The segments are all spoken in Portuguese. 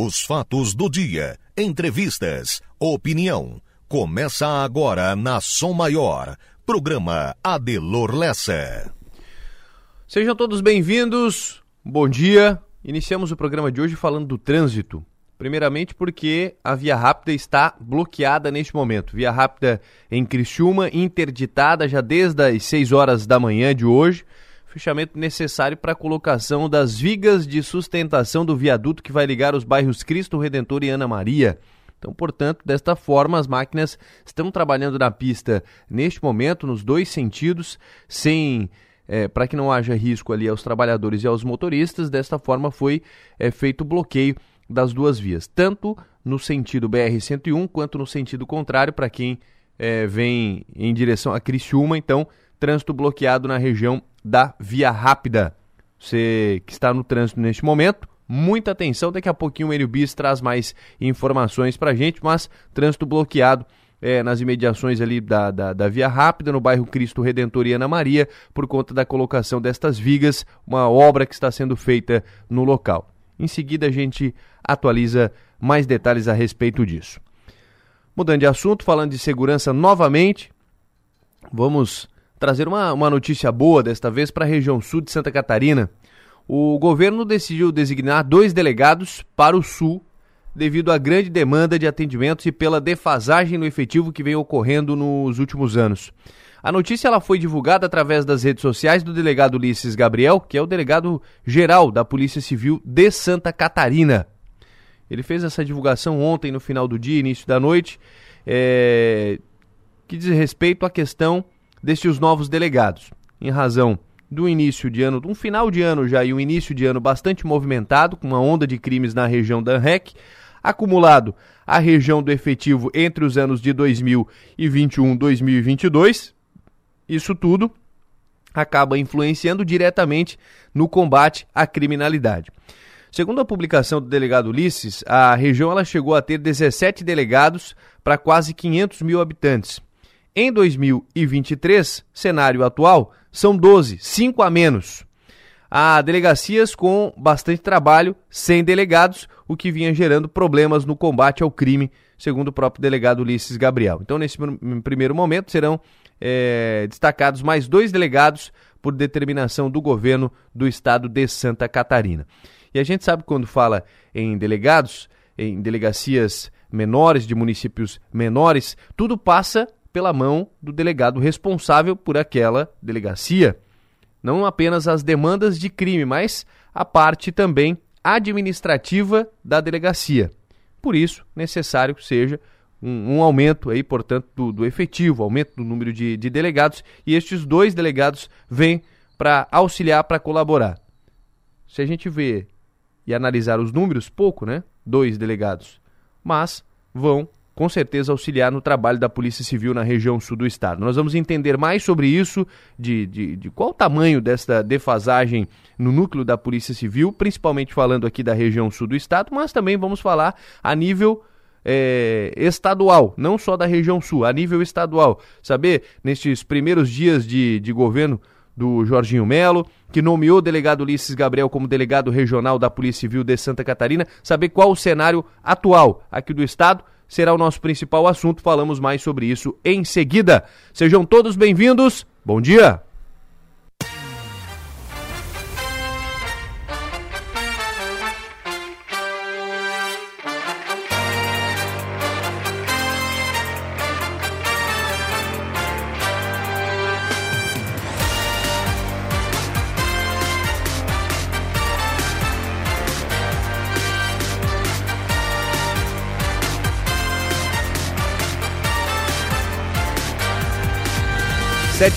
Os fatos do dia, entrevistas, opinião. Começa agora na Som Maior. Programa Adelor Lessa. Sejam todos bem-vindos. Bom dia. Iniciamos o programa de hoje falando do trânsito. Primeiramente porque a Via Rápida está bloqueada neste momento. Via Rápida em Criciúma, interditada já desde as 6 horas da manhã de hoje. Fechamento necessário para a colocação das vigas de sustentação do viaduto que vai ligar os bairros Cristo Redentor e Ana Maria. Então, portanto, desta forma, as máquinas estão trabalhando na pista neste momento, nos dois sentidos, sem é, para que não haja risco ali aos trabalhadores e aos motoristas. Desta forma, foi é, feito o bloqueio das duas vias, tanto no sentido BR-101 quanto no sentido contrário para quem é, vem em direção a Criciúma. Então, trânsito bloqueado na região da Via Rápida. Você que está no trânsito neste momento, muita atenção. Daqui a pouquinho o Enio Bis traz mais informações para gente, mas trânsito bloqueado é, nas imediações ali da, da, da, Via Rápida, no bairro Cristo Redentor e Ana Maria, por conta da colocação destas vigas, uma obra que está sendo feita no local. Em seguida, a gente atualiza mais detalhes a respeito disso. Mudando de assunto, falando de segurança novamente, vamos trazer uma, uma notícia boa desta vez para a região sul de Santa Catarina. O governo decidiu designar dois delegados para o sul devido à grande demanda de atendimentos e pela defasagem no efetivo que vem ocorrendo nos últimos anos. A notícia ela foi divulgada através das redes sociais do delegado Ulisses Gabriel, que é o delegado geral da Polícia Civil de Santa Catarina. Ele fez essa divulgação ontem, no final do dia, início da noite, é, que diz respeito à questão destes novos delegados. Em razão do início de ano, um final de ano já e um início de ano bastante movimentado, com uma onda de crimes na região da ANREC, acumulado a região do efetivo entre os anos de 2021 e 2022, isso tudo acaba influenciando diretamente no combate à criminalidade. Segundo a publicação do delegado Ulisses, a região ela chegou a ter 17 delegados para quase 500 mil habitantes. Em 2023, cenário atual, são 12, 5 a menos. Há delegacias com bastante trabalho, sem delegados, o que vinha gerando problemas no combate ao crime, segundo o próprio delegado Ulisses Gabriel. Então, nesse primeiro momento, serão é, destacados mais dois delegados por determinação do governo do estado de Santa Catarina. E a gente sabe quando fala em delegados, em delegacias menores, de municípios menores, tudo passa pela mão do delegado responsável por aquela delegacia. Não apenas as demandas de crime, mas a parte também administrativa da delegacia. Por isso, necessário que seja um, um aumento aí, portanto, do, do, efetivo, aumento do número de, de delegados, e estes dois delegados vêm para auxiliar, para colaborar. Se a gente vê e analisar os números, pouco, né? Dois delegados. Mas vão com certeza auxiliar no trabalho da Polícia Civil na região sul do estado. Nós vamos entender mais sobre isso, de, de, de, qual o tamanho desta defasagem no núcleo da Polícia Civil, principalmente falando aqui da região sul do estado, mas também vamos falar a nível é, estadual, não só da região sul, a nível estadual. Saber, nestes primeiros dias de, de governo do Jorginho Melo, que nomeou o delegado Ulisses Gabriel como delegado regional da Polícia Civil de Santa Catarina, saber qual o cenário atual aqui do estado será o nosso principal assunto. Falamos mais sobre isso em seguida. Sejam todos bem-vindos. Bom dia.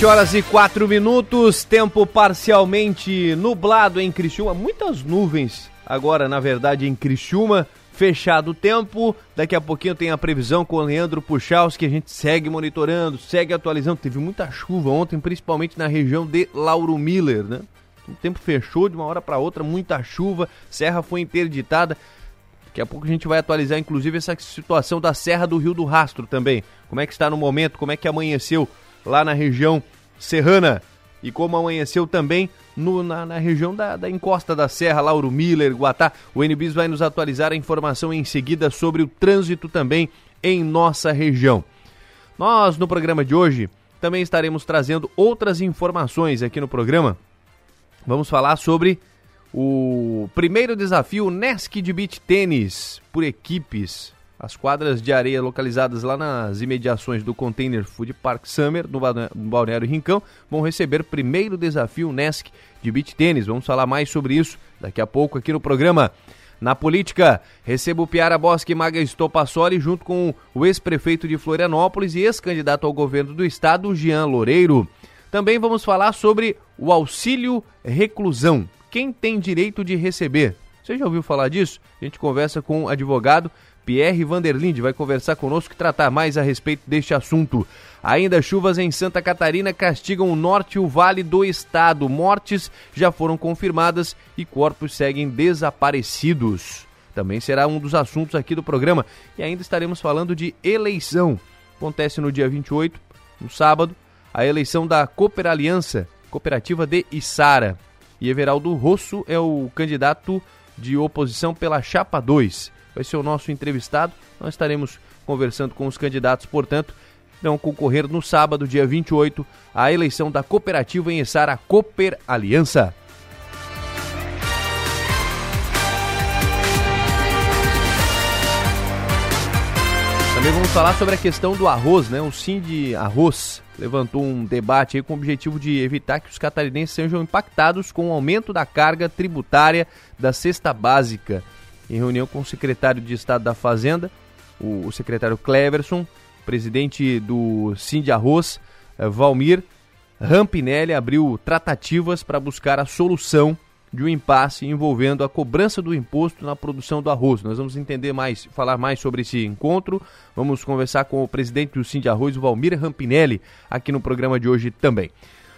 Sete horas e quatro minutos, tempo parcialmente nublado em Criciúma, muitas nuvens agora, na verdade, em Criciúma, fechado o tempo, daqui a pouquinho tem a previsão com o Leandro Puchaus, que a gente segue monitorando, segue atualizando, teve muita chuva ontem, principalmente na região de Lauro Miller, né? O tempo fechou de uma hora para outra, muita chuva, serra foi interditada, Daqui a pouco a gente vai atualizar, inclusive, essa situação da Serra do Rio do Rastro também. Como é que está no momento, como é que amanheceu lá na região serrana e como amanheceu também no, na, na, região da, da, encosta da Serra, Lauro Miller, Guatá. O NBIS vai nos atualizar a informação em seguida sobre o trânsito também em nossa região. Nós, no programa de hoje, também estaremos trazendo outras informações aqui no programa. Vamos falar sobre o primeiro desafio NESC de Beach Tênis por equipes. As quadras de areia localizadas lá nas imediações do Container Food Park Summer, no Balneário Rincão, vão receber primeiro desafio NESC de Beach Tênis. Vamos falar mais sobre isso daqui a pouco aqui no programa. Na política, recebo Piara Bosque Maga Estopassoli junto com o ex-prefeito de Florianópolis e ex-candidato ao governo do estado, Jean Loureiro. Também vamos falar sobre o auxílio reclusão. Quem tem direito de receber? Você já ouviu falar disso? A gente conversa com o advogado Pierre Vanderlinde, vai conversar conosco e tratar mais a respeito deste assunto. Ainda chuvas em Santa Catarina castigam o norte e o vale do estado. Mortes já foram confirmadas e corpos seguem desaparecidos. Também será um dos assuntos aqui do programa. E ainda estaremos falando de eleição. Acontece no dia 28, no sábado, a eleição da Cooper Aliança, cooperativa de Içara. E Everaldo Rosso é o candidato de oposição pela Chapa 2. Vai ser o nosso entrevistado. Nós estaremos conversando com os candidatos, portanto, irão concorrer no sábado, dia 28, à eleição da cooperativa em Essara Cooper Aliança. Também vamos falar sobre a questão do arroz, né? O Sim de Arroz levantou um debate aí com o objetivo de evitar que os catarinenses sejam impactados com o aumento da carga tributária da cesta básica. Em reunião com o secretário de Estado da Fazenda, o, o secretário Cleverson, presidente do Sim Arroz, eh, Valmir Rampinelli, abriu tratativas para buscar a solução de um impasse envolvendo a cobrança do imposto na produção do arroz. Nós vamos entender mais, falar mais sobre esse encontro. Vamos conversar com o presidente do Sim Arroz, Valmir Rampinelli, aqui no programa de hoje também.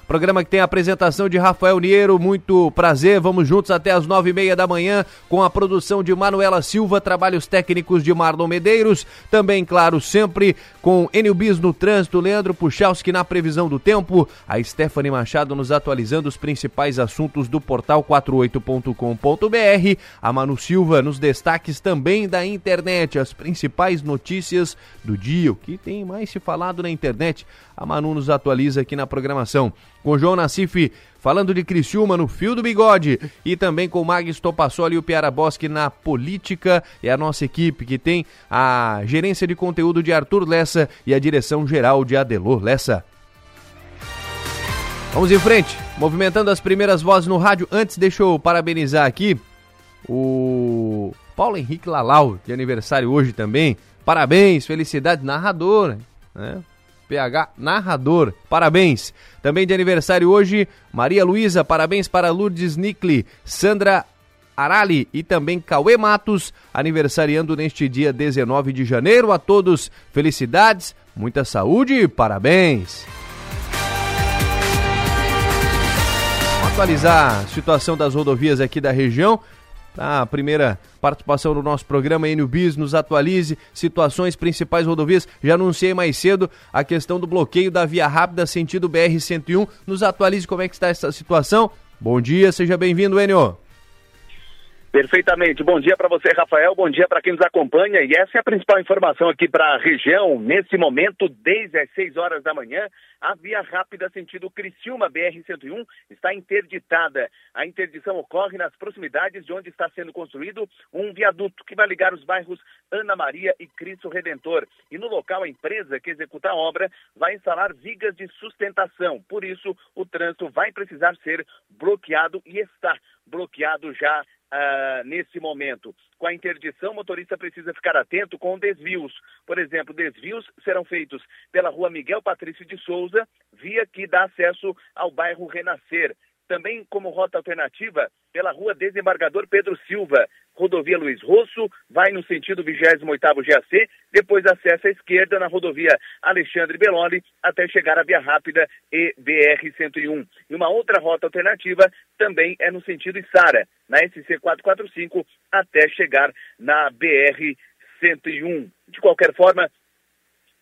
Programa que tem a apresentação de Rafael Niero, muito prazer. Vamos juntos até as nove e meia da manhã com a produção de Manuela Silva, trabalhos técnicos de Marlon Medeiros. Também, claro, sempre com Enio Bis no trânsito, Leandro Puchalski na previsão do tempo, a Stephanie Machado nos atualizando os principais assuntos do portal 48.com.br, a Manu Silva nos destaques também da internet, as principais notícias do dia, o que tem mais se falado na internet. A Manu nos atualiza aqui na programação. Com João Nassif falando de Criciúma no fio do bigode e também com o Mag Stopassoli e o Piara Bosque na política. É a nossa equipe que tem a gerência de conteúdo de Arthur Lessa e a direção geral de Adelor Lessa. Vamos em frente, movimentando as primeiras vozes no rádio. Antes, deixa eu parabenizar aqui o Paulo Henrique Lalau, de aniversário hoje também. Parabéns, felicidade, narrador, né? PH narrador. Parabéns. Também de aniversário hoje, Maria Luísa, parabéns para Lourdes Nicli, Sandra Arali e também Cauê Matos, aniversariando neste dia 19 de janeiro. A todos, felicidades, muita saúde e parabéns. Atualizar a situação das rodovias aqui da região. A primeira participação no nosso programa Enio Bis nos atualize situações principais rodovias. Já anunciei mais cedo a questão do bloqueio da via rápida sentido BR-101. Nos atualize como é que está essa situação. Bom dia, seja bem-vindo, Enio. Perfeitamente. Bom dia para você, Rafael. Bom dia para quem nos acompanha. E essa é a principal informação aqui para a região. Nesse momento, desde as 6 horas da manhã, a via rápida sentido Criciúma BR-101 está interditada. A interdição ocorre nas proximidades de onde está sendo construído um viaduto que vai ligar os bairros Ana Maria e Cristo Redentor. E no local, a empresa que executa a obra vai instalar vigas de sustentação. Por isso, o trânsito vai precisar ser bloqueado e está bloqueado já Uh, nesse momento. Com a interdição, o motorista precisa ficar atento com desvios. Por exemplo, desvios serão feitos pela rua Miguel Patrício de Souza, via que dá acesso ao bairro Renascer. Também como rota alternativa, pela rua Desembargador Pedro Silva, rodovia Luiz Rosso, vai no sentido 28º GAC, depois acessa à esquerda na rodovia Alexandre Beloli até chegar à Via Rápida e BR-101. E uma outra rota alternativa também é no sentido Isara, na SC 445 até chegar na BR-101. De qualquer forma,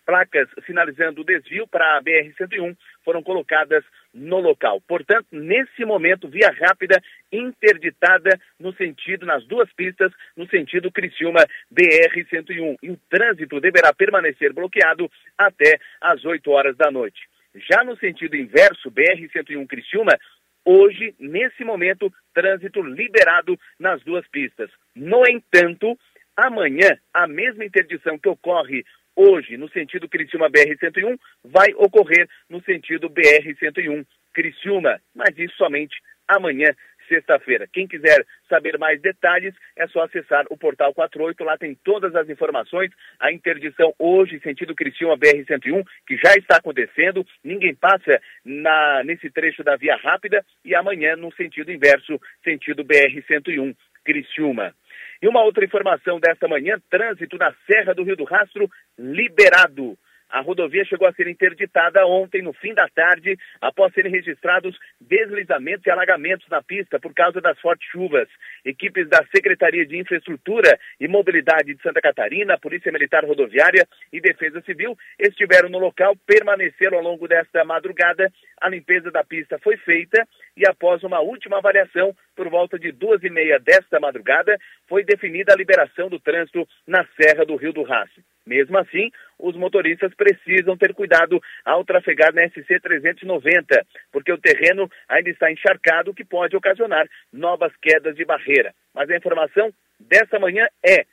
placas sinalizando o desvio para a BR-101 foram colocadas no local. Portanto, nesse momento, via rápida interditada no sentido, nas duas pistas, no sentido Criciúma BR-101. E o trânsito deverá permanecer bloqueado até às 8 horas da noite. Já no sentido inverso, BR-101 Criciúma, hoje, nesse momento, trânsito liberado nas duas pistas. No entanto, amanhã, a mesma interdição que ocorre hoje no sentido Criciúma BR-101 vai ocorrer no sentido BR-101 Criciúma, mas isso somente amanhã, sexta-feira. Quem quiser saber mais detalhes, é só acessar o portal 48, lá tem todas as informações, a interdição hoje, sentido Criciúma BR-101, que já está acontecendo, ninguém passa na, nesse trecho da via rápida, e amanhã no sentido inverso, sentido BR-101 Criciúma. E uma outra informação desta manhã: trânsito na Serra do Rio do Rastro liberado. A rodovia chegou a ser interditada ontem, no fim da tarde, após serem registrados deslizamentos e alagamentos na pista por causa das fortes chuvas. Equipes da Secretaria de Infraestrutura e Mobilidade de Santa Catarina, Polícia Militar Rodoviária e Defesa Civil estiveram no local, permaneceram ao longo desta madrugada. A limpeza da pista foi feita e, após uma última avaliação, por volta de duas e meia desta madrugada, foi definida a liberação do trânsito na Serra do Rio do Rastro. Mesmo assim, os motoristas precisam ter cuidado ao trafegar na SC 390, porque o terreno ainda está encharcado, o que pode ocasionar novas quedas de barreira. Mas a informação dessa manhã é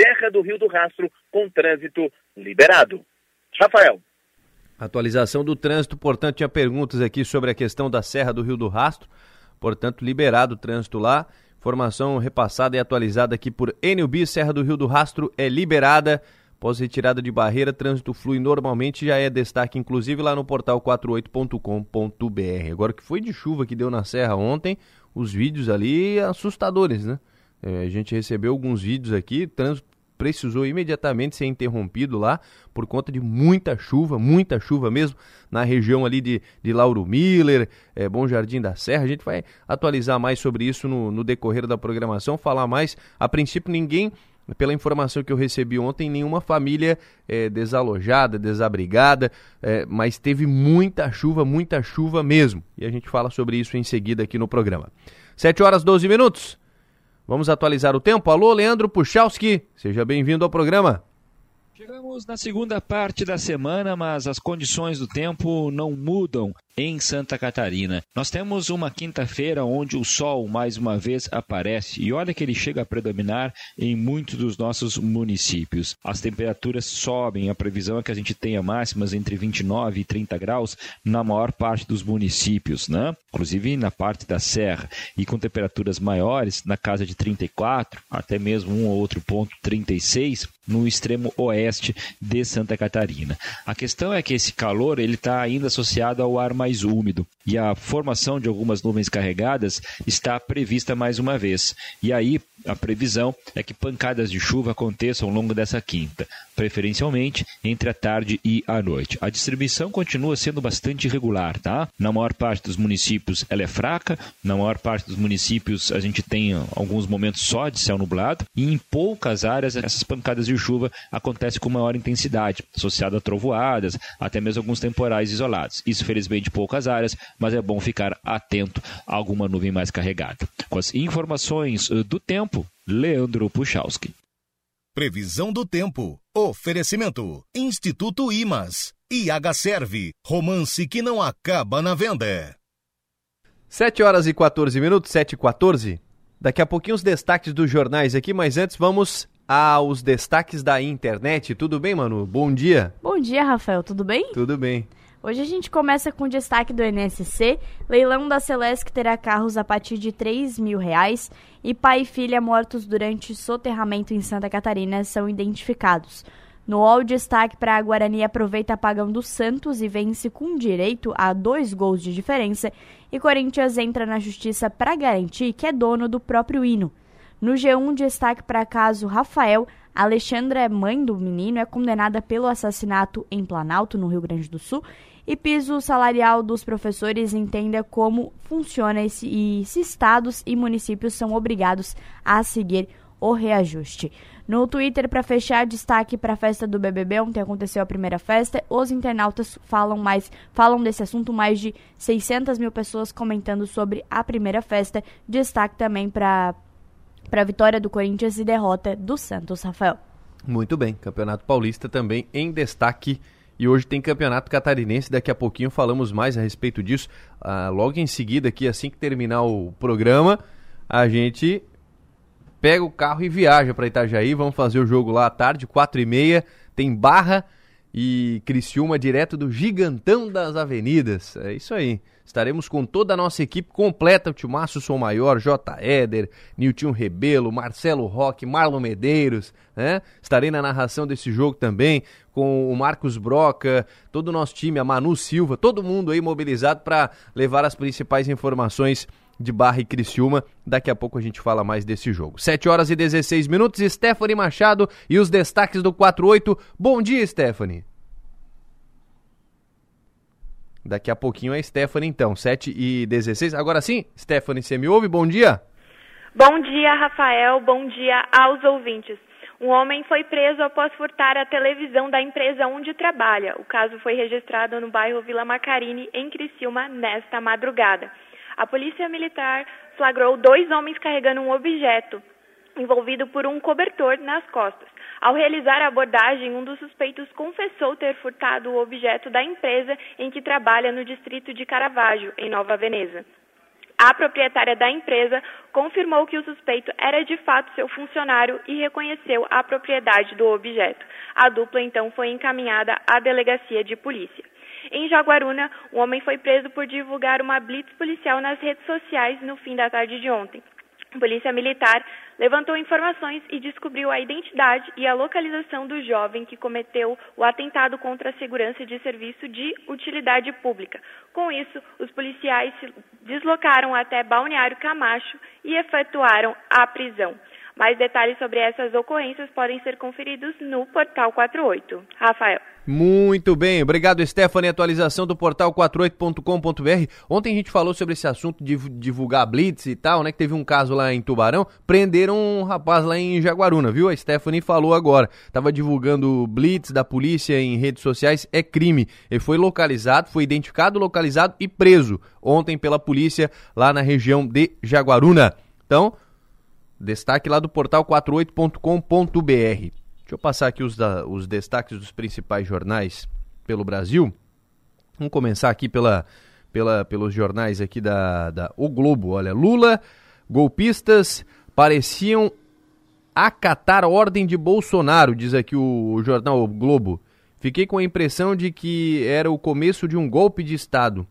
Serra do Rio do Rastro com trânsito liberado. Rafael. Atualização do trânsito, portanto, tinha perguntas aqui sobre a questão da Serra do Rio do Rastro, portanto, liberado o trânsito lá. Informação repassada e atualizada aqui por NUB, Serra do Rio do Rastro é liberada. Após retirada de barreira, trânsito flui normalmente, já é destaque inclusive lá no portal 48.com.br. Agora que foi de chuva que deu na serra ontem, os vídeos ali assustadores, né? É, a gente recebeu alguns vídeos aqui, trânsito precisou imediatamente ser interrompido lá por conta de muita chuva, muita chuva mesmo, na região ali de, de Lauro Miller, é, Bom Jardim da Serra. A gente vai atualizar mais sobre isso no, no decorrer da programação, falar mais. A princípio, ninguém pela informação que eu recebi ontem, nenhuma família é, desalojada, desabrigada, é, mas teve muita chuva, muita chuva mesmo. E a gente fala sobre isso em seguida aqui no programa. 7 horas 12 minutos. Vamos atualizar o tempo. Alô, Leandro Puchalski, seja bem-vindo ao programa. Chegamos na segunda parte da semana, mas as condições do tempo não mudam em Santa Catarina. Nós temos uma quinta-feira onde o sol mais uma vez aparece e olha que ele chega a predominar em muitos dos nossos municípios. As temperaturas sobem, a previsão é que a gente tenha máximas entre 29 e 30 graus na maior parte dos municípios, né? Inclusive na parte da serra e com temperaturas maiores na casa de 34, até mesmo um ou outro ponto 36 no extremo oeste de Santa Catarina. A questão é que esse calor ele está ainda associado ao ar mais mais úmido e a formação de algumas nuvens carregadas está prevista mais uma vez. E aí a previsão é que pancadas de chuva aconteçam ao longo dessa quinta, preferencialmente entre a tarde e a noite. A distribuição continua sendo bastante irregular, tá? Na maior parte dos municípios ela é fraca, na maior parte dos municípios a gente tem alguns momentos só de céu nublado e em poucas áreas essas pancadas de chuva acontecem com maior intensidade, associada a trovoadas, até mesmo alguns temporais isolados. Isso felizmente poucas áreas, mas é bom ficar atento a alguma nuvem mais carregada. Com as informações eh, do tempo, Leandro Puchalski. Previsão do tempo. Oferecimento. Instituto Imas. IH Serve. Romance que não acaba na venda. 7 horas e 14 minutos, 7 e 14. Daqui a pouquinho os destaques dos jornais aqui, mas antes vamos aos destaques da internet. Tudo bem, Manu? Bom dia. Bom dia, Rafael. Tudo bem? Tudo bem. Hoje a gente começa com o destaque do NSC, leilão da Celesc terá carros a partir de 3 mil reais e pai e filha mortos durante soterramento em Santa Catarina são identificados. No UOL, destaque para a Guarani aproveita apagão do Santos e vence com direito a dois gols de diferença e Corinthians entra na justiça para garantir que é dono do próprio hino. No G1, destaque para caso Rafael, Alexandra, mãe do menino, é condenada pelo assassinato em Planalto, no Rio Grande do Sul, e piso salarial dos professores entenda como funciona esse, e se estados e municípios são obrigados a seguir o reajuste. No Twitter, para fechar, destaque para a festa do BBB, ontem aconteceu a primeira festa. Os internautas falam mais, falam desse assunto, mais de 600 mil pessoas comentando sobre a primeira festa. Destaque também para a vitória do Corinthians e derrota do Santos, Rafael. Muito bem, Campeonato Paulista também em destaque. E hoje tem Campeonato Catarinense, daqui a pouquinho falamos mais a respeito disso. Ah, logo em seguida, aqui, assim que terminar o programa, a gente pega o carro e viaja para Itajaí. Vamos fazer o jogo lá à tarde, quatro e meia. Tem Barra e Criciúma direto do Gigantão das Avenidas. É isso aí. Estaremos com toda a nossa equipe completa, o Tilmaço Sou Maior, J. Éder, Nilton Rebelo, Marcelo Roque, Marlon Medeiros, né? Estarei na narração desse jogo também, com o Marcos Broca, todo o nosso time, a Manu Silva, todo mundo aí mobilizado para levar as principais informações de Barra e Criciúma. Daqui a pouco a gente fala mais desse jogo. 7 horas e 16 minutos, Stephanie Machado e os destaques do 48. Bom dia, Stephanie. Daqui a pouquinho é Stephanie, então, 7 e 16. Agora sim, Stephanie, você me ouve? Bom dia. Bom dia, Rafael. Bom dia aos ouvintes. Um homem foi preso após furtar a televisão da empresa onde trabalha. O caso foi registrado no bairro Vila Macarini, em Criciúma, nesta madrugada. A polícia militar flagrou dois homens carregando um objeto envolvido por um cobertor nas costas. Ao realizar a abordagem, um dos suspeitos confessou ter furtado o objeto da empresa em que trabalha no distrito de Caravaggio, em Nova Veneza. A proprietária da empresa confirmou que o suspeito era de fato seu funcionário e reconheceu a propriedade do objeto. A dupla então foi encaminhada à delegacia de polícia. Em Jaguaruna, um homem foi preso por divulgar uma blitz policial nas redes sociais no fim da tarde de ontem. Polícia Militar levantou informações e descobriu a identidade e a localização do jovem que cometeu o atentado contra a segurança de serviço de utilidade pública. Com isso, os policiais se deslocaram até Balneário Camacho e efetuaram a prisão. Mais detalhes sobre essas ocorrências podem ser conferidos no portal 48. Rafael. Muito bem, obrigado Stephanie, atualização do portal 48.com.br. Ontem a gente falou sobre esse assunto de divulgar blitz e tal, né, que teve um caso lá em Tubarão, prenderam um rapaz lá em Jaguaruna, viu? A Stephanie falou agora, tava divulgando blitz da polícia em redes sociais, é crime. Ele foi localizado, foi identificado, localizado e preso ontem pela polícia lá na região de Jaguaruna. Então, Destaque lá do portal 48.com.br. Deixa eu passar aqui os, da, os destaques dos principais jornais pelo Brasil. Vamos começar aqui pela, pela, pelos jornais aqui da, da O Globo. Olha, Lula, golpistas pareciam acatar ordem de Bolsonaro, diz aqui o, o jornal o Globo. Fiquei com a impressão de que era o começo de um golpe de Estado.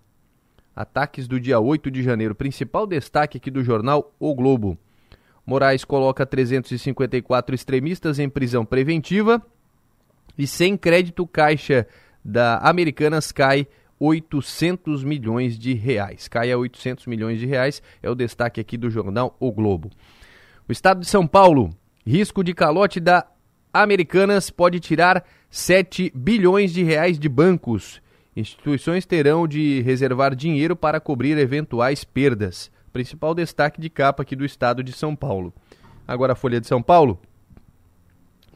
Ataques do dia 8 de janeiro. Principal destaque aqui do jornal O Globo. Moraes coloca 354 extremistas em prisão preventiva e sem crédito caixa da Americanas cai 800 milhões de reais. Cai a 800 milhões de reais, é o destaque aqui do jornal O Globo. O estado de São Paulo, risco de calote da Americanas pode tirar 7 bilhões de reais de bancos. Instituições terão de reservar dinheiro para cobrir eventuais perdas principal destaque de capa aqui do estado de São Paulo. Agora a Folha de São Paulo.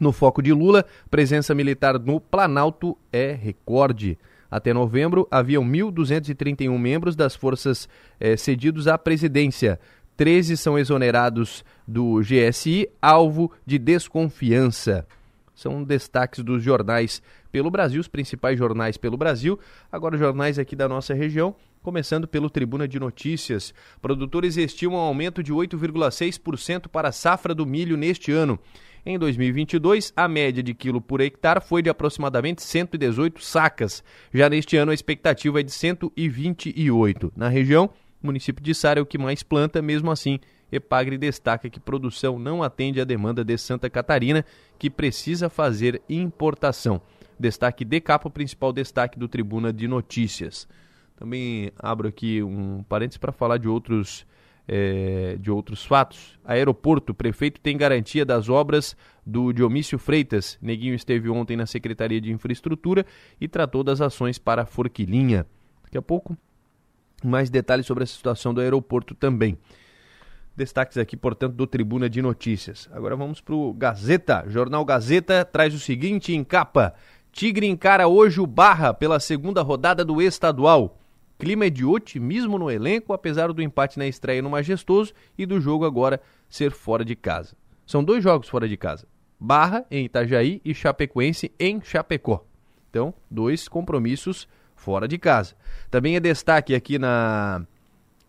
No foco de Lula, presença militar no Planalto é recorde. Até novembro, haviam 1.231 membros das forças eh, cedidos à presidência. 13 são exonerados do GSI, alvo de desconfiança. São destaques dos jornais pelo Brasil, os principais jornais pelo Brasil. Agora, jornais aqui da nossa região. Começando pelo Tribuna de Notícias, produtores estimam um aumento de 8,6% para a safra do milho neste ano. Em 2022, a média de quilo por hectare foi de aproximadamente 118 sacas. Já neste ano, a expectativa é de 128. Na região, o município de Sara é o que mais planta, mesmo assim, Epagre destaca que produção não atende à demanda de Santa Catarina, que precisa fazer importação. Destaque de capa, o principal destaque do Tribuna de Notícias. Também abro aqui um parênteses para falar de outros, é, de outros fatos. Aeroporto, prefeito tem garantia das obras do Diomício Freitas. Neguinho esteve ontem na Secretaria de Infraestrutura e tratou das ações para a Forquilinha. Daqui a pouco, mais detalhes sobre a situação do aeroporto também. Destaques aqui, portanto, do Tribuna de Notícias. Agora vamos para o Gazeta. Jornal Gazeta traz o seguinte em capa. Tigre encara hoje o Barra pela segunda rodada do estadual. Clima é de otimismo no elenco, apesar do empate na estreia no Majestoso e do jogo agora ser fora de casa. São dois jogos fora de casa. Barra em Itajaí e Chapecoense em Chapecó. Então, dois compromissos fora de casa. Também é destaque aqui na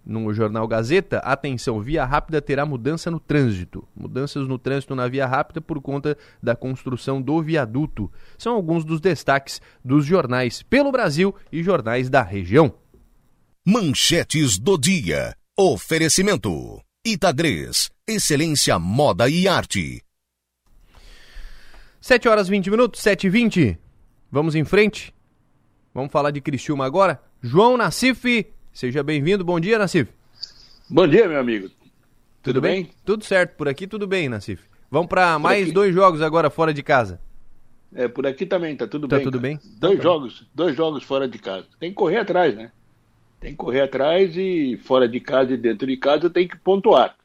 no jornal Gazeta, atenção, Via Rápida terá mudança no trânsito. Mudanças no trânsito na Via Rápida por conta da construção do viaduto. São alguns dos destaques dos jornais pelo Brasil e jornais da região. Manchetes do dia. Oferecimento. Itagres. Excelência Moda e Arte. 7 horas 20 minutos, 7 e 20. Vamos em frente. Vamos falar de Criciúma agora. João Nassif Seja bem-vindo. Bom dia, Nassif. Bom dia, meu amigo. Tudo, tudo bem? bem? Tudo certo. Por aqui tudo bem, Nassif. Vamos para mais aqui... dois jogos agora fora de casa. É, por aqui também, tá tudo tá bem. Tudo bem? Dois tá jogos, dois jogos fora de casa. Tem que correr atrás, né? Tem que correr atrás e fora de casa e dentro de casa tem que pontuar.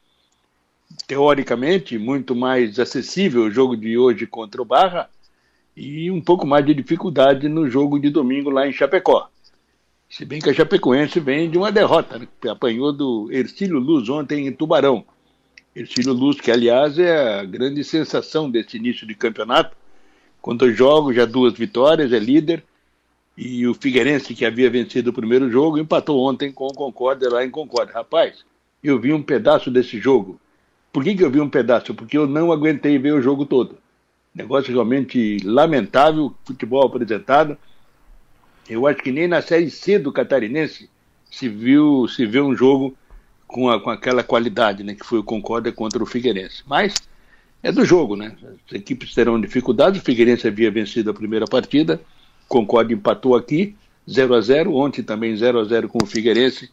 Teoricamente, muito mais acessível o jogo de hoje contra o Barra e um pouco mais de dificuldade no jogo de domingo lá em Chapecó. Se bem que a Chapecoense vem de uma derrota, né, apanhou do Ercílio Luz ontem em Tubarão. Ercílio Luz, que aliás é a grande sensação desse início de campeonato. Dois jogos, já duas vitórias, é líder. E o Figueirense, que havia vencido o primeiro jogo, empatou ontem com o Concórdia lá em Concórdia. Rapaz, eu vi um pedaço desse jogo. Por que, que eu vi um pedaço? Porque eu não aguentei ver o jogo todo. Negócio realmente lamentável, futebol apresentado. Eu acho que nem na Série C do Catarinense se viu, se viu um jogo com, a, com aquela qualidade, né, que foi o Concórdia contra o Figueirense. Mas é do jogo, né? As equipes terão dificuldades. O Figueirense havia vencido a primeira partida, Concórdia empatou aqui, 0 a 0 Ontem também 0 a 0 com o Figueirense.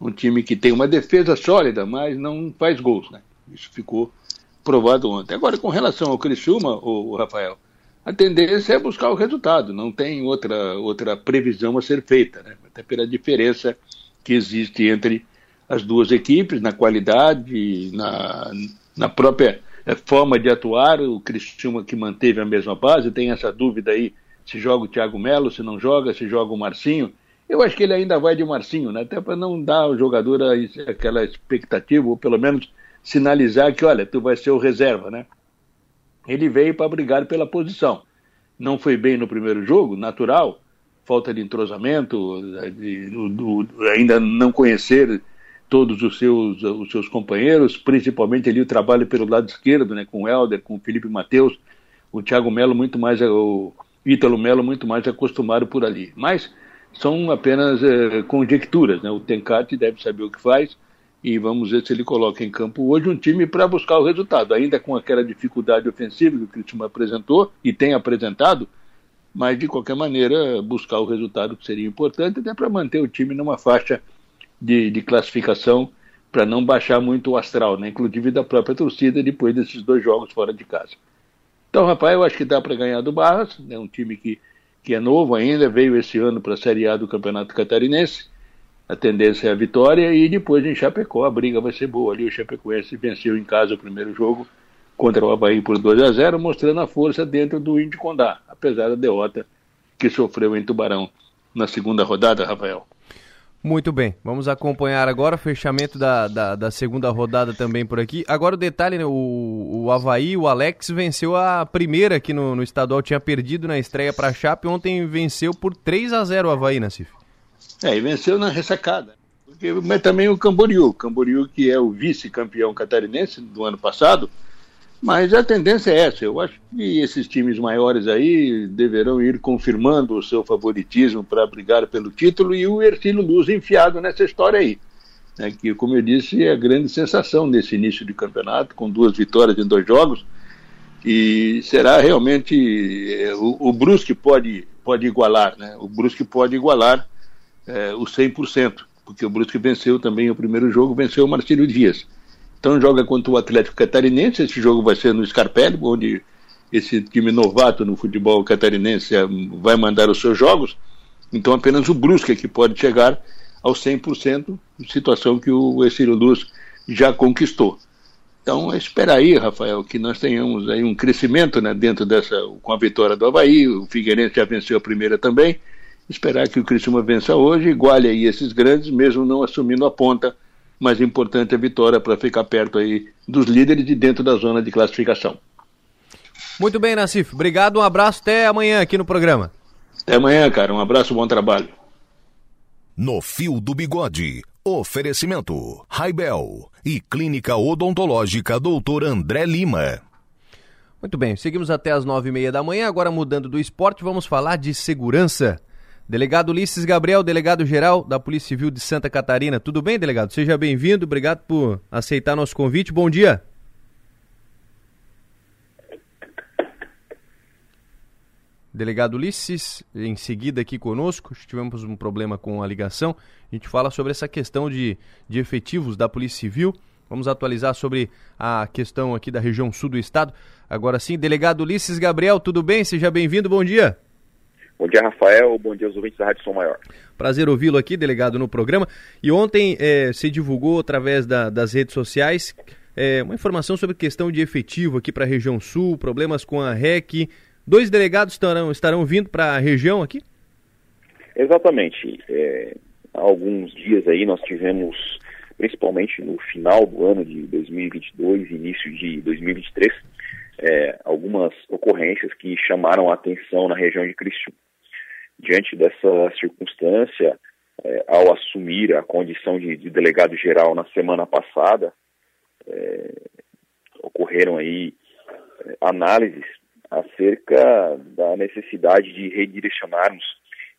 Um time que tem uma defesa sólida, mas não faz gols, né? Isso ficou provado ontem. Agora, com relação ao Criciúma, o Rafael, a tendência é buscar o resultado, não tem outra, outra previsão a ser feita, né? até pela diferença que existe entre as duas equipes, na qualidade, na, na própria eh, forma de atuar. O Cristiano que manteve a mesma base, tem essa dúvida aí se joga o Thiago Melo, se não joga, se joga o Marcinho. Eu acho que ele ainda vai de Marcinho, né? até para não dar ao jogador aquela expectativa, ou pelo menos sinalizar que, olha, tu vai ser o reserva, né? Ele veio para brigar pela posição. Não foi bem no primeiro jogo, natural, falta de entrosamento, de, do, do, ainda não conhecer todos os seus, os seus companheiros, principalmente ali o trabalho pelo lado esquerdo, né, com o Helder, com o Felipe Matheus, o Thiago Melo muito mais, o Ítalo Melo muito mais acostumado por ali. Mas são apenas é, conjecturas, né? O Tencate deve saber o que faz, e vamos ver se ele coloca em campo hoje um time para buscar o resultado, ainda com aquela dificuldade ofensiva que o Cristiano apresentou e tem apresentado, mas de qualquer maneira buscar o resultado que seria importante até para manter o time numa faixa de, de classificação para não baixar muito o astral, né? inclusive da própria torcida depois desses dois jogos fora de casa. Então, rapaz, eu acho que dá para ganhar do Barras, é né? um time que, que é novo ainda, veio esse ano para a Série A do Campeonato Catarinense, a tendência é a vitória e depois em Chapecó a briga vai ser boa ali. O Chapecoense venceu em casa o primeiro jogo contra o Havaí por 2 a 0 mostrando a força dentro do Índio Condá, apesar da derrota que sofreu em Tubarão na segunda rodada, Rafael. Muito bem, vamos acompanhar agora o fechamento da, da, da, segunda rodada também por aqui. Agora o detalhe, né, o, o Havaí, o Alex venceu a primeira aqui no, no estadual, tinha perdido na estreia para a Chape, ontem venceu por 3 a 0 o Havaí, Nassif. É, e venceu na ressacada. Porque, mas também o Camboriú, Camboriú que é o vice-campeão catarinense do ano passado, mas a tendência é essa. Eu acho que esses times maiores aí deverão ir confirmando o seu favoritismo para brigar pelo título e o Ercílio Luz enfiado nessa história aí. Né, que, como eu disse, é a grande sensação nesse início de campeonato, com duas vitórias em dois jogos. E será realmente. É, o, o Brusque pode, pode igualar, né? O Brusque pode igualar é, o 100%, porque o Brusque venceu também o primeiro jogo, venceu o Marcílio Dias. Então joga contra o Atlético Catarinense, esse jogo vai ser no Scarpelli, onde esse time novato no futebol catarinense é, vai mandar os seus jogos. Então apenas o Brusque é que pode chegar aos 100%, situação que o Exílio Luz já conquistou. Então, é esperar aí, Rafael, que nós tenhamos aí um crescimento né, dentro dessa, com a vitória do Havaí, o Figueirense já venceu a primeira também, esperar que o Criciúma vença hoje, iguale aí esses grandes, mesmo não assumindo a ponta, mas importante a vitória para ficar perto aí dos líderes e dentro da zona de classificação. Muito bem, Nassif. Obrigado, um abraço, até amanhã aqui no programa. Até amanhã, cara. Um abraço, bom trabalho. No Fio do Bigode, oferecimento Raibel e Clínica Odontológica Dr. André Lima. Muito bem, seguimos até as nove e meia da manhã, agora mudando do esporte, vamos falar de segurança. Delegado Ulisses Gabriel, delegado-geral da Polícia Civil de Santa Catarina. Tudo bem, delegado? Seja bem-vindo, obrigado por aceitar nosso convite. Bom dia. Delegado Ulisses, em seguida aqui conosco, tivemos um problema com a ligação. A gente fala sobre essa questão de, de efetivos da Polícia Civil. Vamos atualizar sobre a questão aqui da região sul do estado. Agora sim, delegado Ulisses Gabriel, tudo bem? Seja bem-vindo, bom dia. Bom dia, Rafael. Bom dia aos ouvintes da Rádio Som Maior. Prazer ouvi-lo aqui, delegado, no programa. E ontem é, se divulgou através da, das redes sociais é, uma informação sobre questão de efetivo aqui para a região sul, problemas com a REC, Dois delegados estarão, estarão vindo para a região aqui? Exatamente. É, há alguns dias aí nós tivemos, principalmente no final do ano de 2022 início de 2023, é, algumas ocorrências que chamaram a atenção na região de Criciúma. Diante dessa circunstância, é, ao assumir a condição de, de, delegado geral na semana passada, é, ocorreram aí é, análises acerca da necessidade de redirecionarmos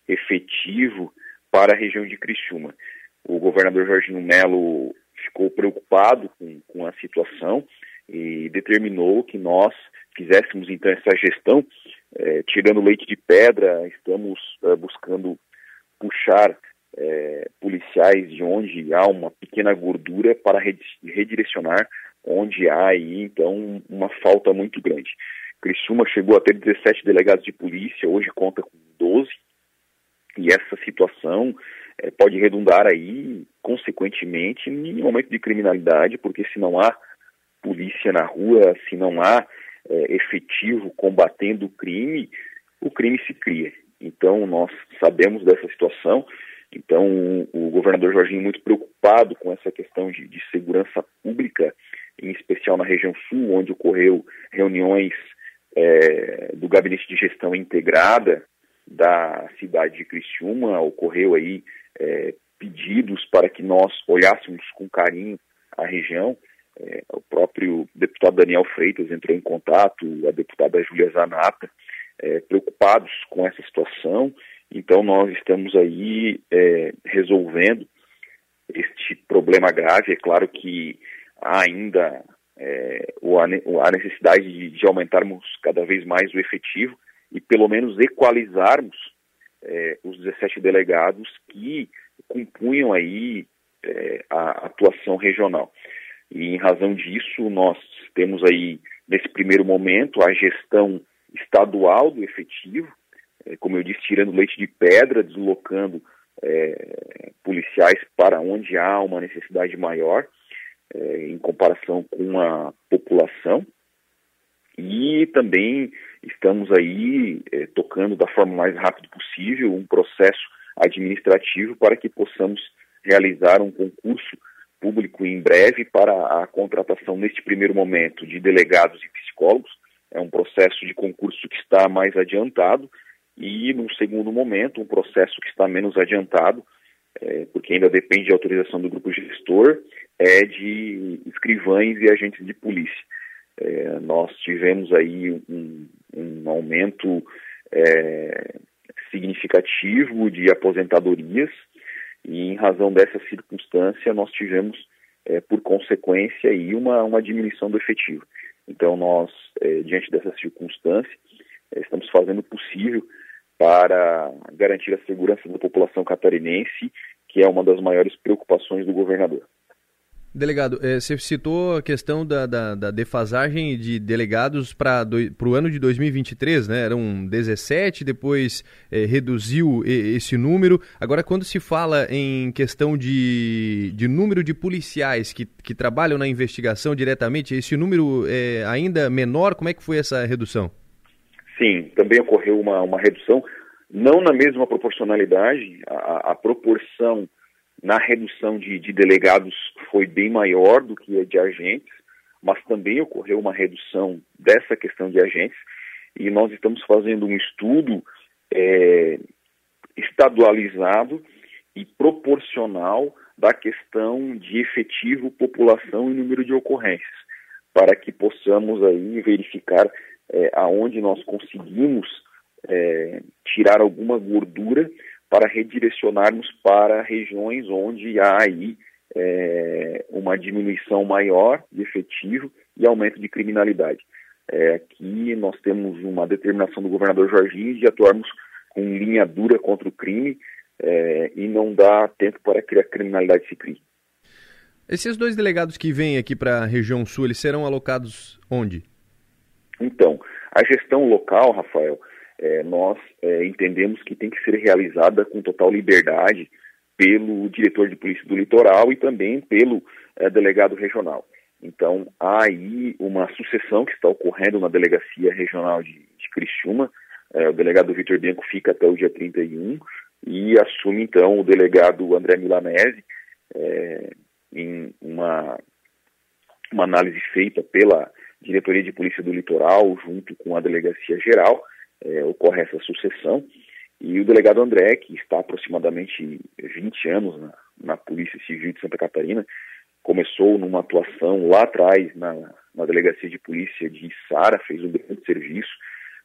efetivo para a região de Criciúma. O governador Jorginho Melo ficou preocupado com, com a situação e determinou que nós fizéssemos então essa gestão, eh, tirando leite de pedra, estamos eh, buscando puxar eh, policiais de onde há uma pequena gordura para redirecionar onde há aí então uma falta muito grande. Criciúma chegou a ter 17 delegados de polícia, hoje conta com 12, e essa situação é, pode redundar aí, consequentemente, em um aumento de criminalidade, porque se não há polícia na rua, se não há é, efetivo combatendo o crime, o crime se cria. Então, nós sabemos dessa situação. Então, o, governador Jorginho, muito preocupado com essa questão de, de segurança pública, em especial na região sul, onde ocorreu reuniões é, do Gabinete de Gestão Integrada da cidade de Criciúma, ocorreu aí é, pedidos para que nós olhássemos com carinho a região. É, o próprio deputado Daniel Freitas entrou em contato, a deputada Júlia Zanata, é, preocupados com essa situação. Então, nós estamos aí é, resolvendo este problema grave. É claro que há ainda é, a necessidade de, de, aumentarmos cada vez mais o efetivo e pelo menos equalizarmos é, os 17 delegados que compunham aí é, a atuação regional. E em razão disso, nós temos aí, nesse primeiro momento, a gestão estadual do efetivo, é, como eu disse, tirando leite de pedra, deslocando é, policiais para onde há uma necessidade maior, é, em comparação com a população. E também estamos aí é, tocando da forma mais rápida possível um processo administrativo para que possamos realizar um concurso público em breve para a contratação, neste primeiro momento, de delegados e psicólogos. É um processo de concurso que está mais adiantado e, num segundo momento, um processo que está menos adiantado, é, porque ainda depende de autorização do grupo gestor é de escrivães e agentes de polícia. É, nós tivemos aí um, um aumento é, significativo de aposentadorias e em razão dessa circunstância nós tivemos é, por consequência aí uma, uma diminuição do efetivo. Então nós, é, diante dessa circunstância, é, estamos fazendo o possível para garantir a segurança da população catarinense, que é uma das maiores preocupações do governador. Delegado, eh, você citou a questão da, da, da defasagem de delegados para o ano de 2023, né? Eram 17, depois eh, reduziu esse número. Agora, quando se fala em questão de, de número de policiais que, que trabalham na investigação diretamente, esse número é ainda menor? Como é que foi essa redução? Sim, também ocorreu uma, uma redução, não na mesma proporcionalidade, a, a proporção na redução de, de, delegados foi bem maior do que a de agentes, mas também ocorreu uma redução dessa questão de agentes, e nós estamos fazendo um estudo é, estadualizado e proporcional da questão de efetivo, população e número de ocorrências, para que possamos aí verificar é, aonde nós conseguimos é, tirar alguma gordura para redirecionarmos para regiões onde há aí é, uma diminuição maior de efetivo e aumento de criminalidade. É, aqui nós temos uma determinação do governador Jorginho de atuarmos com linha dura contra o crime é, e não dá tempo para que a criminalidade se crie. Esses dois delegados que vêm aqui para a região sul, eles serão alocados onde? Então, a gestão local, Rafael, é, nós é, entendemos que tem que ser realizada com total liberdade pelo diretor de polícia do litoral e também pelo é, delegado regional. Então, há aí uma sucessão que está ocorrendo na delegacia regional de, de Criciúma. É, o delegado Vitor Bianco fica até o dia 31 e assume, então, o delegado André Milanese, é, em uma, uma análise feita pela diretoria de polícia do litoral, junto com a delegacia geral, é, ocorre essa sucessão. E o delegado André, que está aproximadamente 20 anos na, na Polícia Civil de Santa Catarina, começou numa atuação lá atrás na, na delegacia de polícia de Sara, fez um grande serviço,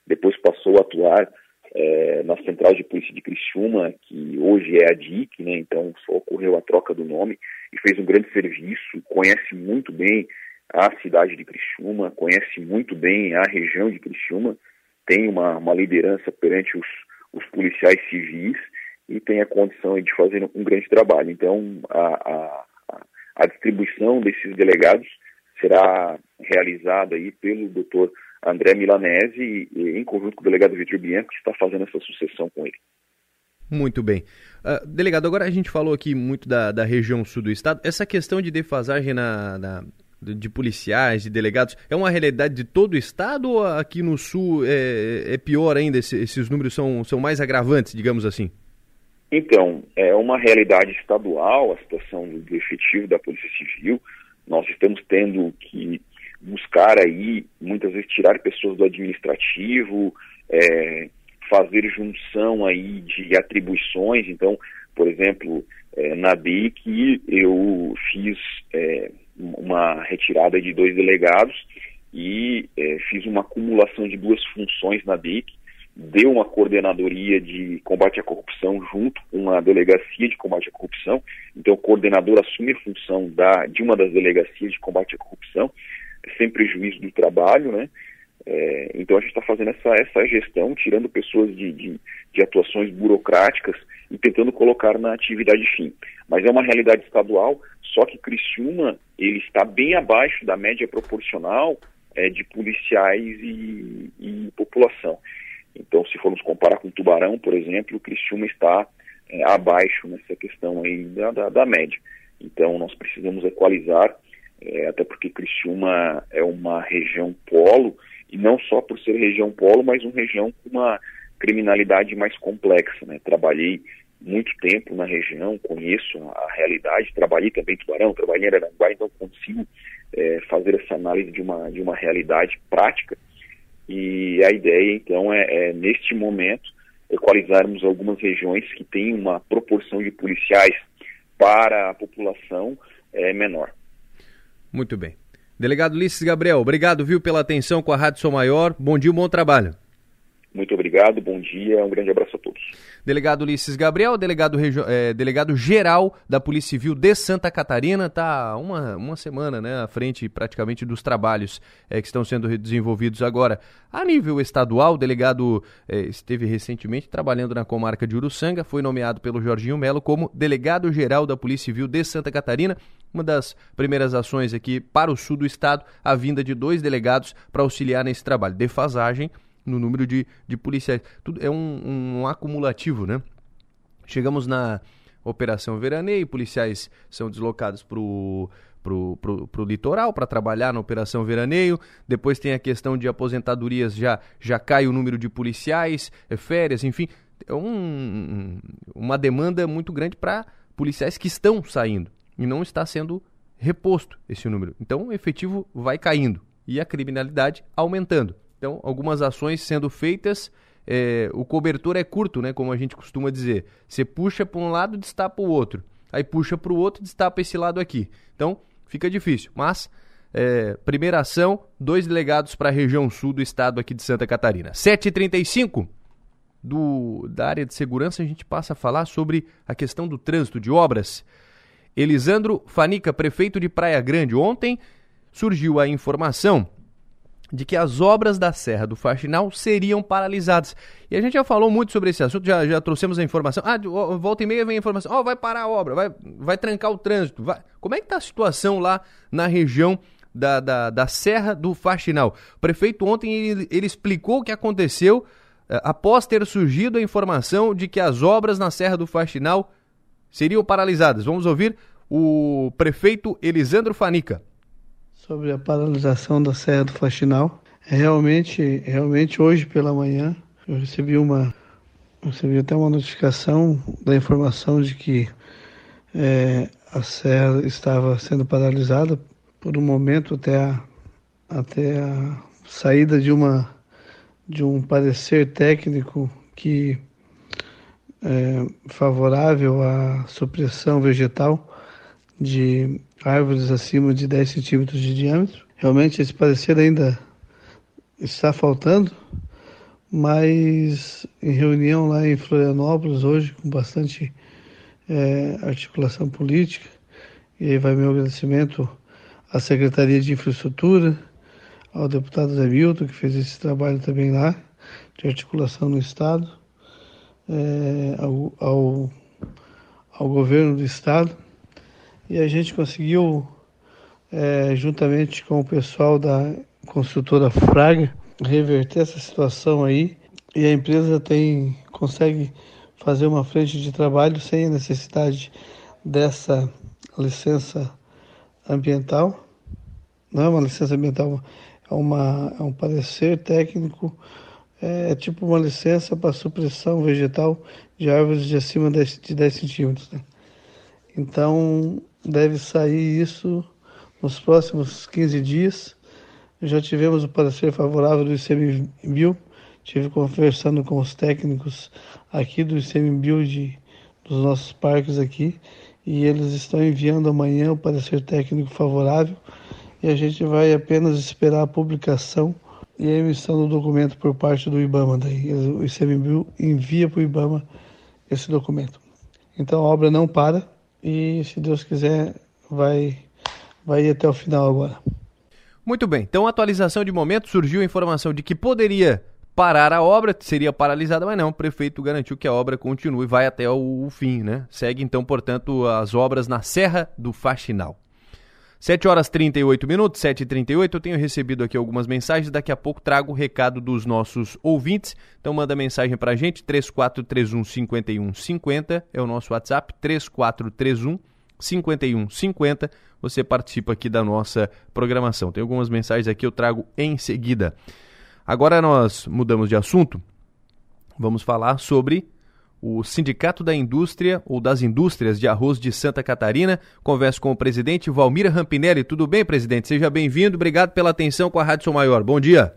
depois passou a atuar é, na Central de Polícia de Criciúma, que hoje é a DIC, né, então só ocorreu a troca do nome, e fez um grande serviço, conhece muito bem a cidade de Criciúma, conhece muito bem a região de Criciúma, tem uma, uma liderança perante os, os policiais civis e tem a condição de fazer um grande trabalho. Então, a, a, a distribuição desses delegados será realizada aí pelo doutor André Milanese, em conjunto com o delegado Vitor Bianco, que está fazendo essa sucessão com ele. Muito bem. Uh, delegado, agora a gente falou aqui muito da, da região sul do estado. Essa questão de defasagem na, na de policiais, de delegados, é uma realidade de todo o estado ou aqui no sul é, é pior ainda? Esses números são, são mais agravantes, digamos assim? Então, é uma realidade estadual a situação do efetivo da Polícia Civil. Nós estamos tendo que buscar aí, muitas vezes, tirar pessoas do administrativo, é, fazer junção aí de atribuições. Então, por exemplo, é, na DIC eu fiz é, uma retirada de dois delegados e é, fiz uma acumulação de duas funções na DIC, deu uma coordenadoria de combate à corrupção junto com a delegacia de combate à corrupção. Então, o coordenador assume a função da, de uma das delegacias de combate à corrupção, sem prejuízo do trabalho, né? É, então, a gente está fazendo essa, essa gestão, tirando pessoas de, de, de atuações burocráticas e tentando colocar na atividade fim. Mas é uma realidade estadual, só que Criciúma ele está bem abaixo da média proporcional é, de policiais e, e, população. Então, se formos comparar com Tubarão, por exemplo, o Criciúma está é, abaixo nessa questão aí da, da, da, média. Então, nós precisamos equalizar, é, até porque Criciúma é uma região polo, e não só por ser região polo, mas uma região com uma criminalidade mais complexa. Né? Trabalhei muito tempo na região, conheço a, realidade, trabalhei também em Tubarão, trabalhei em Aranguá, então consigo é, fazer essa análise de uma, de uma realidade prática. E a ideia, então, é, é neste momento, equalizarmos algumas regiões que têm uma proporção de policiais para a população é, menor. Muito bem. Delegado Ulisses Gabriel, obrigado, viu, pela atenção com a Rádio Sou Maior. Bom dia, bom trabalho. Muito obrigado, bom dia, um grande abraço a todos. Delegado Ulisses Gabriel, delegado, é, delegado geral da Polícia Civil de Santa Catarina, está uma, uma semana né, à frente praticamente dos trabalhos é, que estão sendo desenvolvidos agora. A nível estadual, o delegado é, esteve recentemente trabalhando na comarca de Uruçanga, foi nomeado pelo Jorginho Melo como delegado geral da Polícia Civil de Santa Catarina uma das primeiras ações aqui para o sul do estado, a vinda de dois delegados para auxiliar nesse trabalho. Defasagem no número de, de policiais. Tudo é um, um acumulativo, né? Chegamos na Operação Veraneio, policiais são deslocados para o pro, pro, pro litoral para trabalhar na Operação Veraneio. Depois tem a questão de aposentadorias, já, já cai o número de policiais, é, férias, enfim. É um, uma demanda muito grande para policiais que estão saindo e não está sendo reposto esse número. Então o efetivo vai caindo e a criminalidade aumentando. Então, algumas ações sendo feitas, é, o cobertor é curto, né, como a gente costuma dizer. Você puxa para um lado, destapa o outro. Aí puxa para o outro, destapa esse lado aqui. Então, fica difícil. Mas, é, primeira ação, dois delegados para a região sul do estado aqui de Santa Catarina. 7h35 do, da área de segurança, a gente passa a falar sobre a questão do trânsito de obras. Elisandro Fanica, prefeito de Praia Grande, ontem surgiu a informação de que as obras da Serra do Faxinal seriam paralisadas. E a gente já falou muito sobre esse assunto, já, já trouxemos a informação. Ah, volta e meia vem a informação, ó, oh, vai parar a obra, vai, vai trancar o trânsito. Vai. Como é que está a situação lá na região da, da, da Serra do Faxinal? O prefeito ontem, ele, ele explicou o que aconteceu eh, após ter surgido a informação de que as obras na Serra do Faxinal seriam paralisadas. Vamos ouvir o prefeito Elisandro Fanica sobre a paralisação da Serra do Faxinal. Realmente, realmente hoje pela manhã eu recebi uma recebi até uma notificação da informação de que é, a serra estava sendo paralisada por um momento até a, até a saída de uma de um parecer técnico que é favorável à supressão vegetal de árvores acima de 10 centímetros de diâmetro. Realmente esse parecer ainda está faltando, mas em reunião lá em Florianópolis hoje, com bastante é, articulação política, e aí vai meu agradecimento à Secretaria de Infraestrutura, ao deputado Zé Milton, que fez esse trabalho também lá, de articulação no Estado, é, ao, ao, ao governo do Estado, e a gente conseguiu, é, juntamente com o pessoal da construtora Fraga, reverter essa situação aí e a empresa tem consegue fazer uma frente de trabalho sem a necessidade dessa licença ambiental. Não é uma licença ambiental, é, uma, é um parecer técnico, é, é tipo uma licença para supressão vegetal de árvores de acima de 10 centímetros. Né? Então, deve sair isso nos próximos 15 dias. Já tivemos o parecer favorável do ICMBio, estive conversando com os técnicos aqui do ICMBio de, dos nossos parques aqui, e eles estão enviando amanhã o parecer técnico favorável, e a gente vai apenas esperar a publicação e a emissão do documento por parte do IBAMA. Daí o ICMBio envia para o IBAMA esse documento. Então a obra não para, e se Deus quiser vai vai ir até o final agora. Muito bem. Então, atualização de momento, surgiu a informação de que poderia parar a obra, seria paralisada, mas não, o prefeito garantiu que a obra continue vai até o, o fim, né? Segue então, portanto, as obras na Serra do Faxinal. 7 horas 38 minutos, 7 e 38 eu tenho recebido aqui algumas mensagens, daqui a pouco trago o recado dos nossos ouvintes, então manda mensagem pra gente, 3431 5150 é o nosso WhatsApp, 3431 5150, você participa aqui da nossa programação. Tem algumas mensagens aqui, eu trago em seguida. Agora nós mudamos de assunto, vamos falar sobre o Sindicato da Indústria ou das Indústrias de Arroz de Santa Catarina. Converso com o presidente Valmir Rampinelli. Tudo bem, presidente? Seja bem-vindo. Obrigado pela atenção com a Rádio São Maior. Bom dia.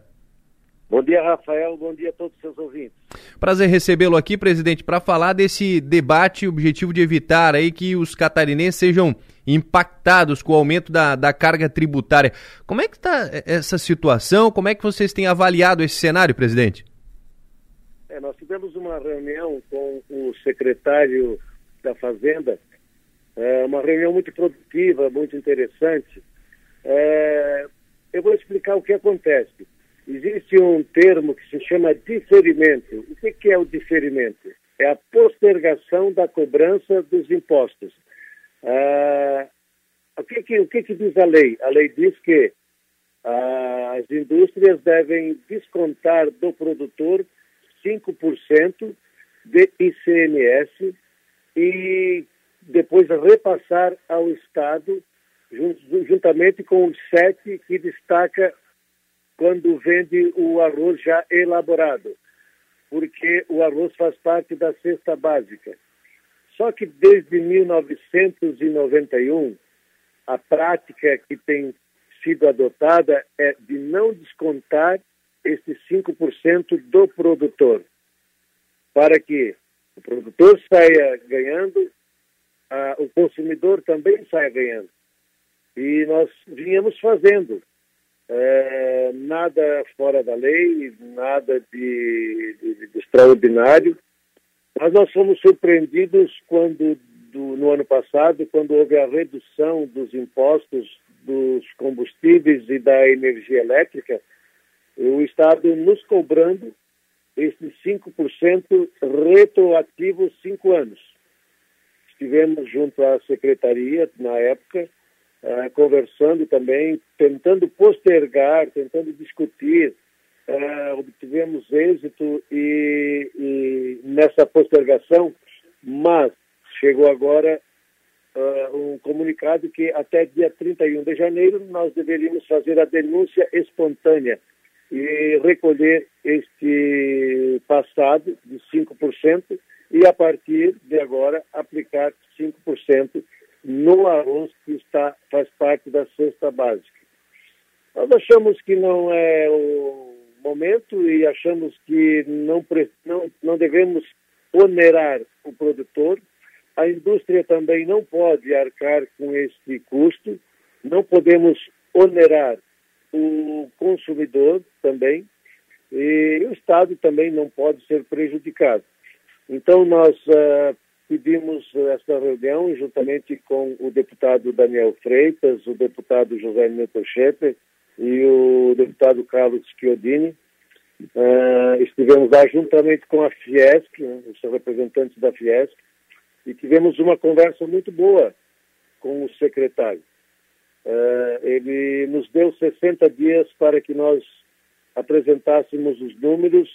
Bom dia, Rafael. Bom dia a todos os seus ouvintes. Prazer recebê-lo aqui, presidente, para falar desse debate, objetivo de evitar aí que os catarinenses sejam impactados com o aumento da, da carga tributária. Como é que está essa situação? Como é que vocês têm avaliado esse cenário, presidente? É, nós tivemos uma reunião com o secretário da Fazenda, é, uma reunião muito produtiva, muito interessante. É, eu vou explicar o que acontece. Existe um termo que se chama diferimento. O que, que é o diferimento? É a postergação da cobrança dos impostos. É, o que, que, o que, que diz a lei? A lei diz que ah, as indústrias devem descontar do produtor 5% de ICMS e depois repassar ao Estado juntamente com os sete que destaca quando vende o arroz já elaborado, porque o arroz faz parte da cesta básica. Só que desde 1991, a prática que tem sido adotada é de não descontar esses 5% do produtor, para que o produtor saia ganhando, a, o consumidor também saia ganhando. E nós vínhamos fazendo. É, nada fora da lei, nada de, de, de, extraordinário. Mas nós fomos surpreendidos quando, do, no ano passado, quando houve a redução dos impostos dos combustíveis e da energia elétrica, o Estado nos cobrando esses 5% retroativo cinco anos. Estivemos junto à secretaria, na época, uh, conversando também, tentando postergar, tentando discutir. Uh, obtivemos êxito e, e, nessa postergação, mas chegou agora uh, um comunicado que até dia 31 de janeiro nós deveríamos fazer a denúncia espontânea e recolher este passado de 5% e, a partir de agora, aplicar 5% no arroz que está, faz parte da cesta básica. Nós achamos que não é o momento e achamos que não, não, não devemos onerar o produtor. A indústria também não pode arcar com este custo, não podemos onerar o consumidor também, e o Estado também não pode ser prejudicado. Então, nós uh, pedimos esta reunião juntamente com o deputado Daniel Freitas, o deputado José Neto Schepper e o deputado Carlos Chiodini. Uh, estivemos lá juntamente com a Fiesc, né, os representantes da Fiesc, e tivemos uma conversa muito boa com o secretário. Uh, ele nos deu 60 dias para que nós apresentássemos os números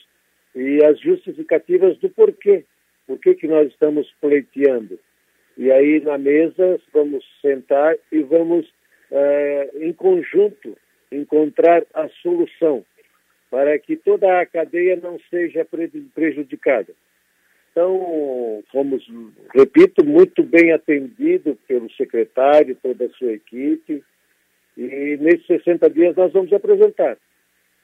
e as justificativas do porquê por que, que nós estamos pleiteando? E aí na mesa vamos sentar e vamos, eh, em conjunto, encontrar a solução para que toda a cadeia não seja prejudicada. Então, fomos, repito, muito bem atendido pelo secretário, toda a sua equipe, e nesses 60 dias nós vamos apresentar.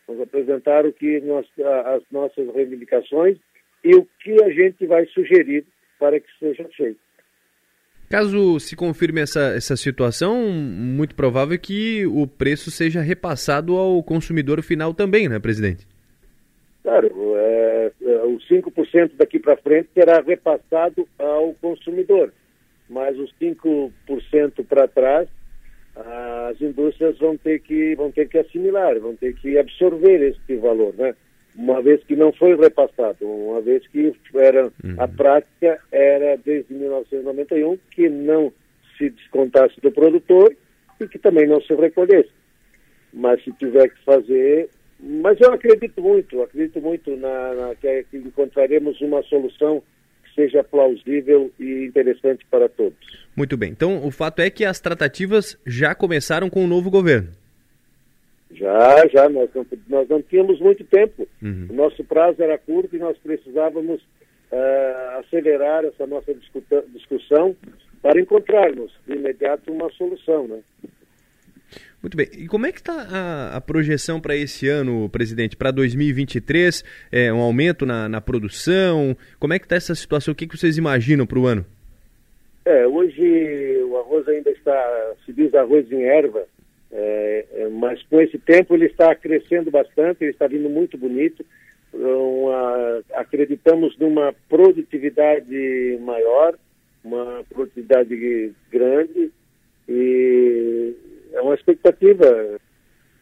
Vamos apresentar o que nós, as nossas reivindicações e o que a gente vai sugerir para que seja feito. Caso se confirme essa, essa situação, muito provável que o preço seja repassado ao consumidor final também, né, presidente? Claro, é, é, o 5% daqui para frente será repassado ao consumidor, mas os 5% para trás, as indústrias vão ter, que, vão ter que assimilar, vão ter que absorver esse valor, né? uma vez que não foi repassado, uma vez que era uhum. a prática era desde 1991 que não se descontasse do produtor e que também não se recolhesse. Mas se tiver que fazer, mas eu acredito muito, acredito muito na, na que, que encontraremos uma solução que seja plausível e interessante para todos. Muito bem. Então, o fato é que as tratativas já começaram com o novo governo. Já, já, nós não, nós não tínhamos muito tempo. Uhum. O nosso prazo era curto e nós precisávamos uh, acelerar essa nossa discussão para encontrarmos de imediato uma solução, né? Muito bem. E como é que está a, a, projeção para esse ano, presidente? Para 2023, é, um aumento na, na produção? Como é que está essa situação? O que, que vocês imaginam para o ano? É, hoje o arroz ainda está, se diz arroz em erva, é, é, mas com esse tempo ele está crescendo bastante, ele está vindo muito bonito. Uma, acreditamos numa produtividade maior, uma produtividade grande e é uma expectativa.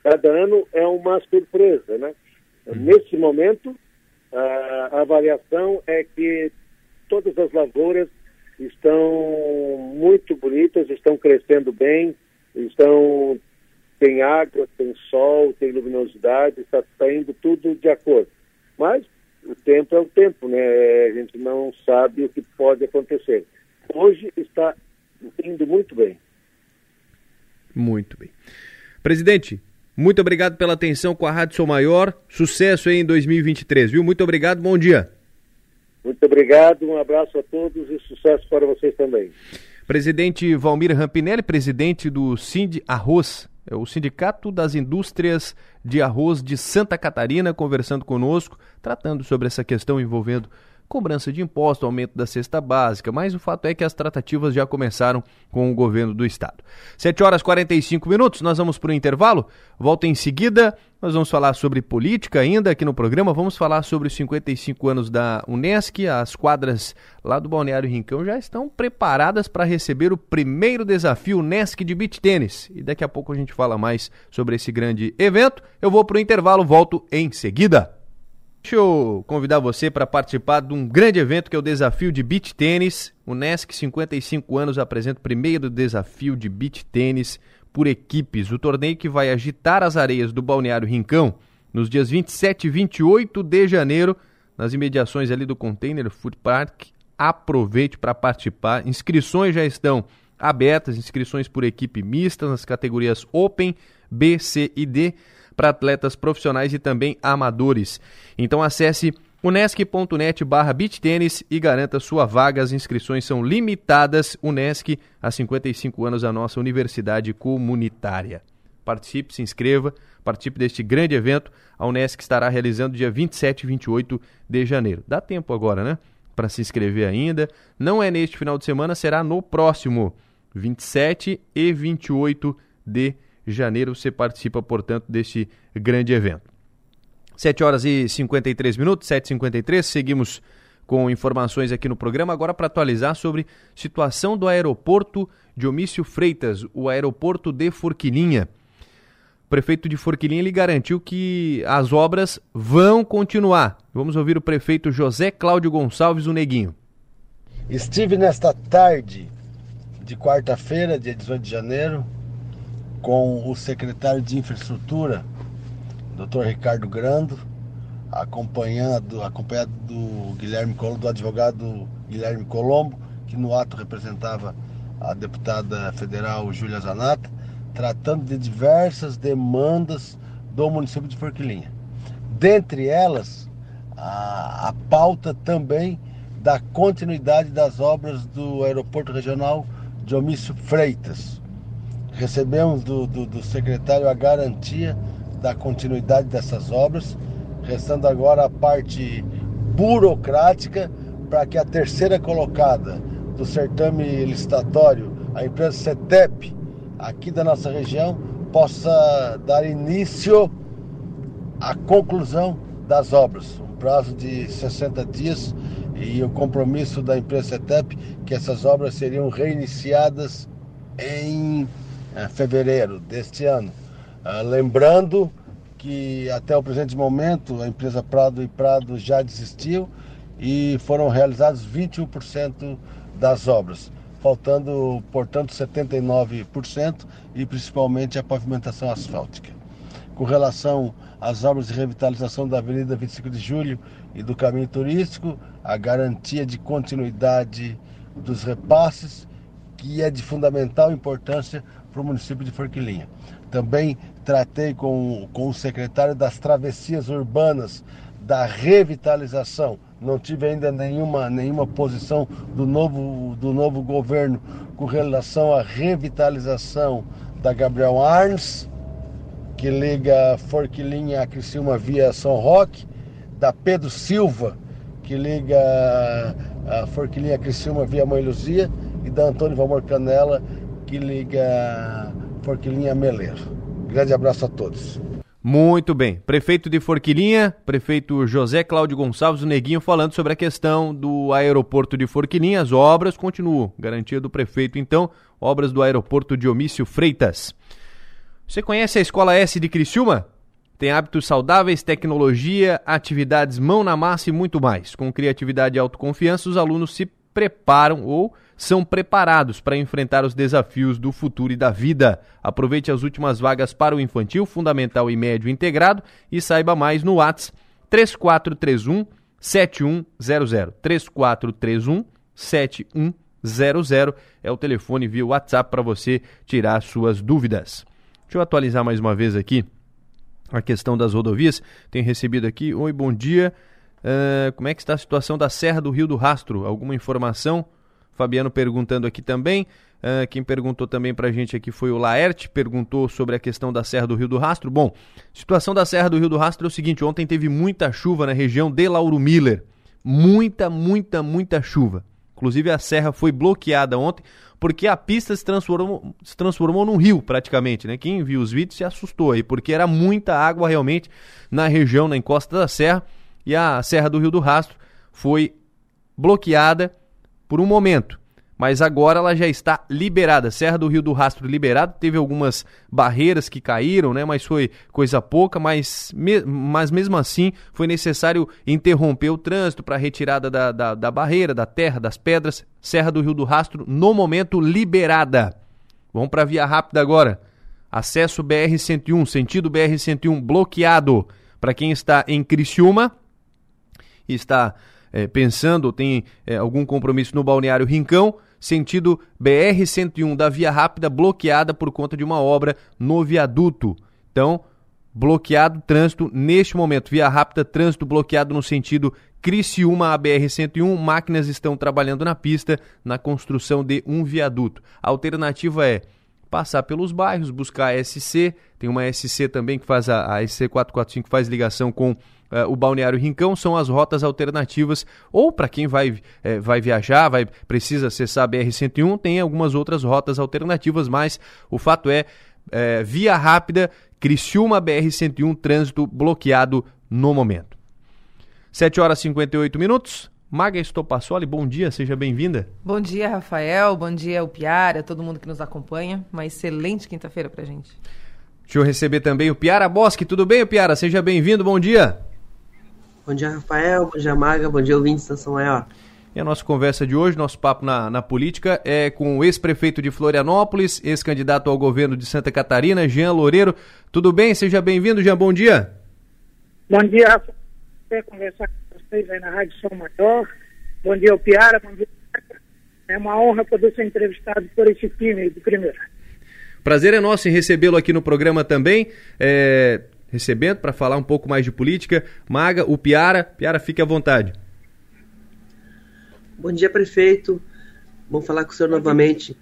Cada ano é uma surpresa, né? Uhum. Nesse momento, a, a avaliação é que todas as lavouras estão muito bonitas, estão crescendo bem, estão tem água, tem sol, tem luminosidade, está, tá indo tudo de acordo. Mas o tempo é o tempo, né? A gente não sabe o que pode acontecer. Hoje está indo muito bem. Muito bem. Presidente, muito obrigado pela atenção com a Rádio Sou Maior. Sucesso aí em 2023, viu? Muito obrigado, bom dia. Muito obrigado, um abraço a todos e sucesso para vocês também. Presidente Valmir Rampinelli, presidente do Sind Arroz, é o Sindicato das Indústrias de Arroz de Santa Catarina, conversando conosco, tratando sobre essa questão envolvendo cobrança de imposto, aumento da cesta básica, mas o fato é que as tratativas já começaram com o governo do estado. 7 horas e 45 minutos, nós vamos para o intervalo. Volta em seguida, nós vamos falar sobre política ainda aqui no programa, vamos falar sobre os 55 anos da Unesc, as quadras lá do Balneário Rincão já estão preparadas para receber o primeiro desafio Unesc de beach tênis. E daqui a pouco a gente fala mais sobre esse grande evento. Eu vou para o intervalo, volto em seguida. Deixa eu convidar você para participar de um grande evento que é o Desafio de Beach Tênis. O NESC 55 anos apresenta o primeiro desafio de beach tênis por equipes. O torneio que vai agitar as areias do Balneário Rincão nos dias 27 e 28 de janeiro, nas imediações ali do Container Food Park. Aproveite para participar. Inscrições já estão abertas, inscrições por equipe mista nas categorias Open, B, C e D para atletas profissionais e também amadores. Então acesse unesc.net barra e garanta sua vaga. As inscrições são limitadas. Unesc, há 55 anos, a nossa universidade comunitária. Participe, se inscreva, participe deste grande evento. A Unesc estará realizando dia 27 e 28 de janeiro. Dá tempo agora, né? Para se inscrever ainda. Não é neste final de semana, será no próximo, 27 e 28 de janeiro janeiro você participa, portanto, deste grande evento. 7 horas e 53 minutos, 7h53, seguimos com informações aqui no programa, agora para atualizar sobre situação do aeroporto de Omício Freitas, o aeroporto de Forquilinha. O prefeito de Forquilinha ele garantiu que as obras vão continuar. Vamos ouvir o prefeito José Cláudio Gonçalves, o Neguinho. Estive nesta tarde de quarta-feira, dia 18 de janeiro, com o secretário de Infraestrutura, Dr. Ricardo Grando, acompanhado, acompanhado do Guilherme do advogado Guilherme Colombo, que no ato representava a deputada federal Júlia Zanata, tratando de diversas demandas do município de Forquilinha. Dentre elas, a, a pauta também da continuidade das obras do aeroporto regional de Omício Freitas, Recebemos do, do, do secretário a garantia da continuidade dessas obras, restando agora a parte burocrática para que a terceira colocada do certame licitatório, a empresa CETEP, aqui da nossa região, possa dar início à conclusão das obras. Um prazo de 60 dias e o compromisso da empresa CETEP que essas obras seriam reiniciadas em é, fevereiro deste ano. Uh, lembrando que até o presente momento a empresa Prado e Prado já desistiu e foram realizados 21% das obras, faltando, portanto, 79% e principalmente a pavimentação asfáltica. Com relação às obras de revitalização da Avenida 25 de Julho e do caminho turístico, a garantia de continuidade dos repasses, que é de fundamental importância para o município de Forquilinha. Também tratei com, com o secretário das travessias urbanas, da revitalização. Não tive ainda nenhuma, nenhuma posição do novo, do novo governo com relação à revitalização da Gabriel Arns, que liga Forquilinha a Criciúma via São Roque, da Pedro Silva, que liga a Forquilinha a Criciúma via Mãe Luzia, e da Antônio Valmor Canela, que liga Forquilinha Meleiro. Grande abraço a todos. Muito bem. Prefeito de Forquilinha, prefeito José Cláudio Gonçalves, o Neguinho, falando sobre a questão do aeroporto de Forquilinha. As obras continuam. Garantia do prefeito, então, obras do aeroporto de Omício Freitas. Você conhece a Escola S de Criciúma? Tem hábitos saudáveis, tecnologia, atividades mão na massa e muito mais. Com criatividade e autoconfiança, os alunos se preparam ou são preparados para enfrentar os desafios do futuro e da vida. Aproveite as últimas vagas para o infantil, fundamental e médio integrado e saiba mais no WhatsApp 3431 7100. 3431 7100 é o telefone via WhatsApp para você tirar suas dúvidas. Deixa eu atualizar mais uma vez aqui a questão das rodovias. Tenho recebido aqui, oi, bom dia. Uh, como é que está a situação da Serra do Rio do Rastro? Alguma informação? Fabiano perguntando aqui também. Uh, quem perguntou também para a gente aqui foi o Laerte, perguntou sobre a questão da Serra do Rio do Rastro. Bom, situação da Serra do Rio do Rastro é o seguinte: ontem teve muita chuva na região de Lauro Miller. Muita, muita, muita chuva. Inclusive a serra foi bloqueada ontem porque a pista se transformou, se transformou num rio praticamente, né? Quem viu os vídeos se assustou aí, porque era muita água realmente na região, na encosta da serra, e a Serra do Rio do Rastro foi bloqueada por um momento mas agora ela já está liberada. Serra do Rio do Rastro liberada, teve algumas barreiras que caíram, né? Mas foi coisa pouca, mas, me, mas mesmo assim foi necessário interromper o trânsito para retirada da, da, da barreira, da terra, das pedras. Serra do Rio do Rastro, no momento, liberada. Vamos para a via rápida agora. Acesso BR-101, sentido BR-101 bloqueado. Para quem está em Criciúma, está é, pensando ou tem é, algum compromisso no Balneário Rincão, sentido BR-101 da Via Rápida bloqueada por conta de uma obra no viaduto. Então, bloqueado trânsito neste momento. Via Rápida, trânsito bloqueado no sentido Criciúma a BR-101. Máquinas estão trabalhando na pista na construção de um viaduto. A alternativa é passar pelos bairros, buscar a SC. Tem uma SC também que faz a, a SC 445 que faz ligação com uh, o Balneário Rincão são as rotas alternativas, ou para quem vai, uh, vai viajar, vai precisa acessar a BR-101, tem algumas outras rotas alternativas, mas o fato é, uh, via rápida, Criciúma BR-101, trânsito bloqueado no momento. 7 horas e 58 minutos. Maga Estopassoli, bom dia, seja bem-vinda. Bom dia, Rafael, bom dia, o Piara, todo mundo que nos acompanha. Uma excelente quinta-feira pra gente. Deixa eu receber também o Piara Bosque. Tudo bem, Piara? Seja bem-vindo, bom dia. Bom dia, Rafael. Bom dia, Maga. Bom dia, ouvintes da São Maior. E a nossa conversa de hoje, nosso papo na, na política, é com o ex-prefeito de Florianópolis, ex-candidato ao governo de Santa Catarina, Jean Loureiro. Tudo bem? Seja bem-vindo, Jean. Bom dia. Bom dia, Rafael. conversar com vocês aí na Rádio São Maior. Bom dia, Piara. Bom dia. É uma honra poder ser entrevistado por esse time de primeira. Prazer é nosso em recebê-lo aqui no programa também. É, recebendo para falar um pouco mais de política. Maga, o Piara. Piara, fique à vontade. Bom dia, prefeito. Bom falar com o senhor novamente.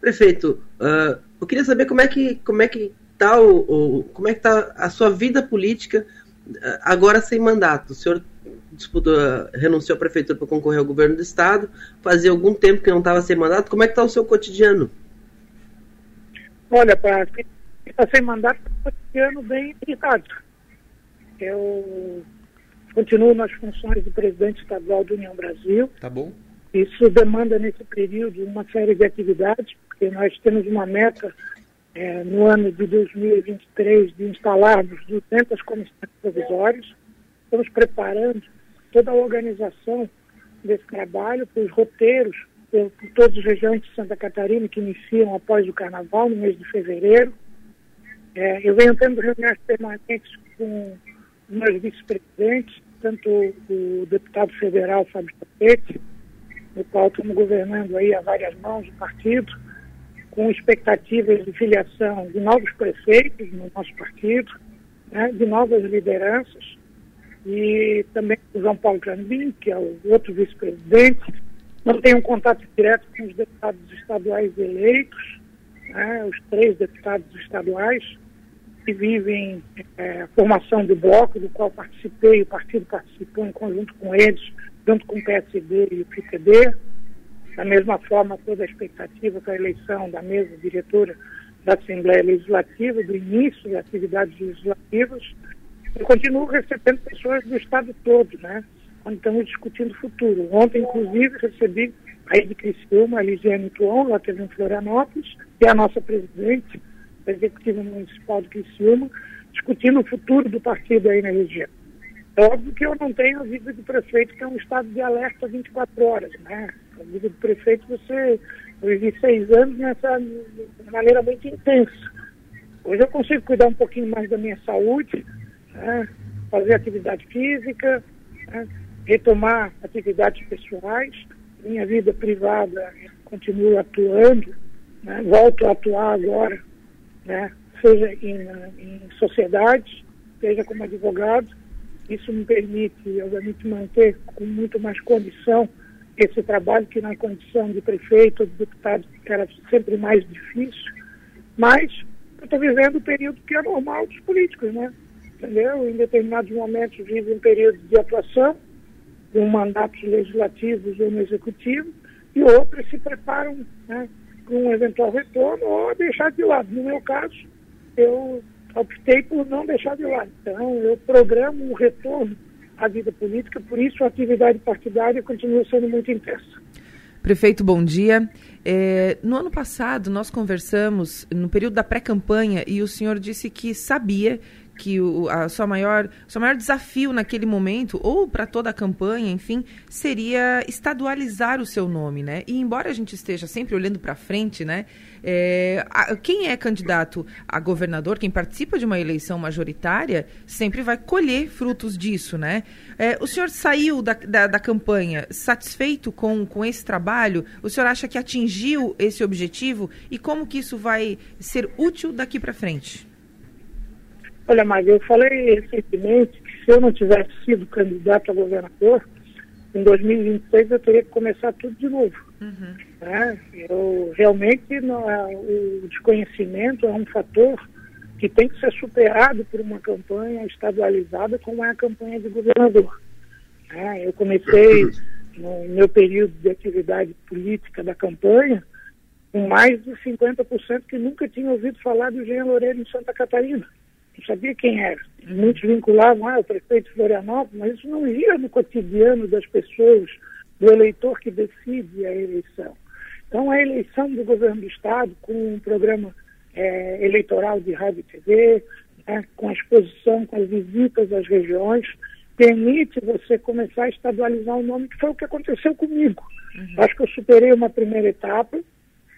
Prefeito, uh, eu queria saber como é que como é que tá o, o como é que tá a sua vida política uh, agora sem mandato. O senhor disputou, uh, renunciou à prefeitura para concorrer ao governo do estado. Fazia algum tempo que não estava sem mandato. Como é que está o seu cotidiano? Olha, para está sem mandato ano bem irritado. Eu continuo nas funções de presidente estadual do União Brasil. Tá bom. Isso demanda nesse período uma série de atividades, porque nós temos uma meta é, no ano de 2023 de instalarmos 200 comissões provisórias. Estamos preparando toda a organização desse trabalho, os roteiros por, por todas as regiões de Santa Catarina que iniciam após o Carnaval, no mês de fevereiro. É, eu venho tendo reuniões permanentes com meus vice-presidentes, tanto o deputado federal Fábio Tapete, no qual estamos governando aí a várias mãos o partido, com expectativas de filiação de novos prefeitos no nosso partido, né, de novas lideranças, e também o João Paulo Candim, que é o outro vice-presidente, tem um contato direto com os deputados estaduais eleitos, né, os três deputados estaduais, que vivem é, a formação do bloco, do qual participei, o partido participou em conjunto com eles, junto com o PSD e o PTB. Da mesma forma, toda a expectativa para a eleição da mesa diretora da Assembleia Legislativa, do início das atividades legislativas. Eu continuo recebendo pessoas do Estado todo, né? Onde estamos discutindo o futuro. Ontem, inclusive, recebi a de Criciúma, a Lisiane Tuon, ela teve em Florianópolis, e a nossa presidente, Executivo Municipal de Criciúma, discutindo o futuro do partido aí na região. É óbvio que eu não tenho a vida de prefeito, que é um estado de alerta 24 horas, né? A vida do prefeito, você. Eu vivi seis anos nessa de maneira muito intensa. Hoje eu consigo cuidar um pouquinho mais da minha saúde, né? fazer atividade física, né? retomar atividades pessoais. Minha vida privada continua atuando, né? volto a atuar agora, né? seja em, em sociedades, seja como advogado. Isso me permite, obviamente, manter com muito mais condição esse trabalho que na condição de prefeito ou de deputado era sempre mais difícil, mas eu estou vivendo o período que é normal dos políticos, né? Entendeu? Em determinados momentos vive um período de atuação, com mandatos legislativos ou no executivo, e outros se preparam né, para um eventual retorno ou deixar de lado. No meu caso, eu optei por não deixar de lado. Então, eu programo um retorno à vida política, por isso a atividade partidária continua sendo muito intensa. Prefeito, bom dia. É, no ano passado, nós conversamos no período da pré-campanha e o senhor disse que sabia que o a sua maior, seu maior desafio naquele momento, ou para toda a campanha, enfim, seria estadualizar o seu nome, né? E embora a gente esteja sempre olhando para frente, né? É, a, quem é candidato a governador, quem participa de uma eleição majoritária, sempre vai colher frutos disso, né? É, o senhor saiu da, da, da campanha satisfeito com, com esse trabalho? O senhor acha que atingiu esse objetivo? E como que isso vai ser útil daqui para frente? Olha, Maria, eu falei recentemente que se eu não tivesse sido candidato a governador, em 2026 eu teria que começar tudo de novo. Uhum. Né? Eu realmente não é, o desconhecimento é um fator que tem que ser superado por uma campanha estadualizada como é a campanha de governador. Né? Eu comecei no meu período de atividade política da campanha com mais de 50% que nunca tinham ouvido falar do Jean Loureiro em Santa Catarina não sabia quem era. Muitos vinculavam, ah, o prefeito de Florianópolis, mas isso não ia no cotidiano das pessoas, do eleitor que decide a eleição. Então, a eleição do governo do Estado, com um programa é, eleitoral de rádio e TV, né, com a exposição, com as visitas às regiões, permite você começar a estadualizar o nome, que foi o que aconteceu comigo. Uhum. Acho que eu superei uma primeira etapa.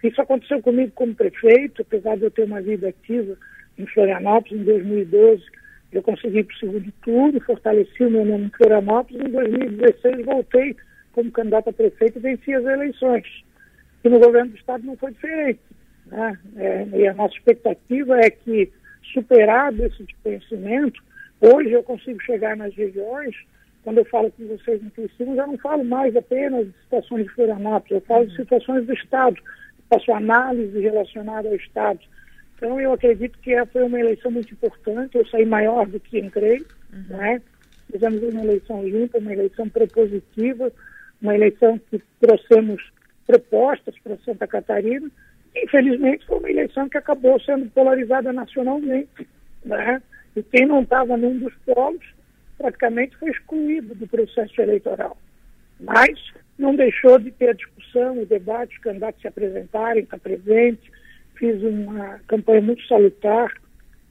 Isso aconteceu comigo como prefeito, apesar de eu ter uma vida ativa em Florianópolis em 2012. Eu consegui para o segundo turno, fortaleci o meu nome em Florianópolis. Em 2016 voltei como candidato a prefeito e venci as eleições. E no governo do Estado não foi diferente. Né? É, e a nossa expectativa é que, superado esse desconhecimento, hoje eu consigo chegar nas regiões. Quando eu falo com vocês no Criciúma, já não falo mais apenas de situações de Florianópolis, eu falo de situações do Estado. Faço análise relacionada ao Estado então, eu acredito que foi uma eleição muito importante. Eu saí maior do que entrei, uhum. né? Fizemos uma eleição limpa, uma eleição propositiva, uma eleição que trouxemos propostas para Santa Catarina. Infelizmente, foi uma eleição que acabou sendo polarizada nacionalmente, né? E quem não estava num dos polos, praticamente foi excluído do processo eleitoral. Mas não deixou de ter a discussão, o debate, os candidatos se apresentarem, estar presente, fiz uma campanha muito salutar,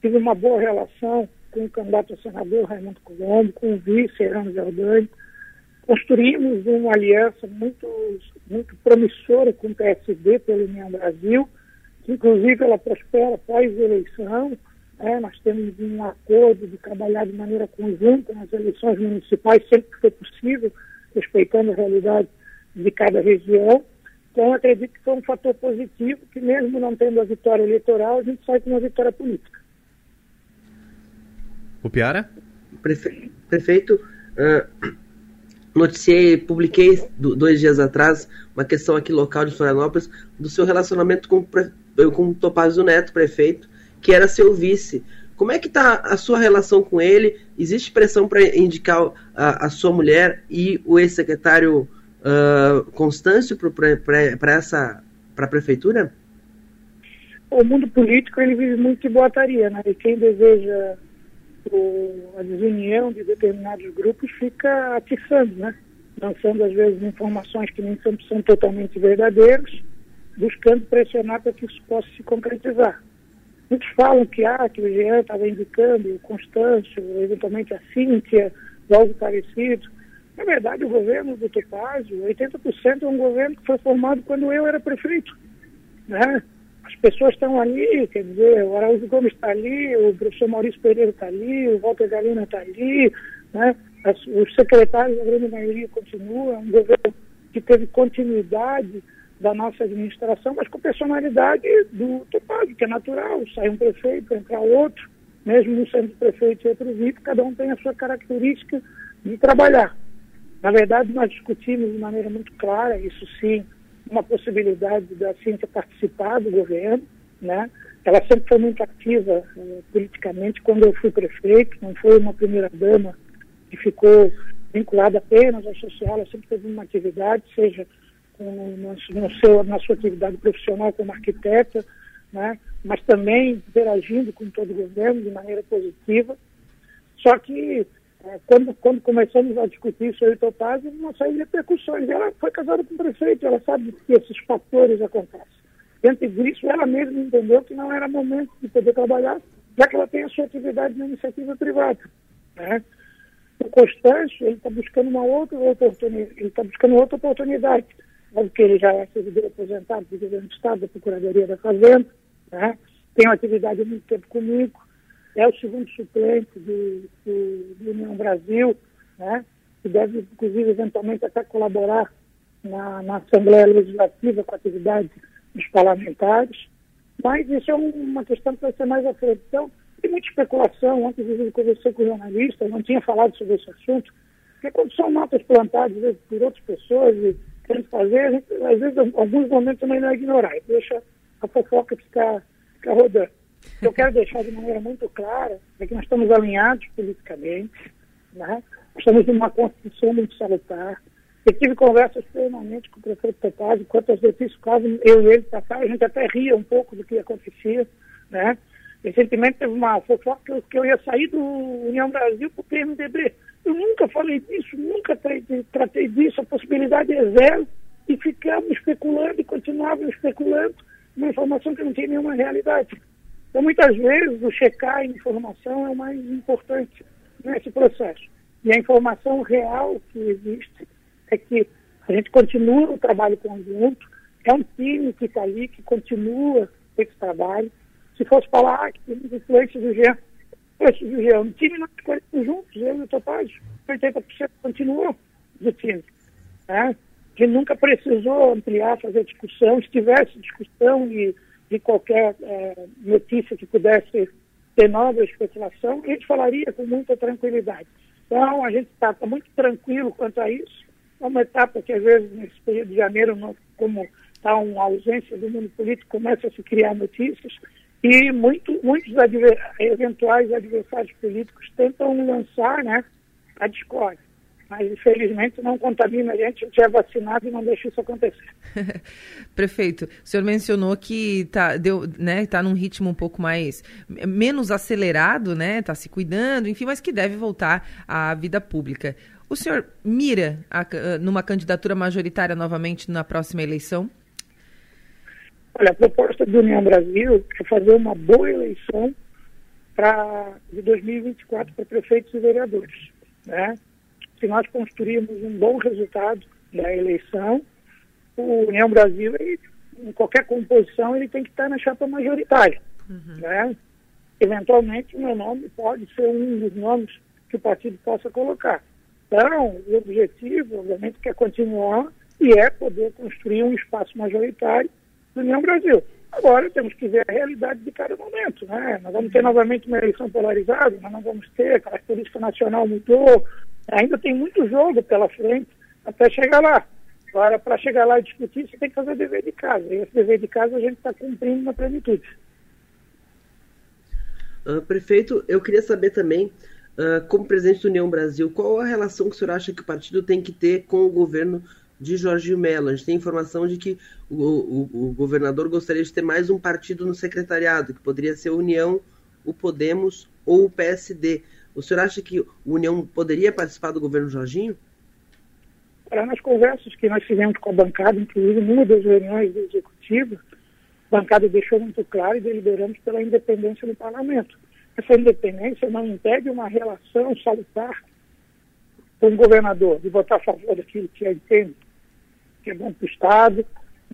tive uma boa relação com o candidato a senador Raimundo Colombo, com o vice Herano Jordani. Construímos uma aliança muito, muito promissora com o PSD pela União Brasil, que inclusive ela prospera após a eleição. É, nós temos um acordo de trabalhar de maneira conjunta nas eleições municipais, sempre que for possível, respeitando a realidade de cada região. Então, acredito que foi um fator positivo, que mesmo não tendo a vitória eleitoral, a gente sai com uma vitória política. O Piara? Prefe... Prefeito, uh, noticiei, publiquei dois dias atrás uma questão aqui local de Florianópolis do seu relacionamento com, com o Topazio Neto, prefeito, que era seu vice. Como é que está a sua relação com ele? Existe pressão para indicar a, a, sua mulher e o ex-secretário uh, Constâncio para essa para a prefeitura? O mundo político ele vive muito de boataria, né? E quem deseja o, a desunião de determinados grupos fica atiçando, né? Lançando às vezes informações que nem sempre são totalmente verdadeiras, buscando pressionar para que isso possa se concretizar. Muitos falam que, ah, que o Jean estava indicando o Constâncio, eventualmente a Cíntia, algo parecido. Na verdade, o governo do Topázio, 80% é um governo que foi formado quando eu era prefeito. Né? As pessoas estão ali, quer dizer, o Araújo Gomes está ali, o professor Maurício Pereira está ali, o Walter Galina está ali, né? As, os secretários, a grande maioria, continuam, é um governo que teve continuidade da nossa administração, mas com personalidade do Topázio, que é natural, sai um prefeito, entra outro, mesmo no sendo prefeito e outro vice, cada um tem a sua característica de trabalhar. Na verdade, nós discutimos de maneira muito clara, isso sim, uma possibilidade da ciência participar do governo, né? Ela sempre foi muito ativa eh, politicamente quando eu fui prefeito, não foi uma primeira-dama que ficou vinculada apenas ao social, ela sempre teve uma atividade, seja no, no seu, na sua atividade profissional como arquiteta, né? mas também interagindo com todo o governo de maneira positiva. Só que quando, quando começamos a discutir isso, eu e uma série de repercussões. Ela foi casada com o prefeito, ela sabe que esses fatores acontecem. Dentro disso, ela mesma entendeu que não era momento de poder trabalhar, já que ela tem a sua atividade na iniciativa privada. Né? O Constâncio, ele está buscando uma outra oportunidade, ele está buscando outra oportunidade porque ele já é servidor aposentado do governo do Estado, da Procuradoria da Fazenda, né? tem uma atividade há muito tempo comigo, é o segundo suplente do, do, do União Brasil, né? que deve, inclusive, eventualmente até colaborar na, na Assembleia Legislativa com a atividade dos parlamentares. Mas isso é uma questão que vai ser mais à frente. Então, tem muita especulação. Ontem, inclusive, conversei com o jornalista, não tinha falado sobre esse assunto, porque quando são notas plantadas por outras pessoas e querendo fazer, gente, às vezes, em alguns momentos também não é ignorar, deixa a fofoca ficar, ficar rodando. Eu quero deixar de maneira muito clara é que nós estamos alinhados politicamente, né? estamos numa constituição muito salutar. Eu tive conversas permanentes com o prefeito Topazio, quantas vezes quase eu e ele passaram, a gente até ria um pouco do que acontecia, né? Recentemente teve uma fofoca que eu ia sair do União Brasil para o PMDB. Eu nunca falei disso, nunca tratei, tratei disso, a possibilidade é zero. E ficamos especulando e continuávamos especulando uma informação que não tem nenhuma realidade. Então, muitas vezes, o checar a informação é o mais importante nesse processo. E a informação real que existe é que a gente continua o trabalho conjunto, é um time que está ali, que continua esse trabalho. Se fosse falar ah, que temos influência do Jean, esse é um time nós escolhemos juntos, eu e o Topaz, 80% continuou do time. Né? Que nunca precisou ampliar, fazer discussão. Se tivesse discussão de, de qualquer é, notícia que pudesse ter nova especulação, a gente falaria com muita tranquilidade. Então, a gente está tá muito tranquilo quanto a isso. É uma etapa que, às vezes, nesse período de janeiro, como está uma ausência do mundo político, começa a se criar notícias e muito, muitos adver, eventuais adversários políticos tentam lançar né, a discórdia. Mas, infelizmente, não contamina a gente, a gente é vacinado e não deixa isso acontecer. Prefeito, o senhor mencionou que está né, tá num ritmo um pouco mais, menos acelerado, né? Está se cuidando, enfim, mas que deve voltar à vida pública. O senhor mira a, numa candidatura majoritária novamente na próxima eleição? Olha, a proposta do União Brasil é fazer uma boa eleição para de 2024 para prefeitos e vereadores. Né? Se nós construirmos um bom resultado da eleição, o União Brasil, ele, em qualquer composição, ele tem que estar na chapa majoritária. Uhum. Né? Eventualmente, o meu nome pode ser um dos nomes que o partido possa colocar. Então, o objetivo, obviamente, é continuar e é poder construir um espaço majoritário do União Brasil. Agora temos que ver a realidade de cada momento. Né? Nós vamos ter novamente uma eleição polarizada, nós não vamos ter, a característica nacional mudou, ainda tem muito jogo pela frente até chegar lá. Agora, para chegar lá e discutir, você tem que fazer o dever de casa. E esse dever de casa a gente está cumprindo na plenitude. Uh, prefeito, eu queria saber também, uh, como presidente do União Brasil, qual a relação que o senhor acha que o partido tem que ter com o governo de Jorginho Mello. A gente tem informação de que o, o, o, governador gostaria de ter mais um partido no secretariado, que poderia ser a União, o Podemos ou o PSD. O senhor acha que o União poderia participar do governo Jorginho? Para nas conversas que nós fizemos com a bancada, inclusive numa das reuniões do Executivo, a bancada deixou muito claro e deliberamos pela independência do parlamento. Essa independência não impede uma relação salutar um governador de votar a favor daquilo que entende que é bom para o Estado,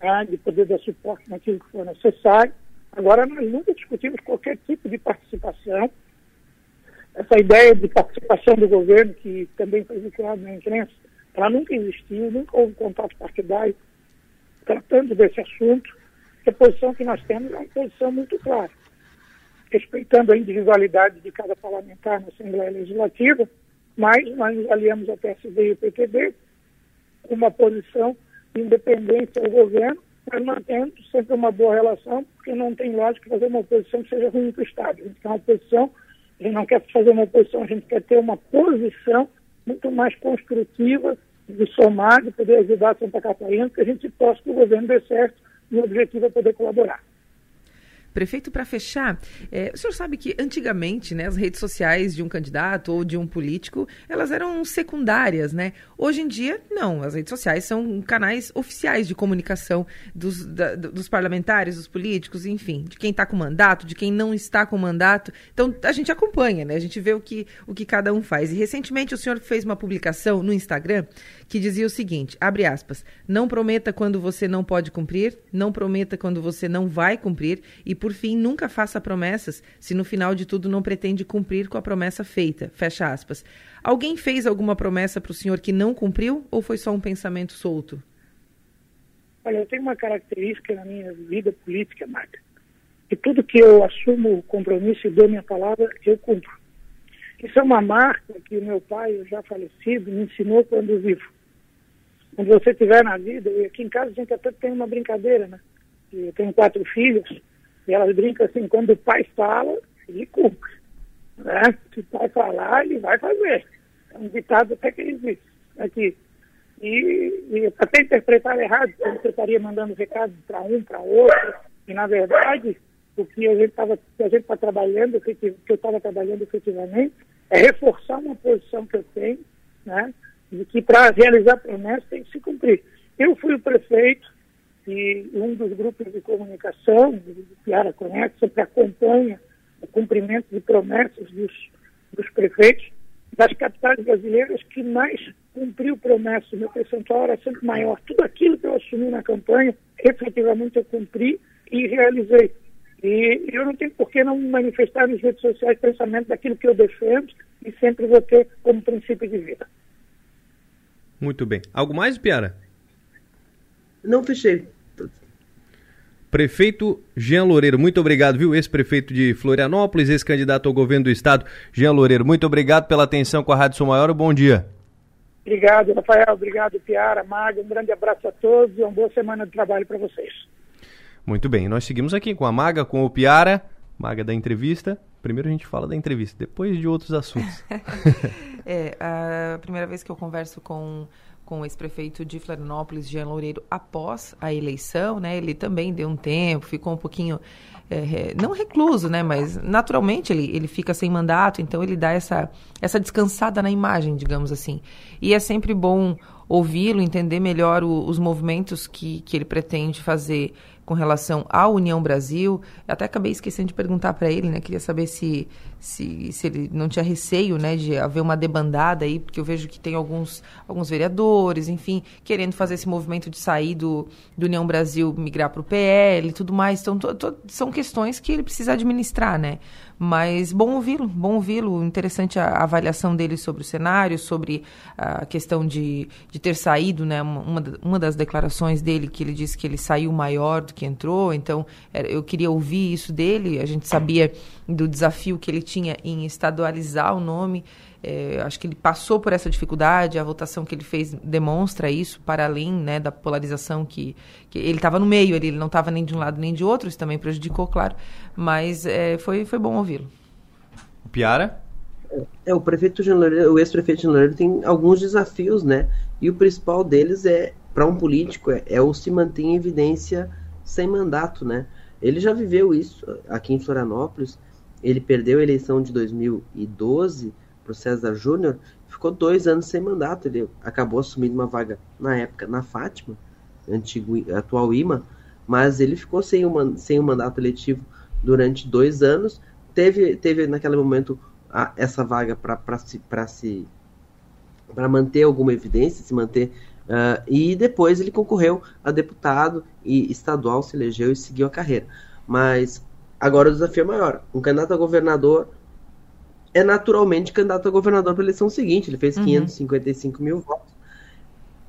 né, de poder dar suporte naquilo que for necessário. Agora, nós nunca discutimos qualquer tipo de participação. Essa ideia de participação do governo, que também foi vinculada na imprensa, ela nunca existiu, nunca houve contato partidário tratando desse assunto. A posição que nós temos é uma posição muito clara, respeitando a individualidade de cada parlamentar na Assembleia Legislativa, mas nós nos aliamos ao PSD e ao PTB com uma posição de independência ao governo, mas mantendo sempre uma boa relação, porque não tem lógica fazer uma oposição que seja ruim para o Estado. Gente quer uma oposição, a gente não quer fazer uma oposição, a gente quer ter uma posição muito mais construtiva de somar, de poder ajudar Santa Catarina, que a gente possa que o governo dê certo e o objetivo é poder colaborar. Prefeito, para fechar, é, o senhor sabe que antigamente né, as redes sociais de um candidato ou de um político, elas eram secundárias, né? Hoje em dia, não. As redes sociais são canais oficiais de comunicação dos, da, dos parlamentares, dos políticos, enfim, de quem está com mandato, de quem não está com mandato. Então, a gente acompanha, né? A gente vê o que, o que cada um faz. E recentemente o senhor fez uma publicação no Instagram que dizia o seguinte, abre aspas, não prometa quando você não pode cumprir, não prometa quando você não vai cumprir e por fim, nunca faça promessas se no final de tudo não pretende cumprir com a promessa feita. Fecha aspas. Alguém fez alguma promessa para o senhor que não cumpriu ou foi só um pensamento solto? Olha, eu tenho uma característica na minha vida política, Marta, que tudo que eu assumo compromisso e dou minha palavra, eu cumpro. Isso é uma marca que o meu pai, já falecido, me ensinou quando vivo. Quando você estiver na vida, e aqui em casa a gente até tem uma brincadeira, né? Eu tenho quatro filhos, e elas brincam assim, quando o pai fala, ele cumpre. Né? Se o pai falar, ele vai fazer. É um ditado até que existe aqui. E, e até interpretar errado, você estaria mandando recado para um, para outro, e na verdade, o que a gente estava tá trabalhando, o que eu estava trabalhando efetivamente, é reforçar uma posição que eu tenho, né, de que para realizar promessas tem que se cumprir. Eu fui o prefeito e um dos grupos de comunicação, o Piara conhece, sempre acompanha o cumprimento de promessas dos, dos prefeitos das capitais brasileiras que mais cumpriu promessas. Meu percentual era sempre maior. Tudo aquilo que eu assumi na campanha, efetivamente eu cumpri e realizei. E eu não tenho por que não manifestar nas redes sociais pensamento daquilo que eu defendo e sempre vou ter como princípio de vida. Muito bem. Algo mais, Piara? Não fechei. Prefeito Jean Loureiro, muito obrigado, viu? Ex-prefeito de Florianópolis, ex-candidato ao governo do estado, Jean Loureiro, muito obrigado pela atenção com a Rádio Sul Maior. Bom dia. Obrigado, Rafael. Obrigado, Piara, Maga. Um grande abraço a todos e uma boa semana de trabalho para vocês. Muito bem, nós seguimos aqui com a Maga, com o Piara, Maga da entrevista. Primeiro a gente fala da entrevista, depois de outros assuntos. é, a primeira vez que eu converso com com o ex-prefeito de Florianópolis, Jean Loureiro, após a eleição, né? Ele também deu um tempo, ficou um pouquinho, é, não recluso, né? Mas naturalmente ele, ele fica sem mandato, então ele dá essa, essa descansada na imagem, digamos assim. E é sempre bom ouvi-lo, entender melhor o, os movimentos que, que ele pretende fazer com relação à União Brasil. Eu até acabei esquecendo de perguntar para ele, né? Queria saber se, se, se ele não tinha receio, né, de haver uma debandada aí, porque eu vejo que tem alguns, alguns vereadores, enfim, querendo fazer esse movimento de sair do, do União Brasil, migrar para o PL e tudo mais. Então, to, to, são questões que ele precisa administrar, né? Mas bom ouvi-lo, bom ouvi-lo. Interessante a avaliação dele sobre o cenário, sobre a questão de, de ter saído, né? Uma, uma das declarações dele que ele disse que ele saiu maior do que entrou. Então, eu queria ouvir isso dele. A gente sabia do desafio que ele tinha em estadualizar o nome. É, acho que ele passou por essa dificuldade, a votação que ele fez demonstra isso, para além né, da polarização que, que ele estava no meio, ele, ele não estava nem de um lado nem de outro, isso também prejudicou, claro, mas é, foi, foi bom ouvi-lo. Piara? É, o prefeito de Loureiro, o ex-prefeito de Loureiro tem alguns desafios, né? E o principal deles é, para um político, é, é o se manter em evidência sem mandato, né? Ele já viveu isso aqui em Florianópolis, ele perdeu a eleição de 2012 para o César Júnior, ficou dois anos sem mandato. Ele acabou assumindo uma vaga na época na Fátima, antigo, atual IMA, mas ele ficou sem um, sem um mandato eletivo durante dois anos. Teve, teve naquele momento a, essa vaga para se, se para manter alguma evidência, se manter. Uh, e depois ele concorreu a deputado e estadual, se elegeu e seguiu a carreira. Mas agora o desafio é maior. Um candidato a governador é naturalmente candidato a governador para a eleição seguinte. Ele fez uhum. 555 mil votos.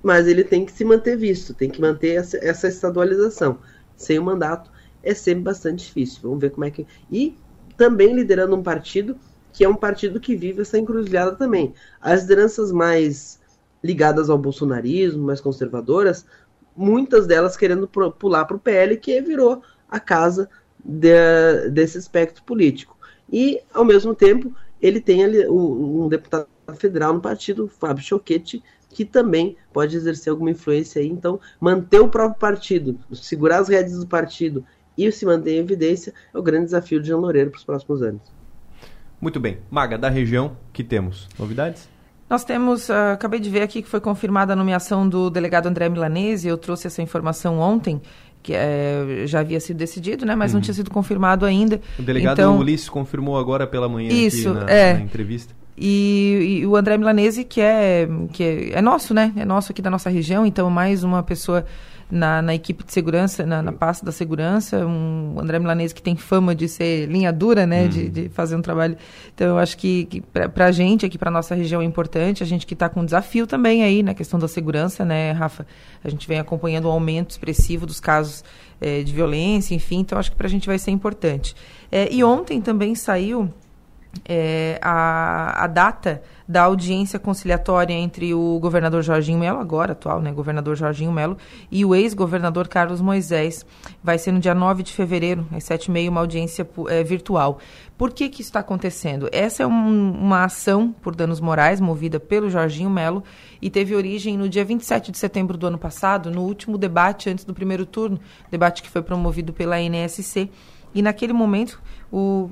Mas ele tem que se manter visto, tem que manter essa, essa estadualização. Sem o mandato é sempre bastante difícil. Vamos ver como é que. E também liderando um partido que é um partido que vive essa encruzilhada também. As lideranças mais ligadas ao bolsonarismo, mais conservadoras, muitas delas querendo pular para o PL, que virou a casa de, desse espectro político. E, ao mesmo tempo, ele tem ali um, um deputado federal no partido, Fábio Choquete, que também pode exercer alguma influência aí. Então, manter o próprio partido, segurar as redes do partido e se manter em evidência é o grande desafio de Jean Loureiro para os próximos anos. Muito bem. Maga, da região, que temos? Novidades? Nós temos, uh, acabei de ver aqui que foi confirmada a nomeação do delegado André Milanese, eu trouxe essa informação ontem, que é, já havia sido decidido, né, mas uhum. não tinha sido confirmado ainda. O delegado então, Ulisses confirmou agora pela manhã isso, na, é. na entrevista. E, e, o André Milanese, que é, que é, é nosso, né? É nosso aqui da nossa região, então mais uma pessoa na, na equipe de segurança, na, na pasta da segurança, um André Milanese que tem fama de ser linha dura, né, de, uhum. de, fazer um trabalho. Então, eu acho que, que para a gente aqui, para nossa região é importante, a gente que está com um desafio também aí na questão da segurança, né, Rafa? A gente vem acompanhando o um aumento expressivo dos casos é, de violência, enfim, então acho que para a gente vai ser importante. É, e ontem também saiu é, a, a data da audiência conciliatória entre o governador Jorginho Melo, agora atual, né, governador Jorginho Melo, e o ex-governador Carlos Moisés. Vai ser no dia 9 de fevereiro, às 7h30, uma audiência é, virtual. Por que, que isso está acontecendo? Essa é um, uma ação por danos morais movida pelo Jorginho Melo e teve origem no dia 27 de setembro do ano passado, no último debate antes do primeiro turno, debate que foi promovido pela NSC. E naquele momento, o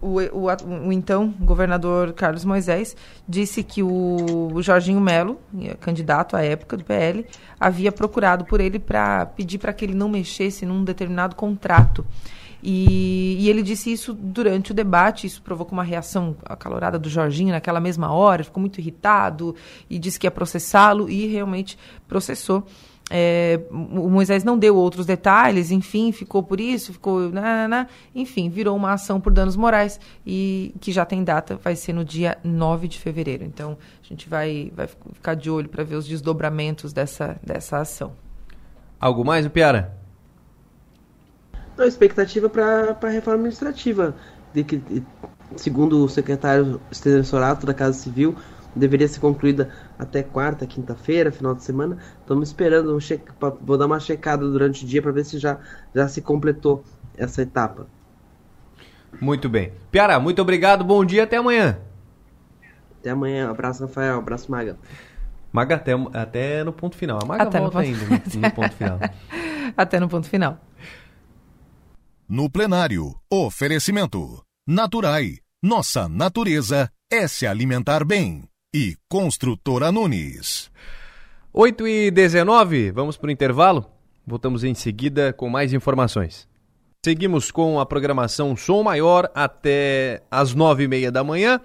o, o, o, então governador Carlos Moisés disse que o, o Jorginho Melo, candidato à época do PL, havia procurado por ele para pedir para que ele não mexesse num determinado contrato. E, e, ele disse isso durante o debate, isso provocou uma reação acalorada do Jorginho naquela mesma hora, ficou muito irritado e disse que ia processá-lo e realmente processou. É, o Moisés não deu outros detalhes, enfim, ficou por isso, ficou. Né, né, né, enfim, virou uma ação por danos morais e que já tem data, vai ser no dia 9 de fevereiro. Então, a gente vai, vai ficar de olho para ver os desdobramentos dessa, dessa ação. Algo mais, Piara? A expectativa para a reforma administrativa, de que, segundo o secretário Sorato da Casa Civil, deveria ser concluída até quarta, quinta-feira, final de semana. Estamos esperando, um cheque, vou dar uma checada durante o dia para ver se já, já se completou essa etapa. Muito bem. Piara, muito obrigado, bom dia, até amanhã. Até amanhã, abraço Rafael, abraço Maga. Maga até, até no ponto final. A Maga até volta no ponto... ainda no, no ponto final. até no ponto final. No plenário, oferecimento. Naturai. Nossa natureza é se alimentar bem e Construtora Nunes. 8 e 19, vamos para o intervalo? Voltamos em seguida com mais informações. Seguimos com a programação Som Maior até as nove e meia da manhã.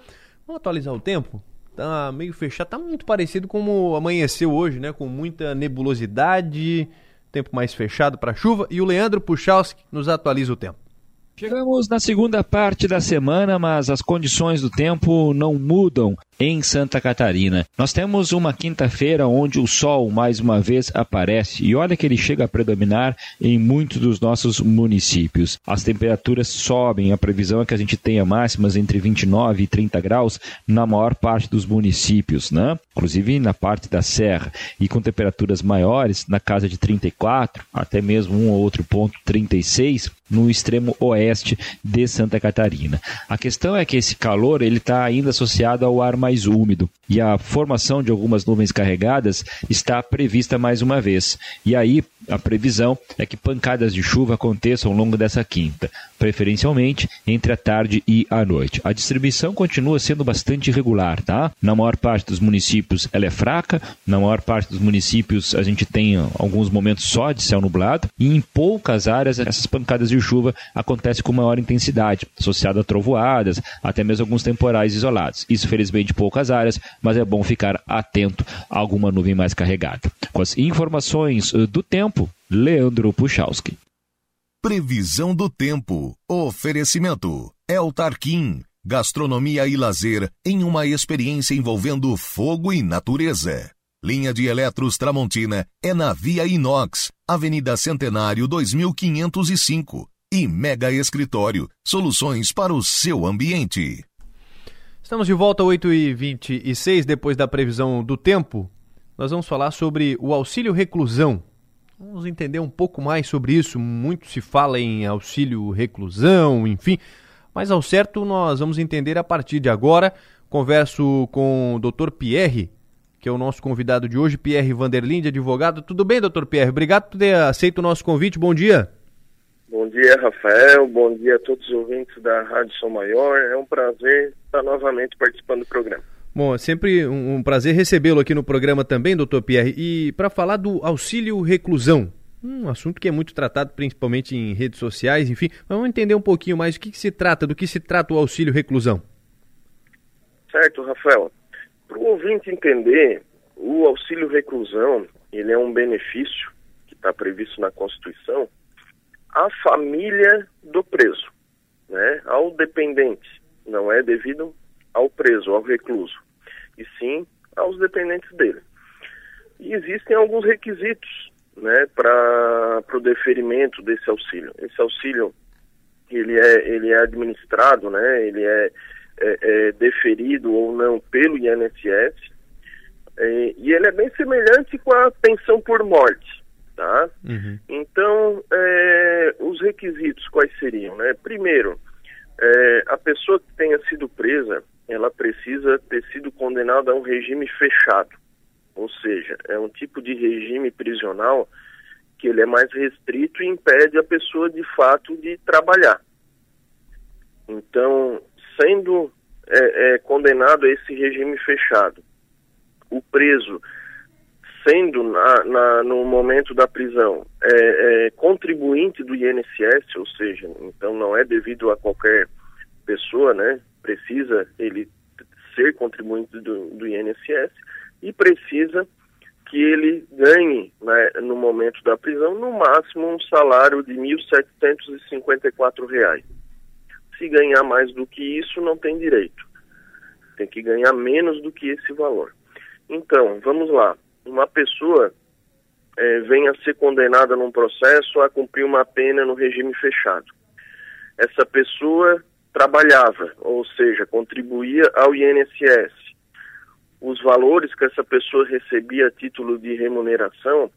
Vamos atualizar o tempo? Tá meio fechado, tá muito parecido como amanheceu hoje, né? Com muita nebulosidade, tempo mais fechado para chuva. E o Leandro Puchalski nos atualiza o tempo. Chegamos na segunda parte da semana, mas as condições do tempo não mudam em Santa Catarina. Nós temos uma quinta-feira onde o sol mais uma vez aparece e olha que ele chega a predominar em muitos dos nossos municípios. As temperaturas sobem, a previsão é que a gente tenha máximas entre 29 e 30 graus na maior parte dos municípios, né? Inclusive na parte da serra e com temperaturas maiores na casa de 34, até mesmo um ou outro ponto 36 no extremo oeste de Santa Catarina. A questão é que esse calor ele está ainda associado ao ar mais úmido e a formação de algumas nuvens carregadas está prevista mais uma vez. E aí a previsão é que pancadas de chuva aconteçam ao longo dessa quinta, preferencialmente entre a tarde e a noite. A distribuição continua sendo bastante irregular, tá? Na maior parte dos municípios ela é fraca, na maior parte dos municípios a gente tem alguns momentos só de céu nublado e em poucas áreas essas pancadas de chuva acontecem com maior intensidade, associada a trovoadas, até mesmo alguns temporais isolados. Isso felizmente poucas áreas, mas é bom ficar atento a alguma nuvem mais carregada. Com as informações eh, do tempo, Leandro Puchalski. Previsão do tempo. Oferecimento. El Tarquim. Gastronomia e lazer em uma experiência envolvendo fogo e natureza. Linha de Eletros Tramontina é na Via Inox, Avenida Centenário 2505. E Mega Escritório, soluções para o seu ambiente. Estamos de volta às 8h26, depois da previsão do tempo. Nós vamos falar sobre o auxílio reclusão. Vamos entender um pouco mais sobre isso. Muito se fala em auxílio reclusão, enfim. Mas ao certo nós vamos entender a partir de agora. Converso com o Dr. Pierre, que é o nosso convidado de hoje, Pierre Vanderlinde, advogado. Tudo bem, doutor Pierre? Obrigado por ter aceito o nosso convite. Bom dia. Bom dia, Rafael. Bom dia a todos os ouvintes da Rádio São Maior. É um prazer estar novamente participando do programa. Bom, é sempre um, um prazer recebê-lo aqui no programa também, doutor Pierre. E para falar do auxílio reclusão, um assunto que é muito tratado principalmente em redes sociais, enfim, vamos entender um pouquinho mais do que, que se trata, do que se trata o auxílio reclusão. Certo, Rafael. Para o ouvinte entender, o auxílio reclusão, ele é um benefício que está previsto na Constituição à família do preso, né, ao dependente. Não é devido ao preso, ao recluso, e sim aos dependentes dele. E existem alguns requisitos né, para o deferimento desse auxílio. Esse auxílio ele é, ele é administrado, né, ele é é, é, deferido ou não pelo INSS, é, e ele é bem semelhante com a pensão por morte, tá? Uhum. Então, é, os requisitos quais seriam, né? Primeiro, é, a pessoa que tenha sido presa, ela precisa ter sido condenada a um regime fechado, ou seja, é um tipo de regime prisional que ele é mais restrito e impede a pessoa de fato de trabalhar. Então, sendo é, é, condenado a esse regime fechado, o preso sendo na, na, no momento da prisão é, é, contribuinte do INSS, ou seja, então não é devido a qualquer pessoa, né? Precisa ele ser contribuinte do, do INSS e precisa que ele ganhe né, no momento da prisão no máximo um salário de R$ 1.754 se ganhar mais do que isso, não tem direito. Tem que ganhar menos do que esse valor. Então, vamos lá. Uma pessoa é, vem a ser condenada num processo a cumprir uma pena no regime fechado. Essa pessoa trabalhava, ou seja, contribuía ao INSS. Os valores que essa pessoa recebia a título de remuneração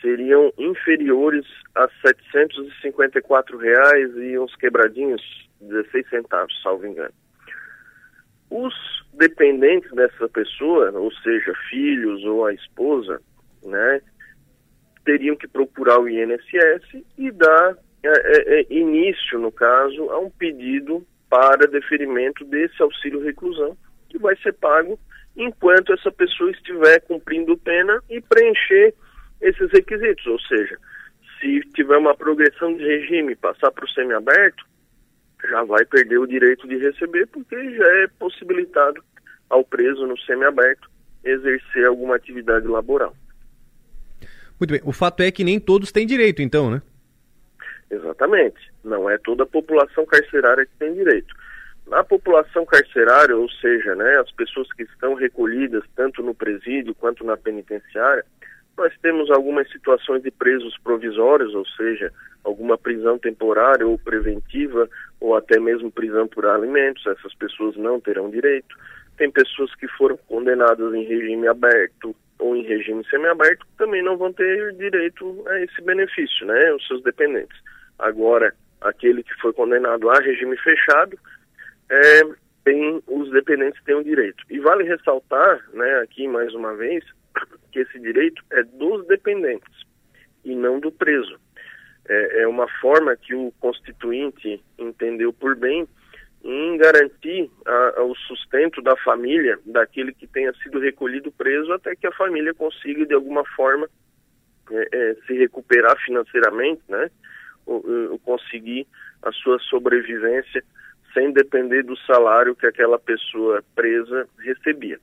seriam inferiores a 754 reais e uns quebradinhos 16 centavos, salvo engano. Os dependentes dessa pessoa, ou seja, filhos ou a esposa, né, teriam que procurar o INSS e dar é, é, é, início, no caso, a um pedido para deferimento desse auxílio reclusão, que vai ser pago enquanto essa pessoa estiver cumprindo pena e preencher esses requisitos, ou seja, se tiver uma progressão de regime, passar para o semiaberto, já vai perder o direito de receber, porque já é possibilitado ao preso no semiaberto exercer alguma atividade laboral. Muito bem. O fato é que nem todos têm direito, então, né? Exatamente. Não é toda a população carcerária que tem direito. Na população carcerária, ou seja, né, as pessoas que estão recolhidas tanto no presídio quanto na penitenciária, nós temos algumas situações de presos provisórios, ou seja, alguma prisão temporária ou preventiva, ou até mesmo prisão por alimentos, essas pessoas não terão direito. Tem pessoas que foram condenadas em regime aberto ou em regime semiaberto também não vão ter direito a esse benefício, né, os seus dependentes. Agora, aquele que foi condenado a regime fechado, é, tem, os dependentes têm o direito. E vale ressaltar, né, aqui mais uma vez, que esse direito é dos dependentes e não do preso. É, é uma forma que o constituinte entendeu por bem em garantir a, a, o sustento da família daquele que tenha sido recolhido preso até que a família consiga de alguma forma é, é, se recuperar financeiramente, né, conseguir a sua sobrevivência sem depender do salário que aquela pessoa presa recebia.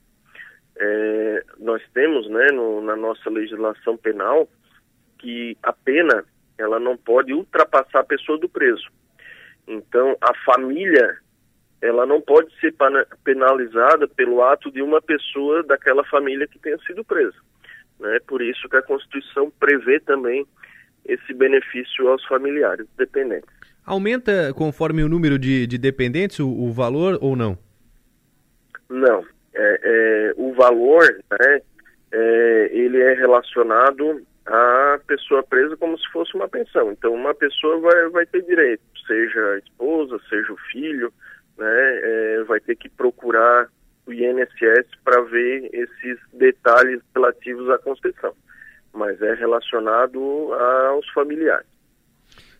é, nós temos né, no, na nossa legislação penal que a pena ela não pode ultrapassar a pessoa do preso. Então, a família ela não pode ser penalizada pelo ato de uma pessoa daquela família que tenha sido presa. Né? Por isso que a Constituição prevê também esse benefício aos familiares dependentes. Aumenta conforme o número de, de dependentes o, o valor ou não? Não. É, é, o valor, né, é, ele é relacionado à pessoa presa como se fosse uma pensão. Então, uma pessoa vai, vai ter direito, seja a esposa, seja o filho, né, é, vai ter que procurar o INSS para ver esses detalhes relativos à concessão, mas é relacionado aos familiares.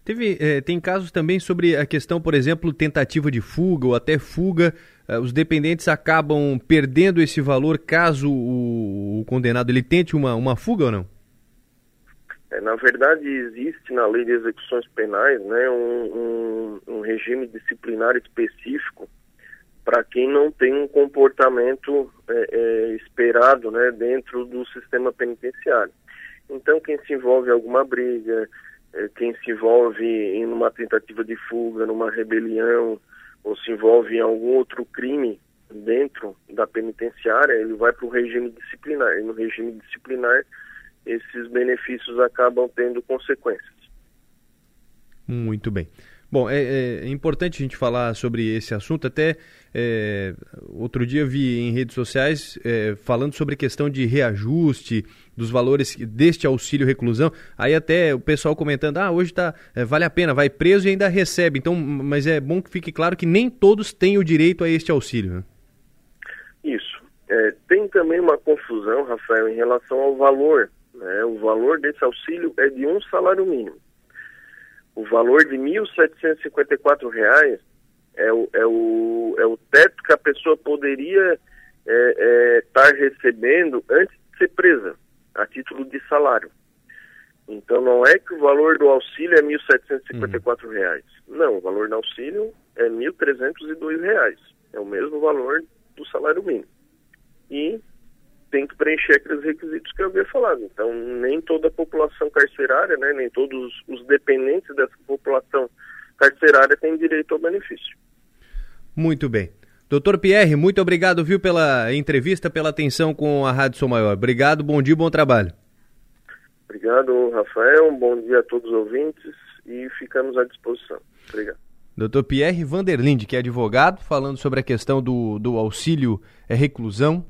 Teve, eh, tem casos também sobre a questão, por exemplo, tentativa de fuga ou até fuga. Eh, os dependentes acabam perdendo esse valor caso o, o condenado ele tente uma, uma fuga ou não? É, na verdade, existe na lei de execuções penais né, um, um, um regime disciplinar específico para quem não tem um comportamento é, é, esperado né, dentro do sistema penitenciário. Então, quem se envolve em alguma briga, é, quem se envolve em uma tentativa de fuga, numa rebelião, ou se envolve em algum outro crime dentro da penitenciária, ele vai para o regime disciplinar. E no regime disciplinar, esses benefícios acabam tendo consequências. Muito bem. Bom, é, é, importante a gente falar sobre esse assunto. Até é, outro dia vi em redes sociais é, falando sobre questão de reajuste dos valores deste auxílio reclusão. Aí até o pessoal comentando: ah, hoje tá, é, vale a pena, vai preso e ainda recebe. Então, mas é bom que fique claro que nem todos têm o direito a este auxílio. Né? Isso. É, tem também uma confusão, Rafael, em relação ao valor. Né? O valor desse auxílio é de um salário mínimo o valor de R$ 1.754 é o, é, o, é o teto que a pessoa poderia estar é, é, tá recebendo antes de ser presa, a título de salário. Então não é que o valor do auxílio é R$ 1.754. Uhum. Reais. Não, o valor do auxílio é 1.302 reais. É o mesmo valor do salário mínimo. E tem que preencher aqueles requisitos que eu havia falado. Então, nem toda a população carcerária, né, nem todos os dependentes dessa população carcerária têm direito ao benefício. Muito bem. Doutor Pierre, muito obrigado, viu, pela entrevista, pela atenção com a Rádio Sou Maior. Obrigado, bom dia, bom trabalho. Obrigado, Rafael. Bom dia a todos os ouvintes e ficamos à disposição. Obrigado. Doutor Pierre Vanderlinde, que é advogado, falando sobre a questão do, do auxílio é, reclusão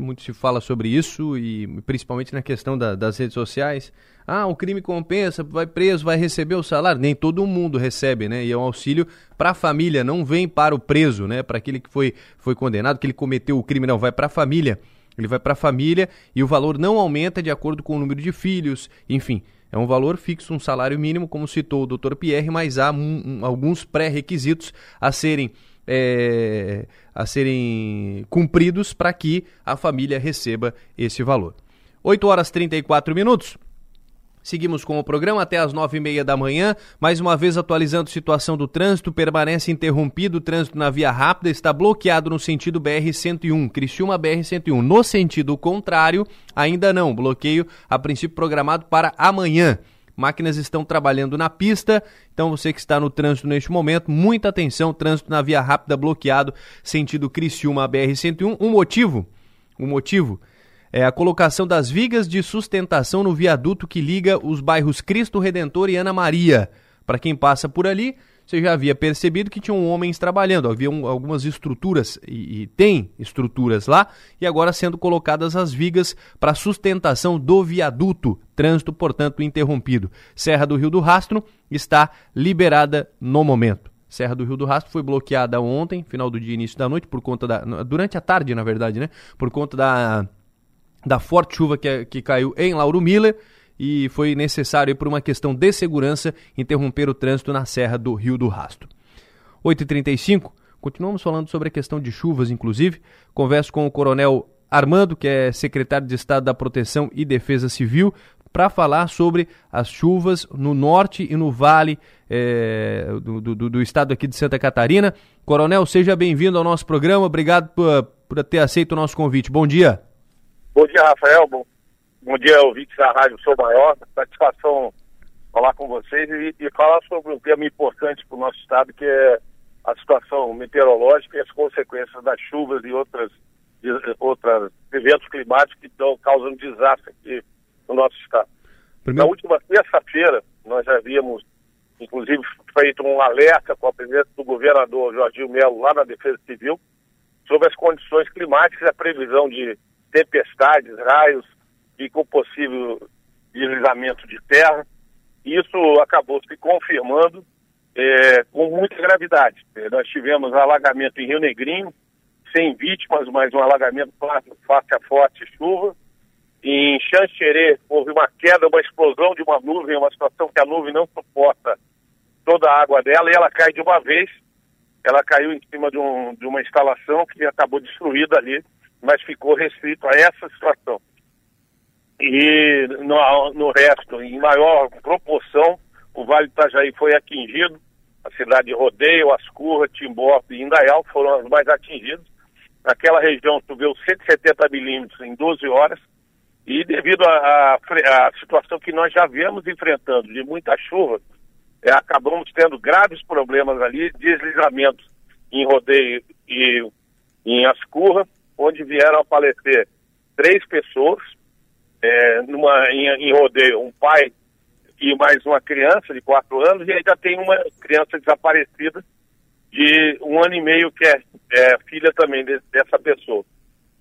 muito se fala sobre isso e principalmente na questão da, das redes sociais. Ah, o crime compensa, vai preso, vai receber o salário. Nem todo mundo recebe, né? E é um auxílio para a família, não vem para o preso, né? Para aquele que foi, foi condenado, que ele cometeu o crime, não, vai para a família. Ele vai para a família e o valor não aumenta de acordo com o número de filhos, enfim. É um valor fixo, um salário mínimo, como citou o Dr. Pierre, mas há um, um, alguns pré-requisitos a serem é, a serem cumpridos para que a família receba esse valor. 8 horas 34 minutos. Seguimos com o programa até as nove e meia da manhã. Mais uma vez atualizando a situação do trânsito. Permanece interrompido o trânsito na via rápida. Está bloqueado no sentido BR-101, Criciúma BR-101. No sentido contrário, ainda não. Bloqueio a princípio programado para amanhã. Máquinas estão trabalhando na pista, então você que está no trânsito neste momento, muita atenção, trânsito na via rápida bloqueado, sentido Criciúma BR-101. Um motivo, um motivo é a colocação das vigas de sustentação no viaduto que liga os bairros Cristo Redentor e Ana Maria. Para quem passa por ali, você já havia percebido que tinham homens trabalhando, havia algumas estruturas e, e, tem estruturas lá e agora sendo colocadas as vigas para sustentação do viaduto, trânsito portanto interrompido. Serra do Rio do Rastro está liberada no momento. Serra do Rio do Rastro foi bloqueada ontem, final do dia, início da noite, por conta da durante a tarde, na verdade, né? Por conta da da forte chuva que, que caiu em Lauro Miller e foi necessário, por uma questão de segurança, interromper o trânsito na Serra do Rio do Rastro. 8h35, continuamos falando sobre a questão de chuvas, inclusive. Converso com o Coronel Armando, que é secretário de Estado da Proteção e Defesa Civil, para falar sobre as chuvas no norte e no vale é, do, do, do, estado aqui de Santa Catarina. Coronel, seja bem-vindo ao nosso programa. Obrigado por, por ter aceito o nosso convite. Bom dia. Bom dia, Rafael. Bom, bom dia, ouvintes da Rádio Sou Maior. Satisfação falar com vocês e, e falar sobre um tema importante para o nosso estado, que é a situação meteorológica e as consequências das chuvas e outras, e, outras eventos climáticos que estão causando desastre aqui no nosso estado. Primeiro... Na última terça-feira, nós já havíamos, inclusive, feito um alerta com a presença do governador Jorginho Melo lá na Defesa Civil sobre as condições climáticas e a previsão de tempestades, raios e com possível deslizamento de terra. Isso acabou se confirmando é, com muita gravidade. É, nós tivemos alagamento em Rio Negrinho, sem vítimas, mas um alagamento face a forte chuva. Em Xanxerê houve uma queda, uma explosão de uma nuvem, uma situação que a nuvem não suporta toda a água dela e ela cai de uma vez. Ela caiu em cima de, um, de uma instalação que acabou destruída ali, mas ficou restrito a essa situação. E no, no resto, em maior proporção, o Vale do Itajaí foi atingido. A cidade de Rodeio, Ascurra, Timbó e Indaial foram as mais atingidas. Naquela região choveu 170 milímetros em 12 horas. E devido à situação que nós já viemos enfrentando de muita chuva, é, acabamos tendo graves problemas ali, deslizamentos em Rodeio e em Ascurra, onde vieram a falecer três pessoas, é, numa, em, em Rodeio, um pai e mais uma criança de quatro anos, e ainda tem uma criança desaparecida de um ano e meio que é, é filha também de, dessa pessoa.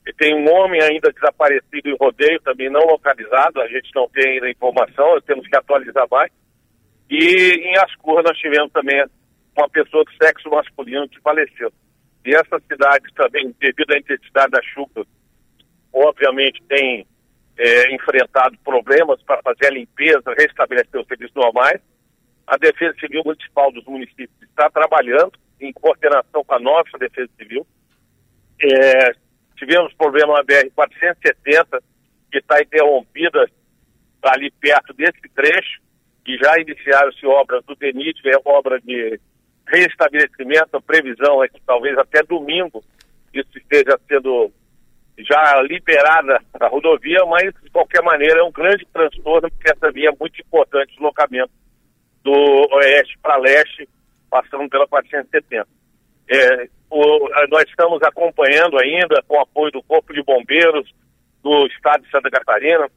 E tem um homem ainda desaparecido em rodeio, também não localizado, a gente não tem ainda informação, temos que atualizar mais. E em Ascurra nós tivemos também uma pessoa de sexo masculino que faleceu. E essas cidades também, devido à intensidade da chuva, obviamente tem é, enfrentado problemas para fazer a limpeza, restabelecer os serviços normais. A Defesa Civil Municipal dos municípios está trabalhando em coordenação com a nossa Defesa Civil. É, tivemos problema na BR-470, que está interrompida ali perto desse trecho, e já iniciaram-se obras do DENIT, é obra de restabelecimento, a previsão é que talvez até domingo isso esteja sendo já liberada a rodovia, mas de qualquer maneira é um grande transtorno, porque essa via é muito importante, deslocamento do oeste para leste, passando pela 470. É, o, nós estamos acompanhando ainda, com apoio do Corpo de Bombeiros do Estado de Santa Catarina,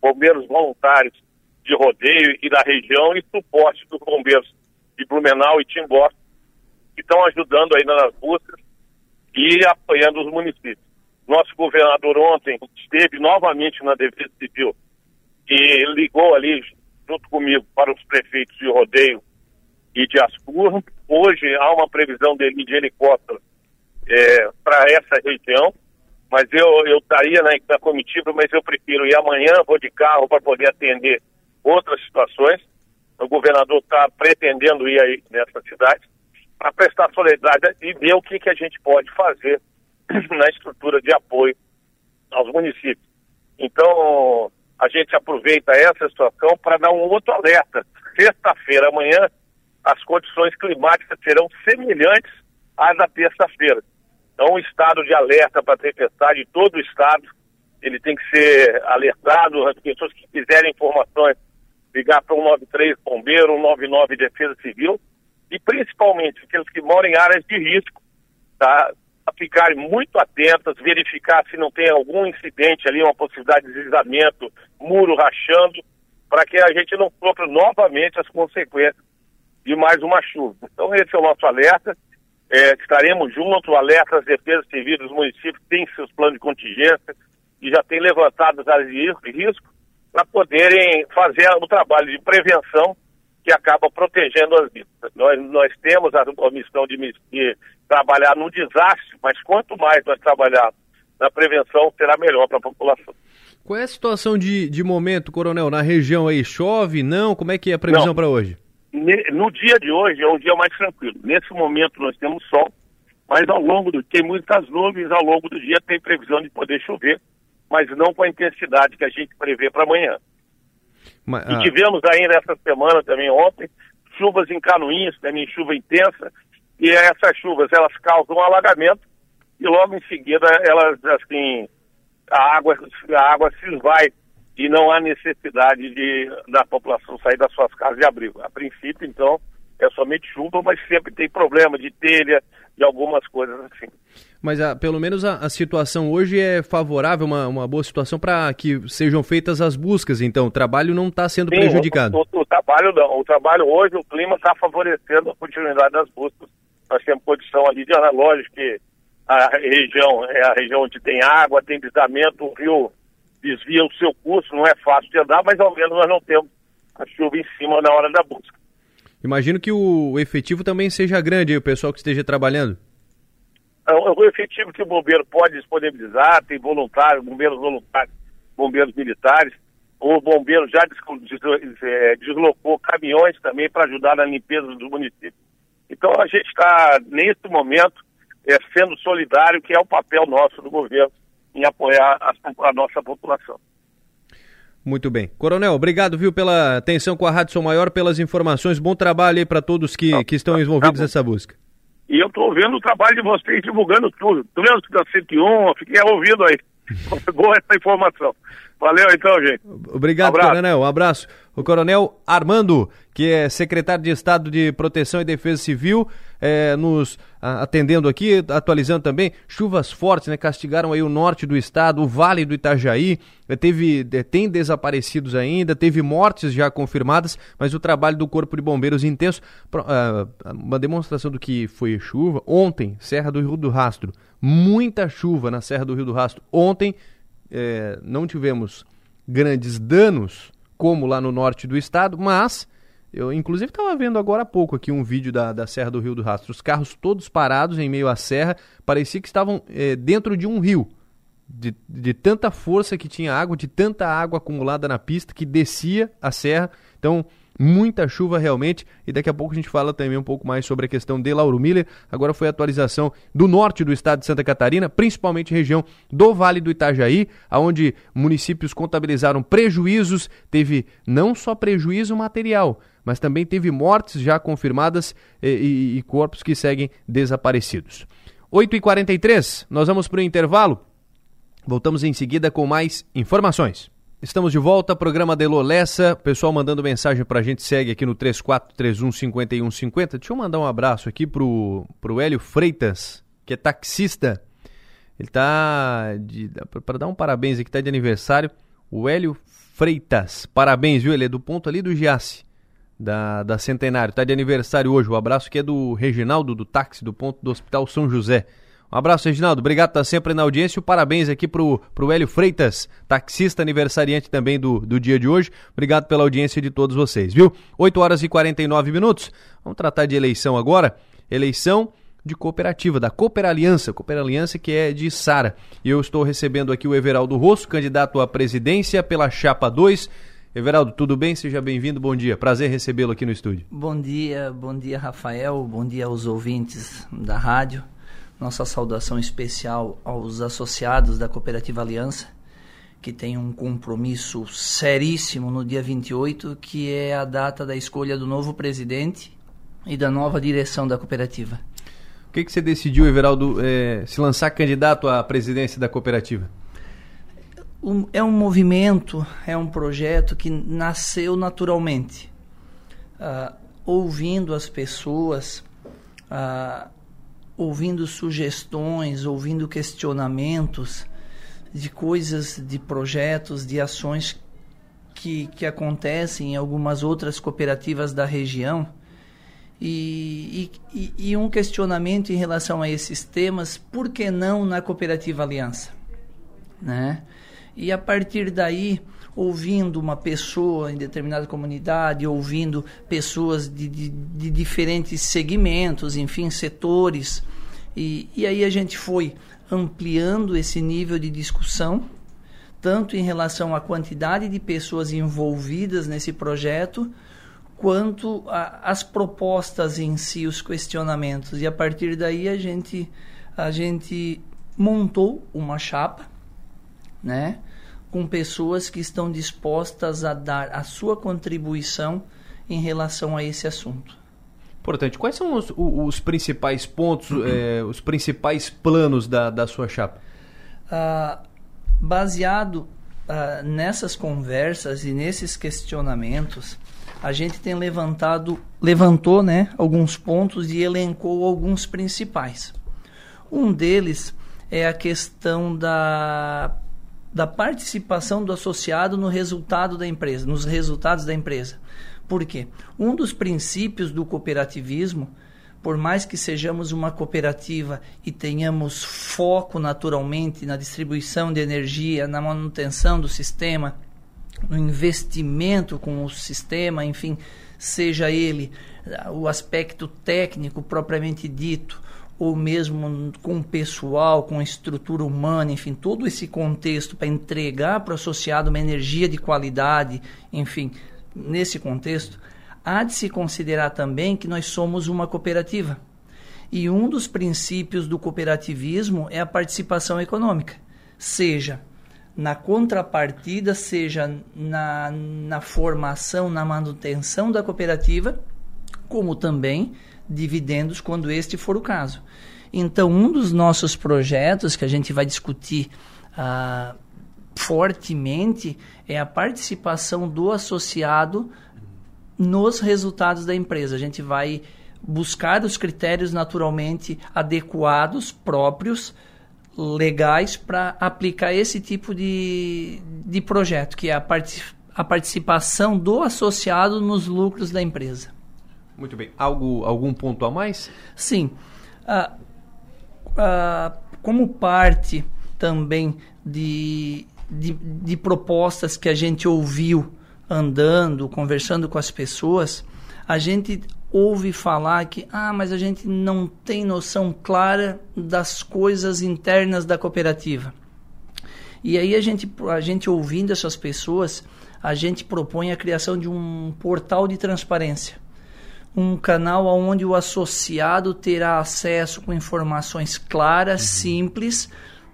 bombeiros voluntários de rodeio e da região e suporte dos bombeiros de Blumenau e Timbó, que estão ajudando ainda nas buscas e apoiando os municípios. Nosso governador ontem esteve novamente na Defesa Civil e ligou ali, junto comigo, para os prefeitos de Rodeio e de Ascurro. Hoje há uma previsão dele de helicóptero é, para essa região, mas eu, eu estaria na, na comitiva, mas eu prefiro ir amanhã, vou de carro para poder atender outras situações. O governador está pretendendo ir aí nessa cidade para prestar solidariedade e ver o que, que a gente pode fazer na estrutura de apoio aos municípios. Então, a gente aproveita essa situação para dar um outro alerta. Sexta-feira, amanhã, as condições climáticas serão semelhantes às da terça-feira. Então, um estado de alerta para tempestade, todo o estado, ele tem que ser alertado. As pessoas que quiserem informações, ligar para o 93 Bombeiro, 199 Defesa Civil, e principalmente aqueles que moram em áreas de risco, tá? Ficarem muito atentas, verificar se não tem algum incidente ali, uma possibilidade de deslizamento, muro rachando, para que a gente não sofra novamente as consequências de mais uma chuva. Então esse é o nosso alerta. É, estaremos juntos, alerta às defesas civis dos municípios tem seus planos de contingência e já tem levantado as áreas de risco para poderem fazer o trabalho de prevenção que acaba protegendo as vidas. Nós, nós temos a, a missão de, de, trabalhar no desastre, mas quanto mais nós trabalharmos na prevenção, será melhor para a população. Qual é a situação de, de momento, Coronel, na região aí? Chove, não? Como é que é a previsão para hoje? No dia de hoje é um dia mais tranquilo. Nesse momento nós temos sol, mas ao longo do tem muitas nuvens, ao longo do dia tem previsão de poder chover, mas não com a intensidade que a gente prevê para amanhã. Mas, ah... E tivemos ainda essa semana também, ontem, chuvas em Canoinhas, também chuva intensa, e essas chuvas, elas causam alagamento, e logo em seguida elas, assim, a água, a água se esvai e não há necessidade de, da população sair das suas casas de abrigo. A princípio, então, é somente chuva, mas sempre tem problema de telha, de algumas coisas assim. Mas a, pelo menos a, a, situação hoje é favorável, uma, uma boa situação para que sejam feitas as buscas, então o trabalho não está sendo Sim, prejudicado. O, o, o, trabalho não, o trabalho hoje, o clima está favorecendo a continuidade das buscas. Nós temos condição ali de lógico que a região é a região onde tem água, tem deslizamento, o rio desvia o seu curso, não é fácil de andar, mas ao menos nós não temos a chuva em cima na hora da busca. Imagino que o efetivo também seja grande, o pessoal que esteja trabalhando. É, o efetivo que o bombeiro pode disponibilizar, tem voluntários, bombeiros voluntários, bombeiros militares. O bombeiro já é, deslocou caminhões também para ajudar na limpeza do município. Então a gente está, nesse momento, é, sendo solidário, que é o papel nosso do governo em apoiar a, a nossa população. Muito bem. Coronel, obrigado, viu, pela atenção com a Rádio São Maior, pelas informações. Bom trabalho aí para todos que, tá, que estão envolvidos tá nessa busca. E eu estou vendo o trabalho de vocês divulgando tudo. Trânsito da 101, fiquei ouvindo aí. Boa essa informação. Valeu então, gente. Obrigado, Coronel. Um abraço. O Coronel Armando, que é secretário de Estado de Proteção e Defesa Civil, é, nos atendendo aqui, atualizando também, chuvas fortes, né, castigaram aí o norte do estado, o vale do Itajaí, é, teve, é, tem desaparecidos ainda, teve mortes já confirmadas, mas o trabalho do Corpo de Bombeiros intenso, uh, uma demonstração do que foi chuva, ontem, Serra do Rio do Rastro, muita chuva na Serra do Rio do Rastro, ontem é, não tivemos grandes danos, como lá no norte do estado, mas eu inclusive estava vendo agora há pouco aqui um vídeo da, da Serra do Rio do Rastro. Os carros todos parados em meio à serra, parecia que estavam é, dentro de um rio. De, de tanta força que tinha água, de tanta água acumulada na pista que descia a serra. Então, muita chuva realmente. E daqui a pouco a gente fala também um pouco mais sobre a questão de Lauro Miller. Agora foi a atualização do norte do estado de Santa Catarina, principalmente região do Vale do Itajaí, onde municípios contabilizaram prejuízos. Teve não só prejuízo material, mas também teve mortes já confirmadas e, e, e corpos que seguem desaparecidos. 8h43, nós vamos para o intervalo. Voltamos em seguida com mais informações. Estamos de volta, programa Delô Lessa. Pessoal mandando mensagem pra gente, segue aqui no 34315150. Deixa eu mandar um abraço aqui pro, pro Hélio Freitas, que é taxista. Ele tá para dar um parabéns aqui, tá de aniversário. O Hélio Freitas, parabéns, viu? Ele é do ponto ali do Giasse, da, da Centenário. Tá de aniversário hoje. O abraço aqui é do Reginaldo, do táxi, do ponto do Hospital São José. Um abraço, Reginaldo. Obrigado estar sempre na audiência. Parabéns aqui pro, pro Hélio Freitas, taxista aniversariante também do, do dia de hoje. Obrigado pela audiência de todos vocês, viu? 8 horas e 49 minutos. Vamos tratar de eleição agora. Eleição de cooperativa, da Cooper Aliança, Cooper Aliança que é de Sara. E eu estou recebendo aqui o Everaldo Rosso, candidato à presidência pela Chapa 2. Everaldo, tudo bem? Seja bem-vindo, bom dia. Prazer recebê-lo aqui no estúdio. Bom dia, bom dia, Rafael. Bom dia aos ouvintes da rádio. Nossa saudação especial aos associados da Cooperativa Aliança, que tem um compromisso seríssimo no dia 28, que é a data da escolha do novo presidente e da nova direção da cooperativa. O que, que você decidiu, Everaldo, é, se lançar candidato à presidência da cooperativa? é um movimento, é um projeto que nasceu naturalmente, uh, ouvindo as pessoas, uh, ouvindo sugestões, ouvindo questionamentos de coisas, de projetos, de ações que, que acontecem em algumas outras cooperativas da região. E, e, e, um questionamento em relação a esses temas, por que não na Cooperativa Aliança? Né? E a partir daí, ouvindo uma pessoa em determinada comunidade, ouvindo pessoas de, de, de diferentes segmentos, enfim, setores. E, e aí a gente foi ampliando esse nível de discussão, tanto em relação à quantidade de pessoas envolvidas nesse projeto, quanto às propostas em si, os questionamentos. E a partir daí a gente, a gente montou uma chapa, né? Com pessoas que estão dispostas a dar a sua contribuição em relação a esse assunto. Importante. Quais são os, os principais pontos, uhum. é, os principais planos da, da sua chapa? Ah, baseado uh, nessas conversas e nesses questionamentos, a gente tem levantado, levantou né, alguns pontos e elencou alguns principais. Um deles é a questão da, da participação do associado no resultado da empresa, nos resultados da empresa. Por quê? Um dos princípios do cooperativismo por mais que sejamos uma cooperativa e tenhamos foco naturalmente na distribuição de energia, na manutenção do sistema, no investimento com o sistema, enfim, seja ele ah, o aspecto técnico propriamente dito, ou mesmo com o pessoal, com a estrutura humana, enfim, todo esse contexto para entregar para o associado uma energia de qualidade, enfim, nesse contexto, há de se considerar também que nós somos uma cooperativa. E um dos princípios do cooperativismo é a participação econômica, seja na contrapartida, seja na, na formação, na manutenção da cooperativa, como também dividendos quando este for o caso. Então, um dos nossos projetos que a gente vai discutir ah, fortemente é a participação do associado nos resultados da empresa. A gente vai buscar os critérios naturalmente adequados, próprios, legais, para aplicar esse tipo de, de projeto, que é a, part a participação do associado nos lucros da empresa. Muito bem. Algo, algum ponto a mais? Sim. Ah, ah, como parte também de, de, de propostas que a gente ouviu andando, conversando com as pessoas, a gente ouve falar que, ah, mas a gente não tem noção clara das coisas internas da cooperativa. E aí a gente, a gente ouvindo essas pessoas, a gente propõe a criação de um portal de transparência. Um canal onde o associado terá acesso com informações claras, uhum. simples,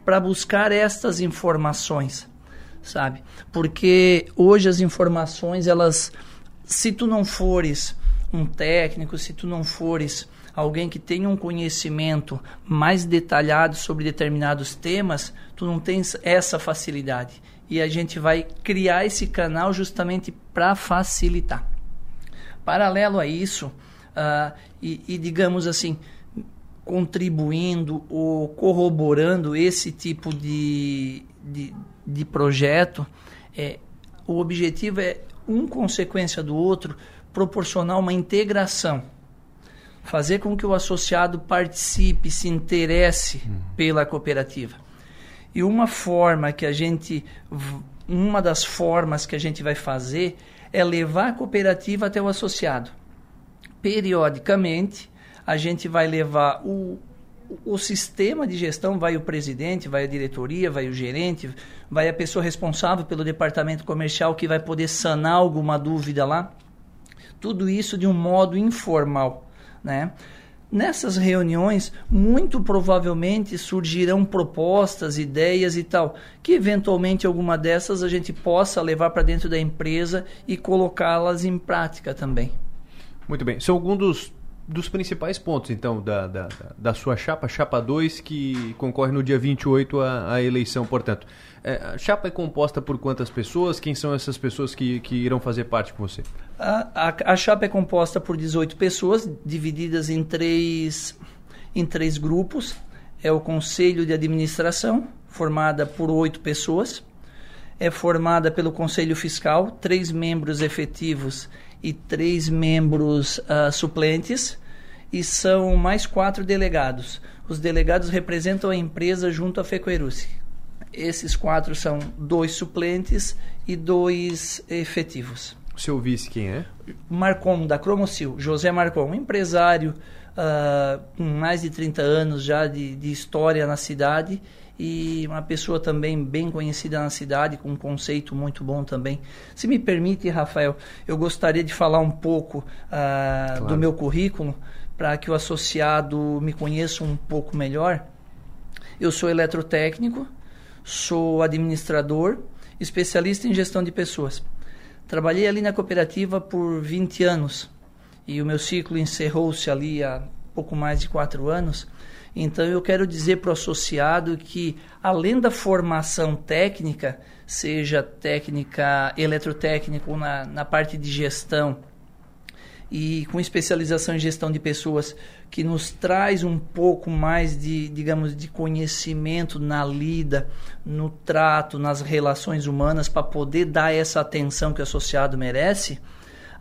para buscar estas informações sabe? Porque hoje as informações, elas, se tu não fores um técnico, se tu não fores alguém que tenha um conhecimento mais detalhado sobre determinados temas, tu não tens essa facilidade. E a gente vai criar esse canal justamente para facilitar. Paralelo a isso, uh, e, e digamos assim, contribuindo ou corroborando esse tipo de, de, de projeto, é, o objetivo é, um consequência do outro, proporcionar uma integração. Fazer com que o associado participe, se interesse uhum. pela cooperativa. E uma forma que a gente. Uma das formas que a gente vai fazer é levar a cooperativa até o associado. Periodicamente, a gente vai levar o, o sistema de gestão vai o presidente, vai a diretoria, vai o gerente, vai a pessoa responsável pelo departamento comercial que vai poder sanar alguma dúvida lá. Tudo isso de um modo informal, né? Nessas reuniões, muito provavelmente surgirão propostas, ideias e tal, que eventualmente alguma dessas a gente possa levar para dentro da empresa e colocá-las em prática também. Muito bem. São alguns dos dos principais pontos, então, da, da, da sua chapa, chapa 2, que concorre no dia 28 à, à eleição, portanto. É, a chapa é composta por quantas pessoas? Quem são essas pessoas que, que irão fazer parte com você? A, a, a chapa é composta por 18 pessoas, divididas em três, em três grupos. É o Conselho de Administração, formada por oito pessoas. É formada pelo Conselho Fiscal, três membros efetivos e três membros uh, suplentes e são mais quatro delegados. Os delegados representam a empresa junto à Fecoeruci. Esses quatro são dois suplentes e dois efetivos. O seu vice quem é? Marcon, da Cromocil. José Marcon, empresário uh, com mais de 30 anos já de, de história na cidade e uma pessoa também bem conhecida na cidade, com um conceito muito bom também. Se me permite, Rafael, eu gostaria de falar um pouco uh, claro. do meu currículo para que o associado me conheça um pouco melhor. Eu sou eletrotécnico, sou administrador, especialista em gestão de pessoas. Trabalhei ali na cooperativa por 20 anos e o meu ciclo encerrou-se ali há pouco mais de quatro anos Então eu quero dizer para o associado que, além da formação técnica, seja técnica eletrotécnica ou na, na parte de gestão, e com especialização em gestão de pessoas, que nos traz um pouco mais de, digamos, de conhecimento na lida, no trato, nas relações humanas, para poder dar essa atenção que o associado merece.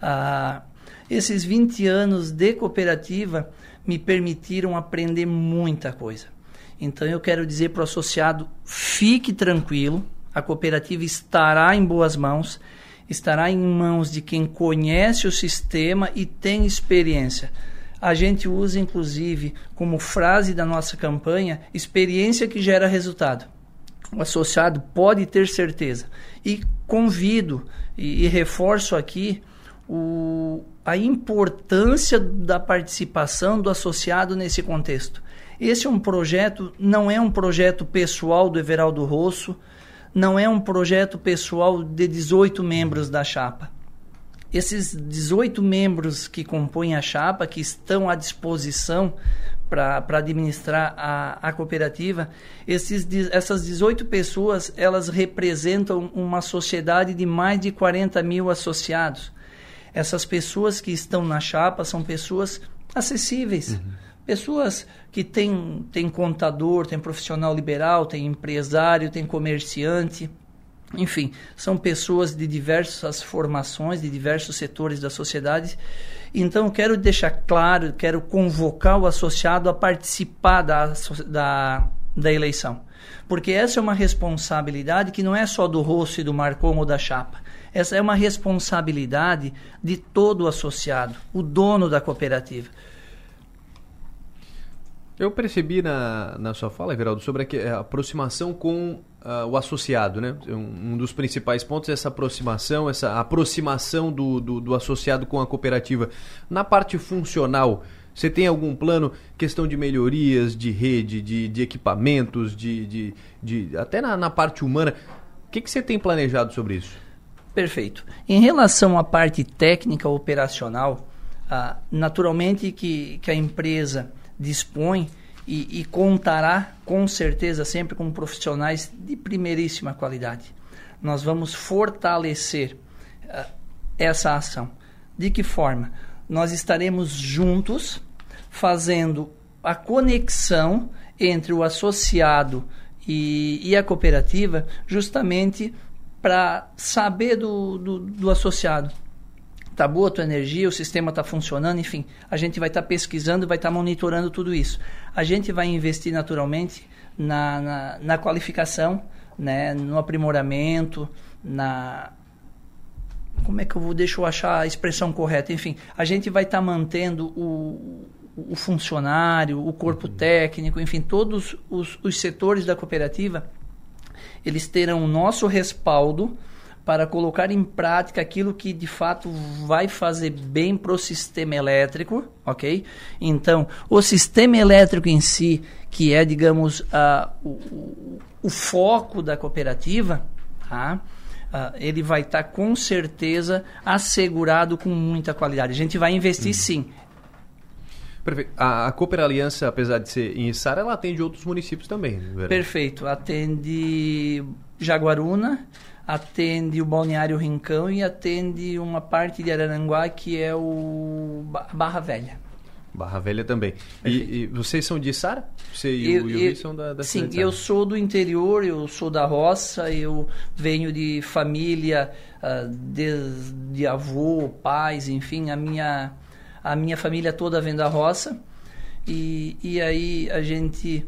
Ah, esses 20 anos de cooperativa me permitiram aprender muita coisa. Então eu quero dizer para o associado: fique tranquilo, a cooperativa estará em boas mãos, estará em mãos de quem conhece o sistema e tem experiência. A gente usa, inclusive, como frase da nossa campanha, experiência que gera resultado. O associado pode ter certeza. E convido e, e reforço aqui o, a importância da participação do associado nesse contexto. Esse é um projeto, não é um projeto pessoal do Everaldo Rosso, não é um projeto pessoal de 18 membros da chapa. Esses 18 membros que compõem a chapa, que estão à disposição para administrar a, a cooperativa, esses, essas 18 pessoas, elas representam uma sociedade de mais de 40 mil associados. Essas pessoas que estão na chapa são pessoas acessíveis. Uhum. Pessoas que têm, têm contador, têm profissional liberal, têm empresário, têm comerciante, enfim, são pessoas de diversas formações, de diversos setores da sociedade. Então, quero deixar claro, quero convocar o associado a participar da, da, da eleição. Porque essa é uma responsabilidade que não é só do Rosso e do Marcon ou da Chapa. Essa é uma responsabilidade de todo o associado, o dono da cooperativa. Eu percebi na, na sua fala, Everaldo, sobre a, a aproximação com uh, o associado, né? Um, um, dos principais pontos é essa aproximação, essa aproximação do, do, do associado com a cooperativa. Na parte funcional, você tem algum plano, questão de melhorias, de rede, de, de equipamentos, de, de, de até na, na, parte humana? O que, que você tem planejado sobre isso? Perfeito. Em relação à parte técnica operacional, ah, naturalmente que, que a empresa dispõe e, e, contará com certeza sempre com profissionais de primeiríssima qualidade. Nós vamos fortalecer uh, essa ação. De que forma? Nós estaremos juntos fazendo a conexão entre o associado e, e a cooperativa, justamente para saber do, do, do associado Tá boa a tua energia, o sistema está funcionando, enfim, a gente vai estar tá pesquisando, vai estar tá monitorando tudo isso. A gente vai investir naturalmente na, na, na qualificação, né, no aprimoramento, na como é que eu vou deixa eu achar a expressão correta, enfim, a gente vai estar tá mantendo o, o funcionário, o corpo uhum. técnico, enfim, todos os, os setores da cooperativa, eles terão o nosso respaldo para colocar em prática aquilo que de fato vai fazer bem para o sistema elétrico, ok? Então, o sistema elétrico em si, que é, digamos, uh, o, o, foco da cooperativa, tá? Uh, ele vai estar tá, com certeza assegurado com muita qualidade. A gente vai investir hum. sim. Perfeito. A, a Cooper Aliança, apesar de ser em Içara, ela atende outros municípios também. Né, Perfeito. Atende Jaguaruna, atende o Balneário Rincão e atende uma parte de Araranguá que é o Barra Velha. Barra Velha também. E, e, vocês são de Sara? Você e eu, o Yuri são da, da Sim, eu sou do interior, eu sou da roça, eu venho de família uh, desde avô, pais, enfim, a minha, a minha família toda vem da roça. E, e aí a gente,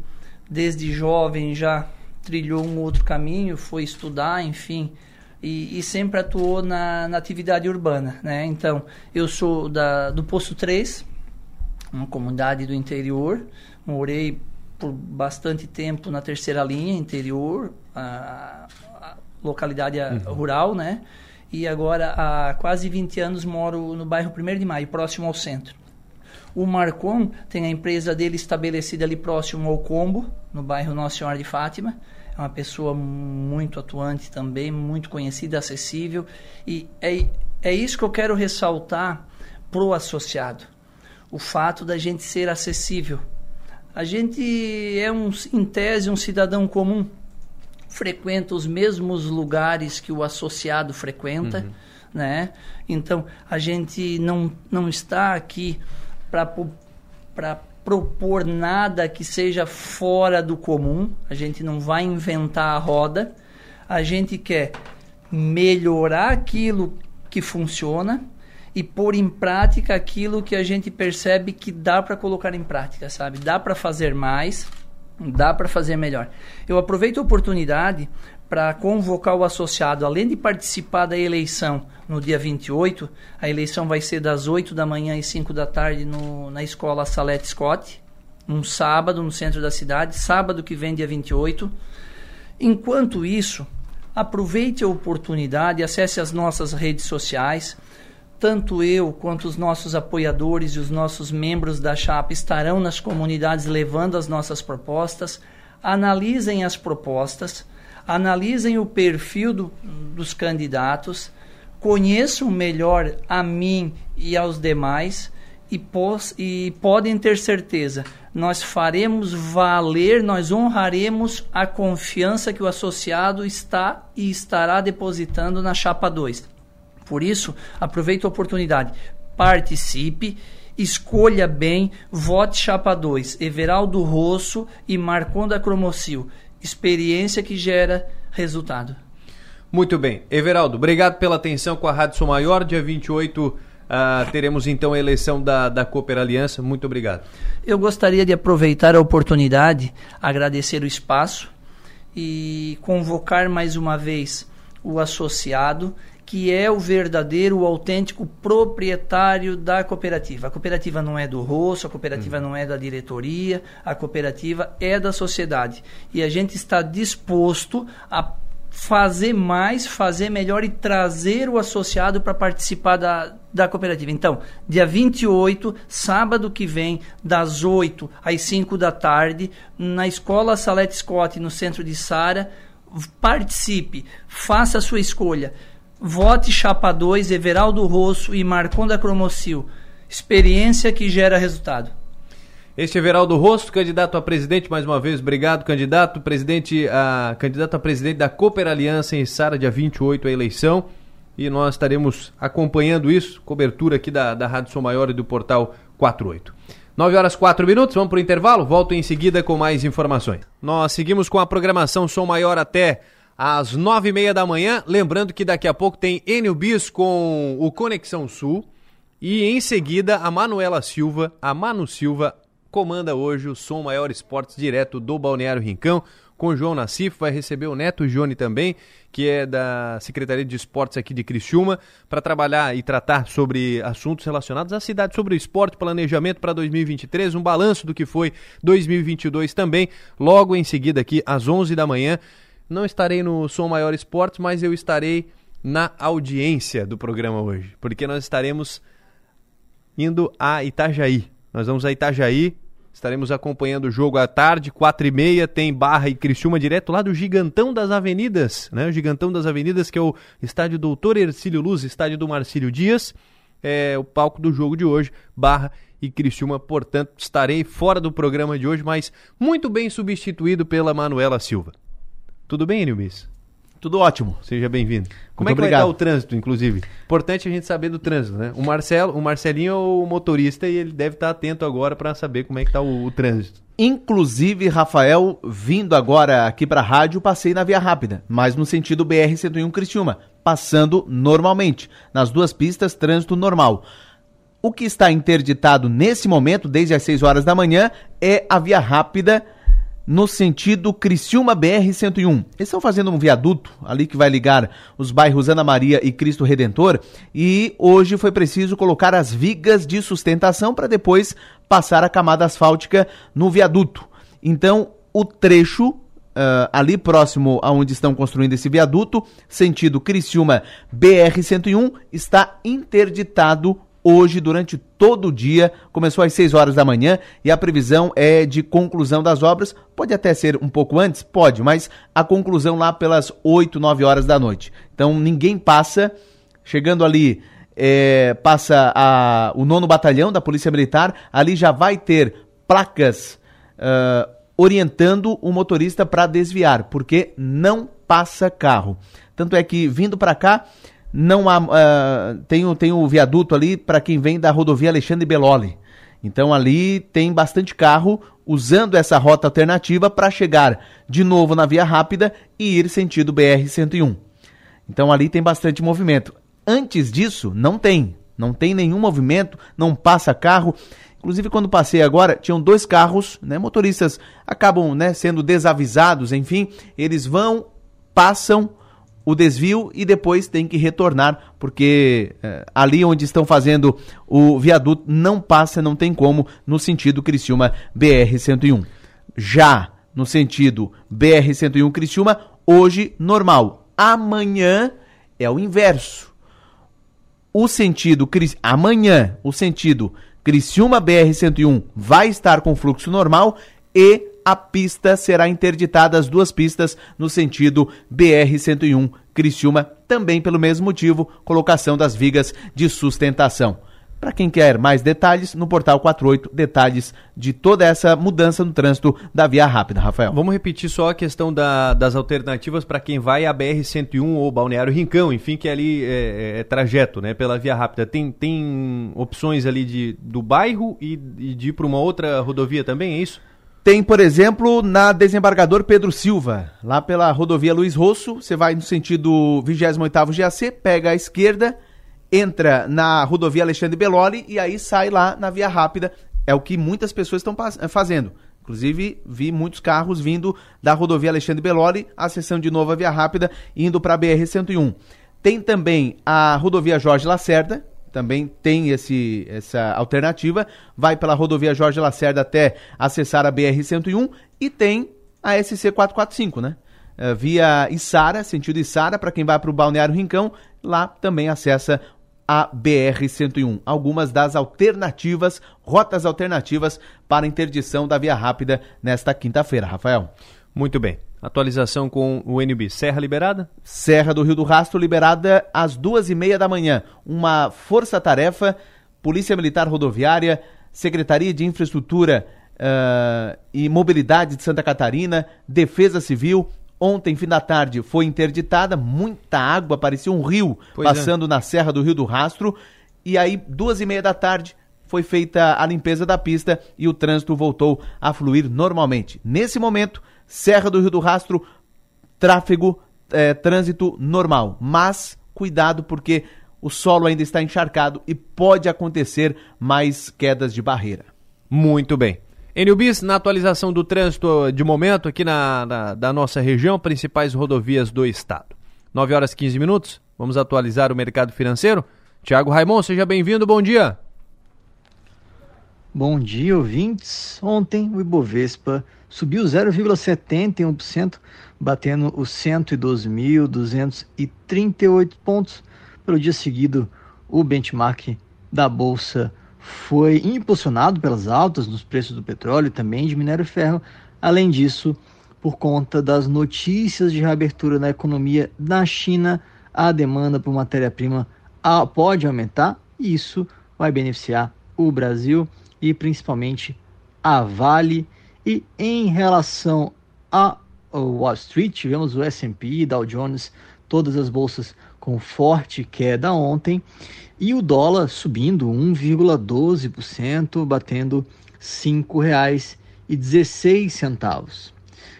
desde jovem, já trilhou um outro caminho, foi estudar, enfim, e, e sempre atuou na, na, atividade urbana, né? Então, eu sou da, do Poço 3, uma comunidade do interior, morei por bastante tempo na terceira linha, interior, a, a localidade uhum. rural, né? E agora, há quase 20 anos, moro no bairro 1 de Maio, próximo ao centro. O Marcon tem a empresa dele estabelecida ali próximo ao Combo, no bairro Nossa Senhora de Fátima é uma pessoa muito atuante também, muito conhecida, acessível. E é, é isso que eu quero ressaltar para o associado. O fato da gente ser acessível. A gente é, um, em tese, um cidadão comum, frequenta os mesmos lugares que o associado frequenta, uhum. né? Então, a gente não, não está aqui para propor nada que seja fora do comum, a gente não vai inventar a roda, a gente quer melhorar aquilo que funciona e pôr em prática aquilo que a gente percebe que dá para colocar em prática, sabe? Dá para fazer mais, dá para fazer melhor. Eu aproveito a oportunidade para convocar o associado, além de participar da eleição no dia 28, a eleição vai ser das 8 da manhã e 5 da tarde no, na escola Salete Scott, um sábado no centro da cidade, sábado que vem, dia 28. Enquanto isso, aproveite a oportunidade, acesse as nossas redes sociais, tanto eu quanto os nossos apoiadores e os nossos membros da chapa estarão nas comunidades levando as nossas propostas. Analisem as propostas, analisem o perfil do, dos candidatos, conheçam melhor a mim e aos demais e, pos, e podem ter certeza, nós faremos valer, nós honraremos a confiança que o associado está e estará depositando na chapa 2 por isso, aproveite a oportunidade, participe, escolha bem, vote chapa 2, Everaldo Rosso e Marconda Cromocil. Experiência que gera resultado. Muito bem. Everaldo, obrigado pela atenção com a Rádio Sou Maior. Dia 28 uh, ah, teremos então a eleição da, da Cooper Aliança. Muito obrigado. Eu gostaria de aproveitar a oportunidade, agradecer o espaço e convocar mais uma vez o associado que é o verdadeiro, o autêntico proprietário da cooperativa. A cooperativa não é do rosto, a cooperativa hum. não é da diretoria, a cooperativa é da sociedade. E a gente está disposto a fazer mais, fazer melhor e trazer o associado para participar da, da cooperativa. Então, dia 28, sábado que vem, das 8 às 5 da tarde, na Escola Salete Scott, no centro de Sara, participe, faça a sua escolha Vote Chapa 2, Everaldo Rosso e Marconda Cromocil. Experiência que gera resultado. Este é Everaldo Rosso, candidato a presidente, mais uma vez, obrigado, candidato, presidente, a, candidato a presidente da Cooper Aliança em Sara, dia 28, a eleição. E nós estaremos acompanhando isso, cobertura aqui da, da Rádio Som Maior e do Portal 48. 9 horas 4 minutos, vamos para o intervalo, volto em seguida com mais informações. Nós seguimos com a programação Som Maior até às nove e meia da manhã. Lembrando que daqui a pouco tem Enio Bis com o Conexão Sul. E em seguida, a Manuela Silva, a Manu Silva, comanda hoje o Som Maior Esportes direto do Balneário Rincão. Com João Nassif, vai receber o Neto Jone também, que é da Secretaria de Esportes aqui de Criciúma, para trabalhar e tratar sobre assuntos relacionados à cidade, sobre o esporte, planejamento para 2023, um balanço do que foi 2022 também. Logo em seguida, aqui às 11 da manhã, não estarei no Som Maior Esportes, mas eu estarei na audiência do programa hoje, porque nós estaremos indo a Itajaí. Nós vamos a Itajaí, estaremos acompanhando o jogo à tarde, quatro e meia, tem Barra e Criciúma direto lá do Gigantão das Avenidas, né? O Gigantão das Avenidas, que é o estádio Doutor Ercílio Luz, estádio do Marcílio Dias, é o palco do jogo de hoje, Barra e Criciúma, portanto, estarei fora do programa de hoje, mas muito bem substituído pela Manuela Silva. Tudo bem, Nilmis? Tudo ótimo. Seja bem-vindo. Como Muito é que obrigado. vai estar o trânsito, inclusive? Importante a gente saber do trânsito, né? O Marcelo, o Marcelinho é o motorista e ele deve estar atento agora para saber como é que está o, o, trânsito. Inclusive, Rafael, vindo agora aqui para a rádio, passei na via rápida, mas no sentido BR-101 Criciúma, passando normalmente. Nas duas pistas, trânsito normal. O que está interditado nesse momento, desde as 6 horas da manhã, é a via rápida no sentido Criciúma BR-101. Eles estão fazendo um viaduto ali que vai ligar os bairros Ana Maria e Cristo Redentor e hoje foi preciso colocar as vigas de sustentação para depois passar a camada asfáltica no viaduto. Então, o trecho Uh, ali próximo aonde estão construindo esse viaduto, sentido Criciúma BR-101, está interditado hoje durante todo o dia. Começou às 6 horas da manhã e a previsão é de conclusão das obras. Pode até ser um pouco antes? Pode, mas a conclusão lá pelas 8, 9 horas da noite. Então ninguém passa. Chegando ali, é, passa a, o nono batalhão da Polícia Militar. Ali já vai ter placas uh, orientando o motorista para desviar, porque não passa carro. Tanto é que vindo para cá, não há, uh, tem, tem o viaduto ali para quem vem da rodovia Alexandre Beloli. Então ali tem bastante carro usando essa rota alternativa para chegar de novo na via rápida e ir sentido BR-101. Então ali tem bastante movimento. Antes disso, não tem. Não tem nenhum movimento, não passa carro. Inclusive, quando passei agora, tinham dois carros, né? Motoristas acabam né, sendo desavisados, enfim, eles vão, passam o desvio e depois tem que retornar, porque é, ali onde estão fazendo o viaduto não passa, não tem como, no sentido Criciúma BR-101. Já no sentido BR-101 Criciúma, hoje normal. Amanhã é o inverso. O sentido amanhã, o sentido Criciúma BR-101 vai estar com fluxo normal e a pista será interditada, as duas pistas, no sentido BR-101 Criciúma, também pelo mesmo motivo, colocação das vigas de sustentação. Para quem quer mais detalhes, no portal 48, detalhes de toda essa mudança no trânsito da via rápida, Rafael. Vamos repetir só a questão da, das alternativas para quem vai a BR-101 ou Balneário Rincão, enfim, que é ali é, é, trajeto, né, pela via rápida. Tem, tem opções ali de, do bairro e, e de ir para uma outra rodovia também, é isso? Tem, por exemplo, na desembargador Pedro Silva, lá pela rodovia Luiz Rosso, você vai no sentido 28º GAC, pega a esquerda, entra na rodovia Alexandre Beloli e aí sai lá na via rápida. É o que muitas pessoas estão fazendo. Inclusive, vi muitos carros vindo da rodovia Alexandre Beloli, acessando de novo a via rápida, indo para a BR-101. Tem também a rodovia Jorge Lacerda, também tem esse, essa alternativa, vai pela rodovia Jorge Lacerda até acessar a BR-101 e tem a SC-445, né? Uh, via Içara, sentido Içara, para quem vai para o Balneário Rincão, lá também acessa a BR-101. Algumas das alternativas, rotas alternativas para interdição da via rápida nesta quinta-feira, Rafael. Muito bem. Atualização com o NB. Serra liberada? Serra do Rio do Rastro liberada às duas e meia da manhã. Uma força-tarefa, Polícia Militar Rodoviária, Secretaria de Infraestrutura uh, e Mobilidade de Santa Catarina, Defesa Civil. Ontem, fim da tarde, foi interditada, muita água, parecia um rio pois é. passando é. na Serra do Rio do Rastro. E aí, duas e meia da tarde, foi feita a limpeza da pista e o trânsito voltou a fluir normalmente. Nesse momento, Serra do Rio do Rastro, tráfego, é, trânsito normal. Mas cuidado porque o solo ainda está encharcado e pode acontecer mais quedas de barreira. Muito bem. Enilbis, na atualização do trânsito de momento aqui na, na, da nossa região, principais rodovias do estado. 9 horas e 15 minutos, vamos atualizar o mercado financeiro. Tiago Raimon, seja bem-vindo, bom dia. Bom dia, ouvintes. Ontem o Ibovespa subiu 0,71%, batendo os 112.238 pontos. Pelo dia seguido, o benchmark da bolsa foi impulsionado pelas altas nos preços do petróleo e também de minério e ferro. Além disso, por conta das notícias de reabertura na economia da China, a demanda por matéria-prima pode aumentar e isso vai beneficiar o Brasil e principalmente a Vale. E em relação a Wall Street, tivemos o S&P, Dow Jones, todas as bolsas com forte queda ontem e o dólar subindo 1,12%, batendo R$ 5,16.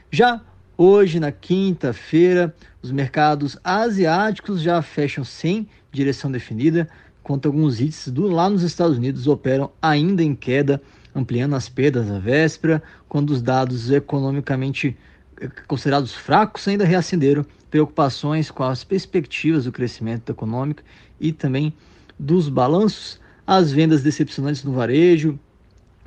Já hoje, na quinta-feira, os mercados asiáticos já fecham sem direção definida, enquanto alguns índices do, lá nos Estados Unidos operam ainda em queda, ampliando as perdas na véspera, quando os dados economicamente eh, considerados fracos ainda reacenderam preocupações com as perspectivas do crescimento econômico e também dos balanços, as vendas decepcionantes no varejo,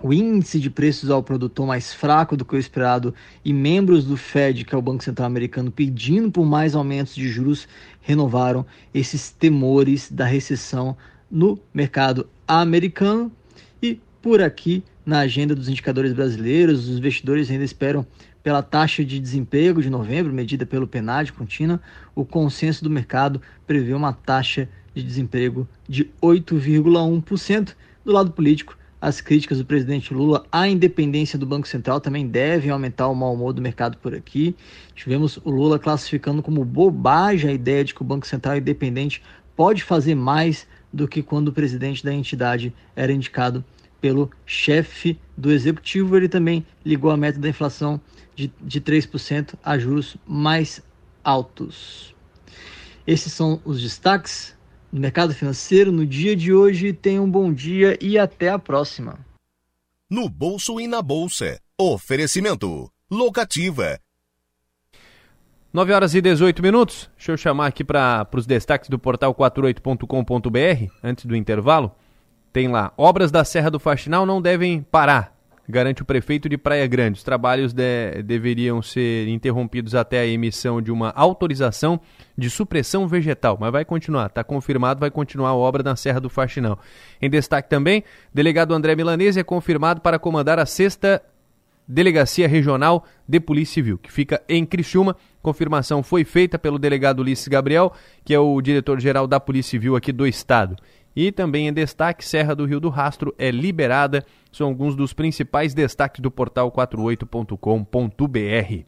o índice de preços ao produtor mais fraco do que o esperado e membros do Fed, que é o Banco Central Americano, pedindo por mais aumentos de juros, renovaram esses temores da recessão no mercado americano. E por aqui, na agenda dos indicadores brasileiros, os investidores ainda esperam pela taxa de desemprego de novembro, medida pelo PNAD contínua. O consenso do mercado prevê uma taxa de desemprego de 8,1%. Do lado político, as críticas do presidente Lula à independência do Banco Central também devem aumentar o mau humor do mercado por aqui. Tivemos o Lula classificando como bobagem a ideia de que o Banco Central independente pode fazer mais do que quando o presidente da entidade era indicado pelo chefe do executivo. Ele também ligou a meta da inflação de, de 3% a juros mais altos. Esses são os destaques no mercado financeiro no dia de hoje. Tenham um bom dia e até a próxima. No bolso e na bolsa. Oferecimento. Locativa. 9 horas e 18 minutos. Deixa eu chamar aqui para os destaques do portal 48.com.br, antes do intervalo. Tem lá: obras da Serra do Faxinal não devem parar garante o prefeito de Praia Grande. Os trabalhos de, deveriam ser interrompidos até a emissão de uma autorização de supressão vegetal, mas vai continuar, está confirmado, vai continuar a obra na Serra do Faxinal. Em destaque também, delegado André Milanese é confirmado para comandar a sexta Delegacia Regional de Polícia Civil, que fica em Criciúma. Confirmação foi feita pelo delegado Ulisses Gabriel, que é o diretor-geral da Polícia Civil aqui do estado. E também em destaque, Serra do Rio do Rastro é liberada. São alguns dos principais destaques do portal 48.com.br.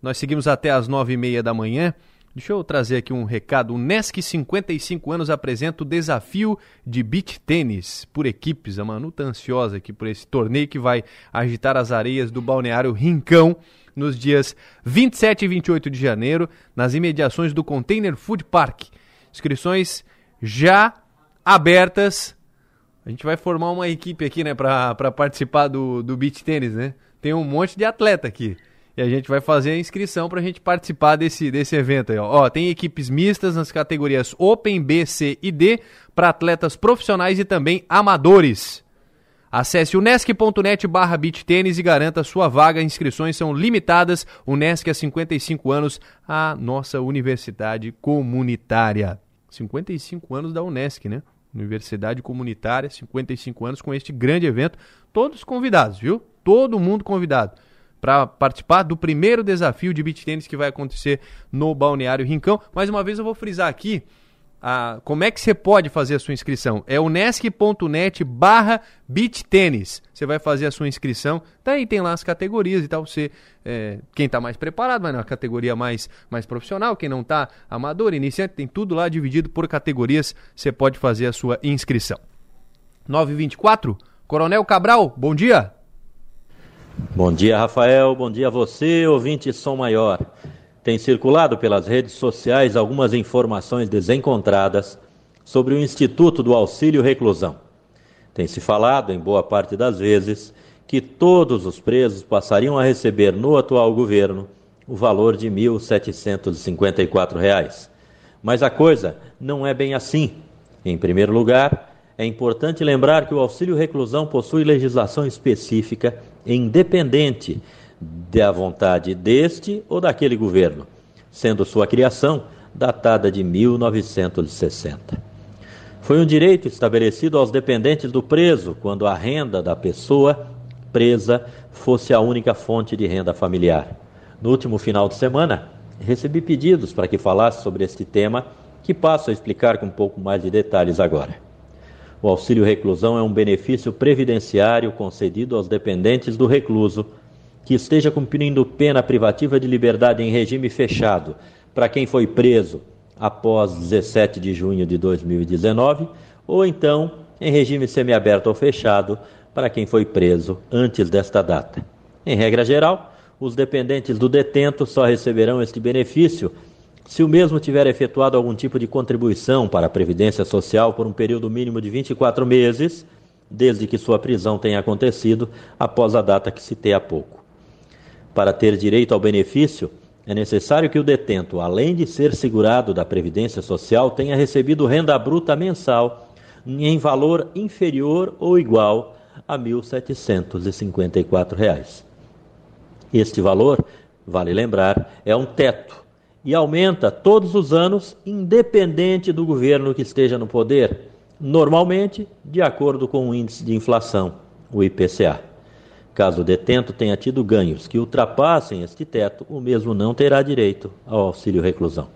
Nós seguimos até às nove e meia da manhã. Deixa eu trazer aqui um recado. O NESC 55 anos apresenta o desafio de beach tênis por equipes. A Manu tá ansiosa aqui por esse torneio que vai agitar as areias do balneário Rincão nos dias 27 e 28 de janeiro, nas imediações do Container Food Park. Inscrições já abertas. A gente vai formar uma equipe aqui, né, para participar do, do beach tênis, né? Tem um monte de atleta aqui. E a gente vai fazer a inscrição para a gente participar desse, desse evento aí. Ó. ó, tem equipes mistas nas categorias Open, B, C e D para atletas profissionais e também amadores. Acesse unesc.net barra tênis e garanta sua vaga. Inscrições são limitadas. Unesc há 55 anos, a nossa universidade comunitária. 55 anos da Unesc, né? Universidade Comunitária, 55 anos com este grande evento. Todos convidados, viu? Todo mundo convidado para participar do primeiro desafio de beach tênis que vai acontecer no Balneário Rincão. Mais uma vez eu vou frisar aqui a, como é que você pode fazer a sua inscrição? É unesc.net barra beachtênis. Você vai fazer a sua inscrição, daí tem lá as categorias e tal. Você, é, quem está mais preparado vai na categoria mais, mais profissional, quem não está amador, iniciante, tem tudo lá dividido por categorias. Você pode fazer a sua inscrição. 924, Coronel Cabral, bom dia. Bom dia, Rafael. Bom dia a você, ouvinte Som Maior. Tem circulado pelas redes sociais algumas informações desencontradas sobre o Instituto do Auxílio Reclusão. Tem se falado, em boa parte das vezes, que todos os presos passariam a receber no atual governo o valor de R$ 1.754. Mas a coisa não é bem assim. Em primeiro lugar, é importante lembrar que o auxílio reclusão possui legislação específica independente da vontade deste ou daquele governo, sendo sua criação datada de 1960. Foi um direito estabelecido aos dependentes do preso quando a renda da pessoa presa fosse a única fonte de renda familiar. No último final de semana, recebi pedidos para que falasse sobre este tema, que passo a explicar com um pouco mais de detalhes agora. O auxílio reclusão é um benefício previdenciário concedido aos dependentes do recluso que esteja cumprindo pena privativa de liberdade em regime fechado para quem foi preso após 17 de junho de 2019, ou então em regime semiaberto ou fechado para quem foi preso antes desta data. Em regra geral, os dependentes do detento só receberão este benefício se o mesmo tiver efetuado algum tipo de contribuição para a Previdência Social por um período mínimo de 24 meses, desde que sua prisão tenha acontecido após a data que citei há pouco. Para ter direito ao benefício, é necessário que o detento, além de ser segurado da Previdência Social, tenha recebido renda bruta mensal em valor inferior ou igual a R$ 1.754. Este valor, vale lembrar, é um teto e aumenta todos os anos, independente do governo que esteja no poder, normalmente de acordo com o índice de inflação, o IPCA. Caso o detento tenha tido ganhos que ultrapassem este teto, o mesmo não terá direito ao auxílio reclusão.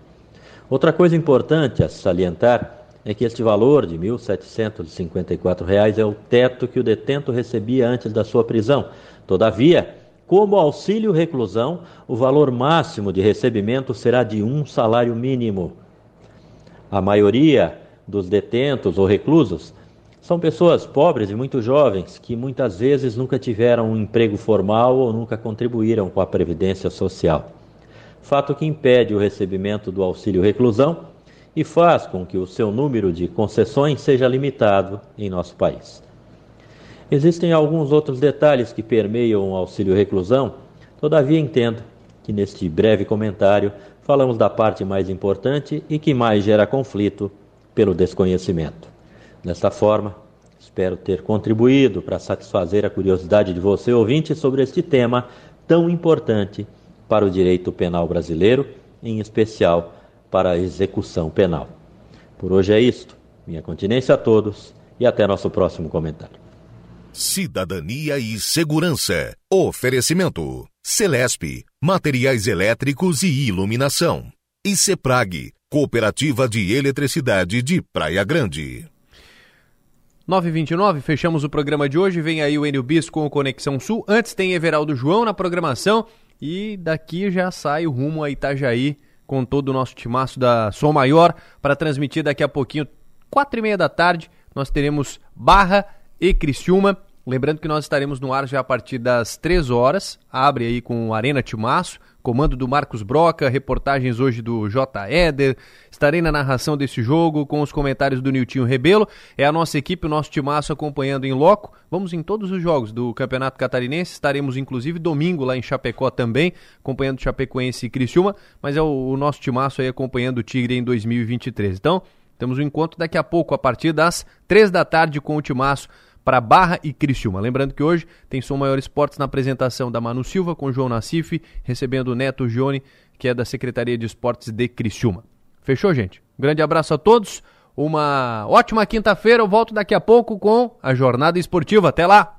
Outra coisa importante a salientar é que este valor de R$ 1.754 é o teto que o detento recebia antes da sua prisão. Todavia, como auxílio reclusão, o valor máximo de recebimento será de um salário mínimo. A maioria dos detentos ou reclusos são pessoas pobres e muito jovens que muitas vezes nunca tiveram um emprego formal ou nunca contribuíram com a previdência social. Fato que impede o recebimento do auxílio reclusão e faz com que o seu número de concessões seja limitado em nosso país. Existem alguns outros detalhes que permeiam o auxílio reclusão, todavia entendo que neste breve comentário falamos da parte mais importante e que mais gera conflito pelo desconhecimento. Desta forma, espero ter contribuído para satisfazer a curiosidade de você, ouvinte, sobre este tema tão importante para o direito penal brasileiro, em especial para a execução penal. Por hoje é isto. Minha continência a todos e até nosso próximo comentário. Cidadania e Segurança. Oferecimento. Celesp. Materiais elétricos e iluminação. E Ceprag. Cooperativa de Eletricidade de Praia Grande. 929, fechamos o programa de hoje. Vem aí o Enio Bis com o Conexão Sul. Antes tem Everaldo João na programação. E daqui já sai o rumo a Itajaí com todo o nosso timaço da Som Maior para transmitir daqui a pouquinho, quatro e meia da tarde. Nós teremos Barra e Criciúma. Lembrando que nós estaremos no ar já a partir das 3 horas. Abre aí com Arena Timaço, comando do Marcos Broca, reportagens hoje do J. Éder. Estarei na narração desse jogo com os comentários do Niltinho Rebelo. É a nossa equipe, o nosso timaço acompanhando em loco. Vamos em todos os jogos do Campeonato Catarinense. Estaremos inclusive domingo lá em Chapecó também, acompanhando Chapecoense e Criciúma. Mas é o, o nosse timaço aí acompanhando o Tigre em 2023. Então, temos um encontro daqui a pouco, a partir das 3 da tarde, com o timaço para Barra e Criciúma. Lembrando que hoje tem Som Maior Esportes na apresentação da Manu Silva com João Nassif, recebendo o Neto Gione, que é da Secretaria de Esportes de Criciúma. Fechou, gente? Grande abraço a todos. Uma ótima quinta-feira. Eu volto daqui a pouco com a jornada esportiva. Até lá!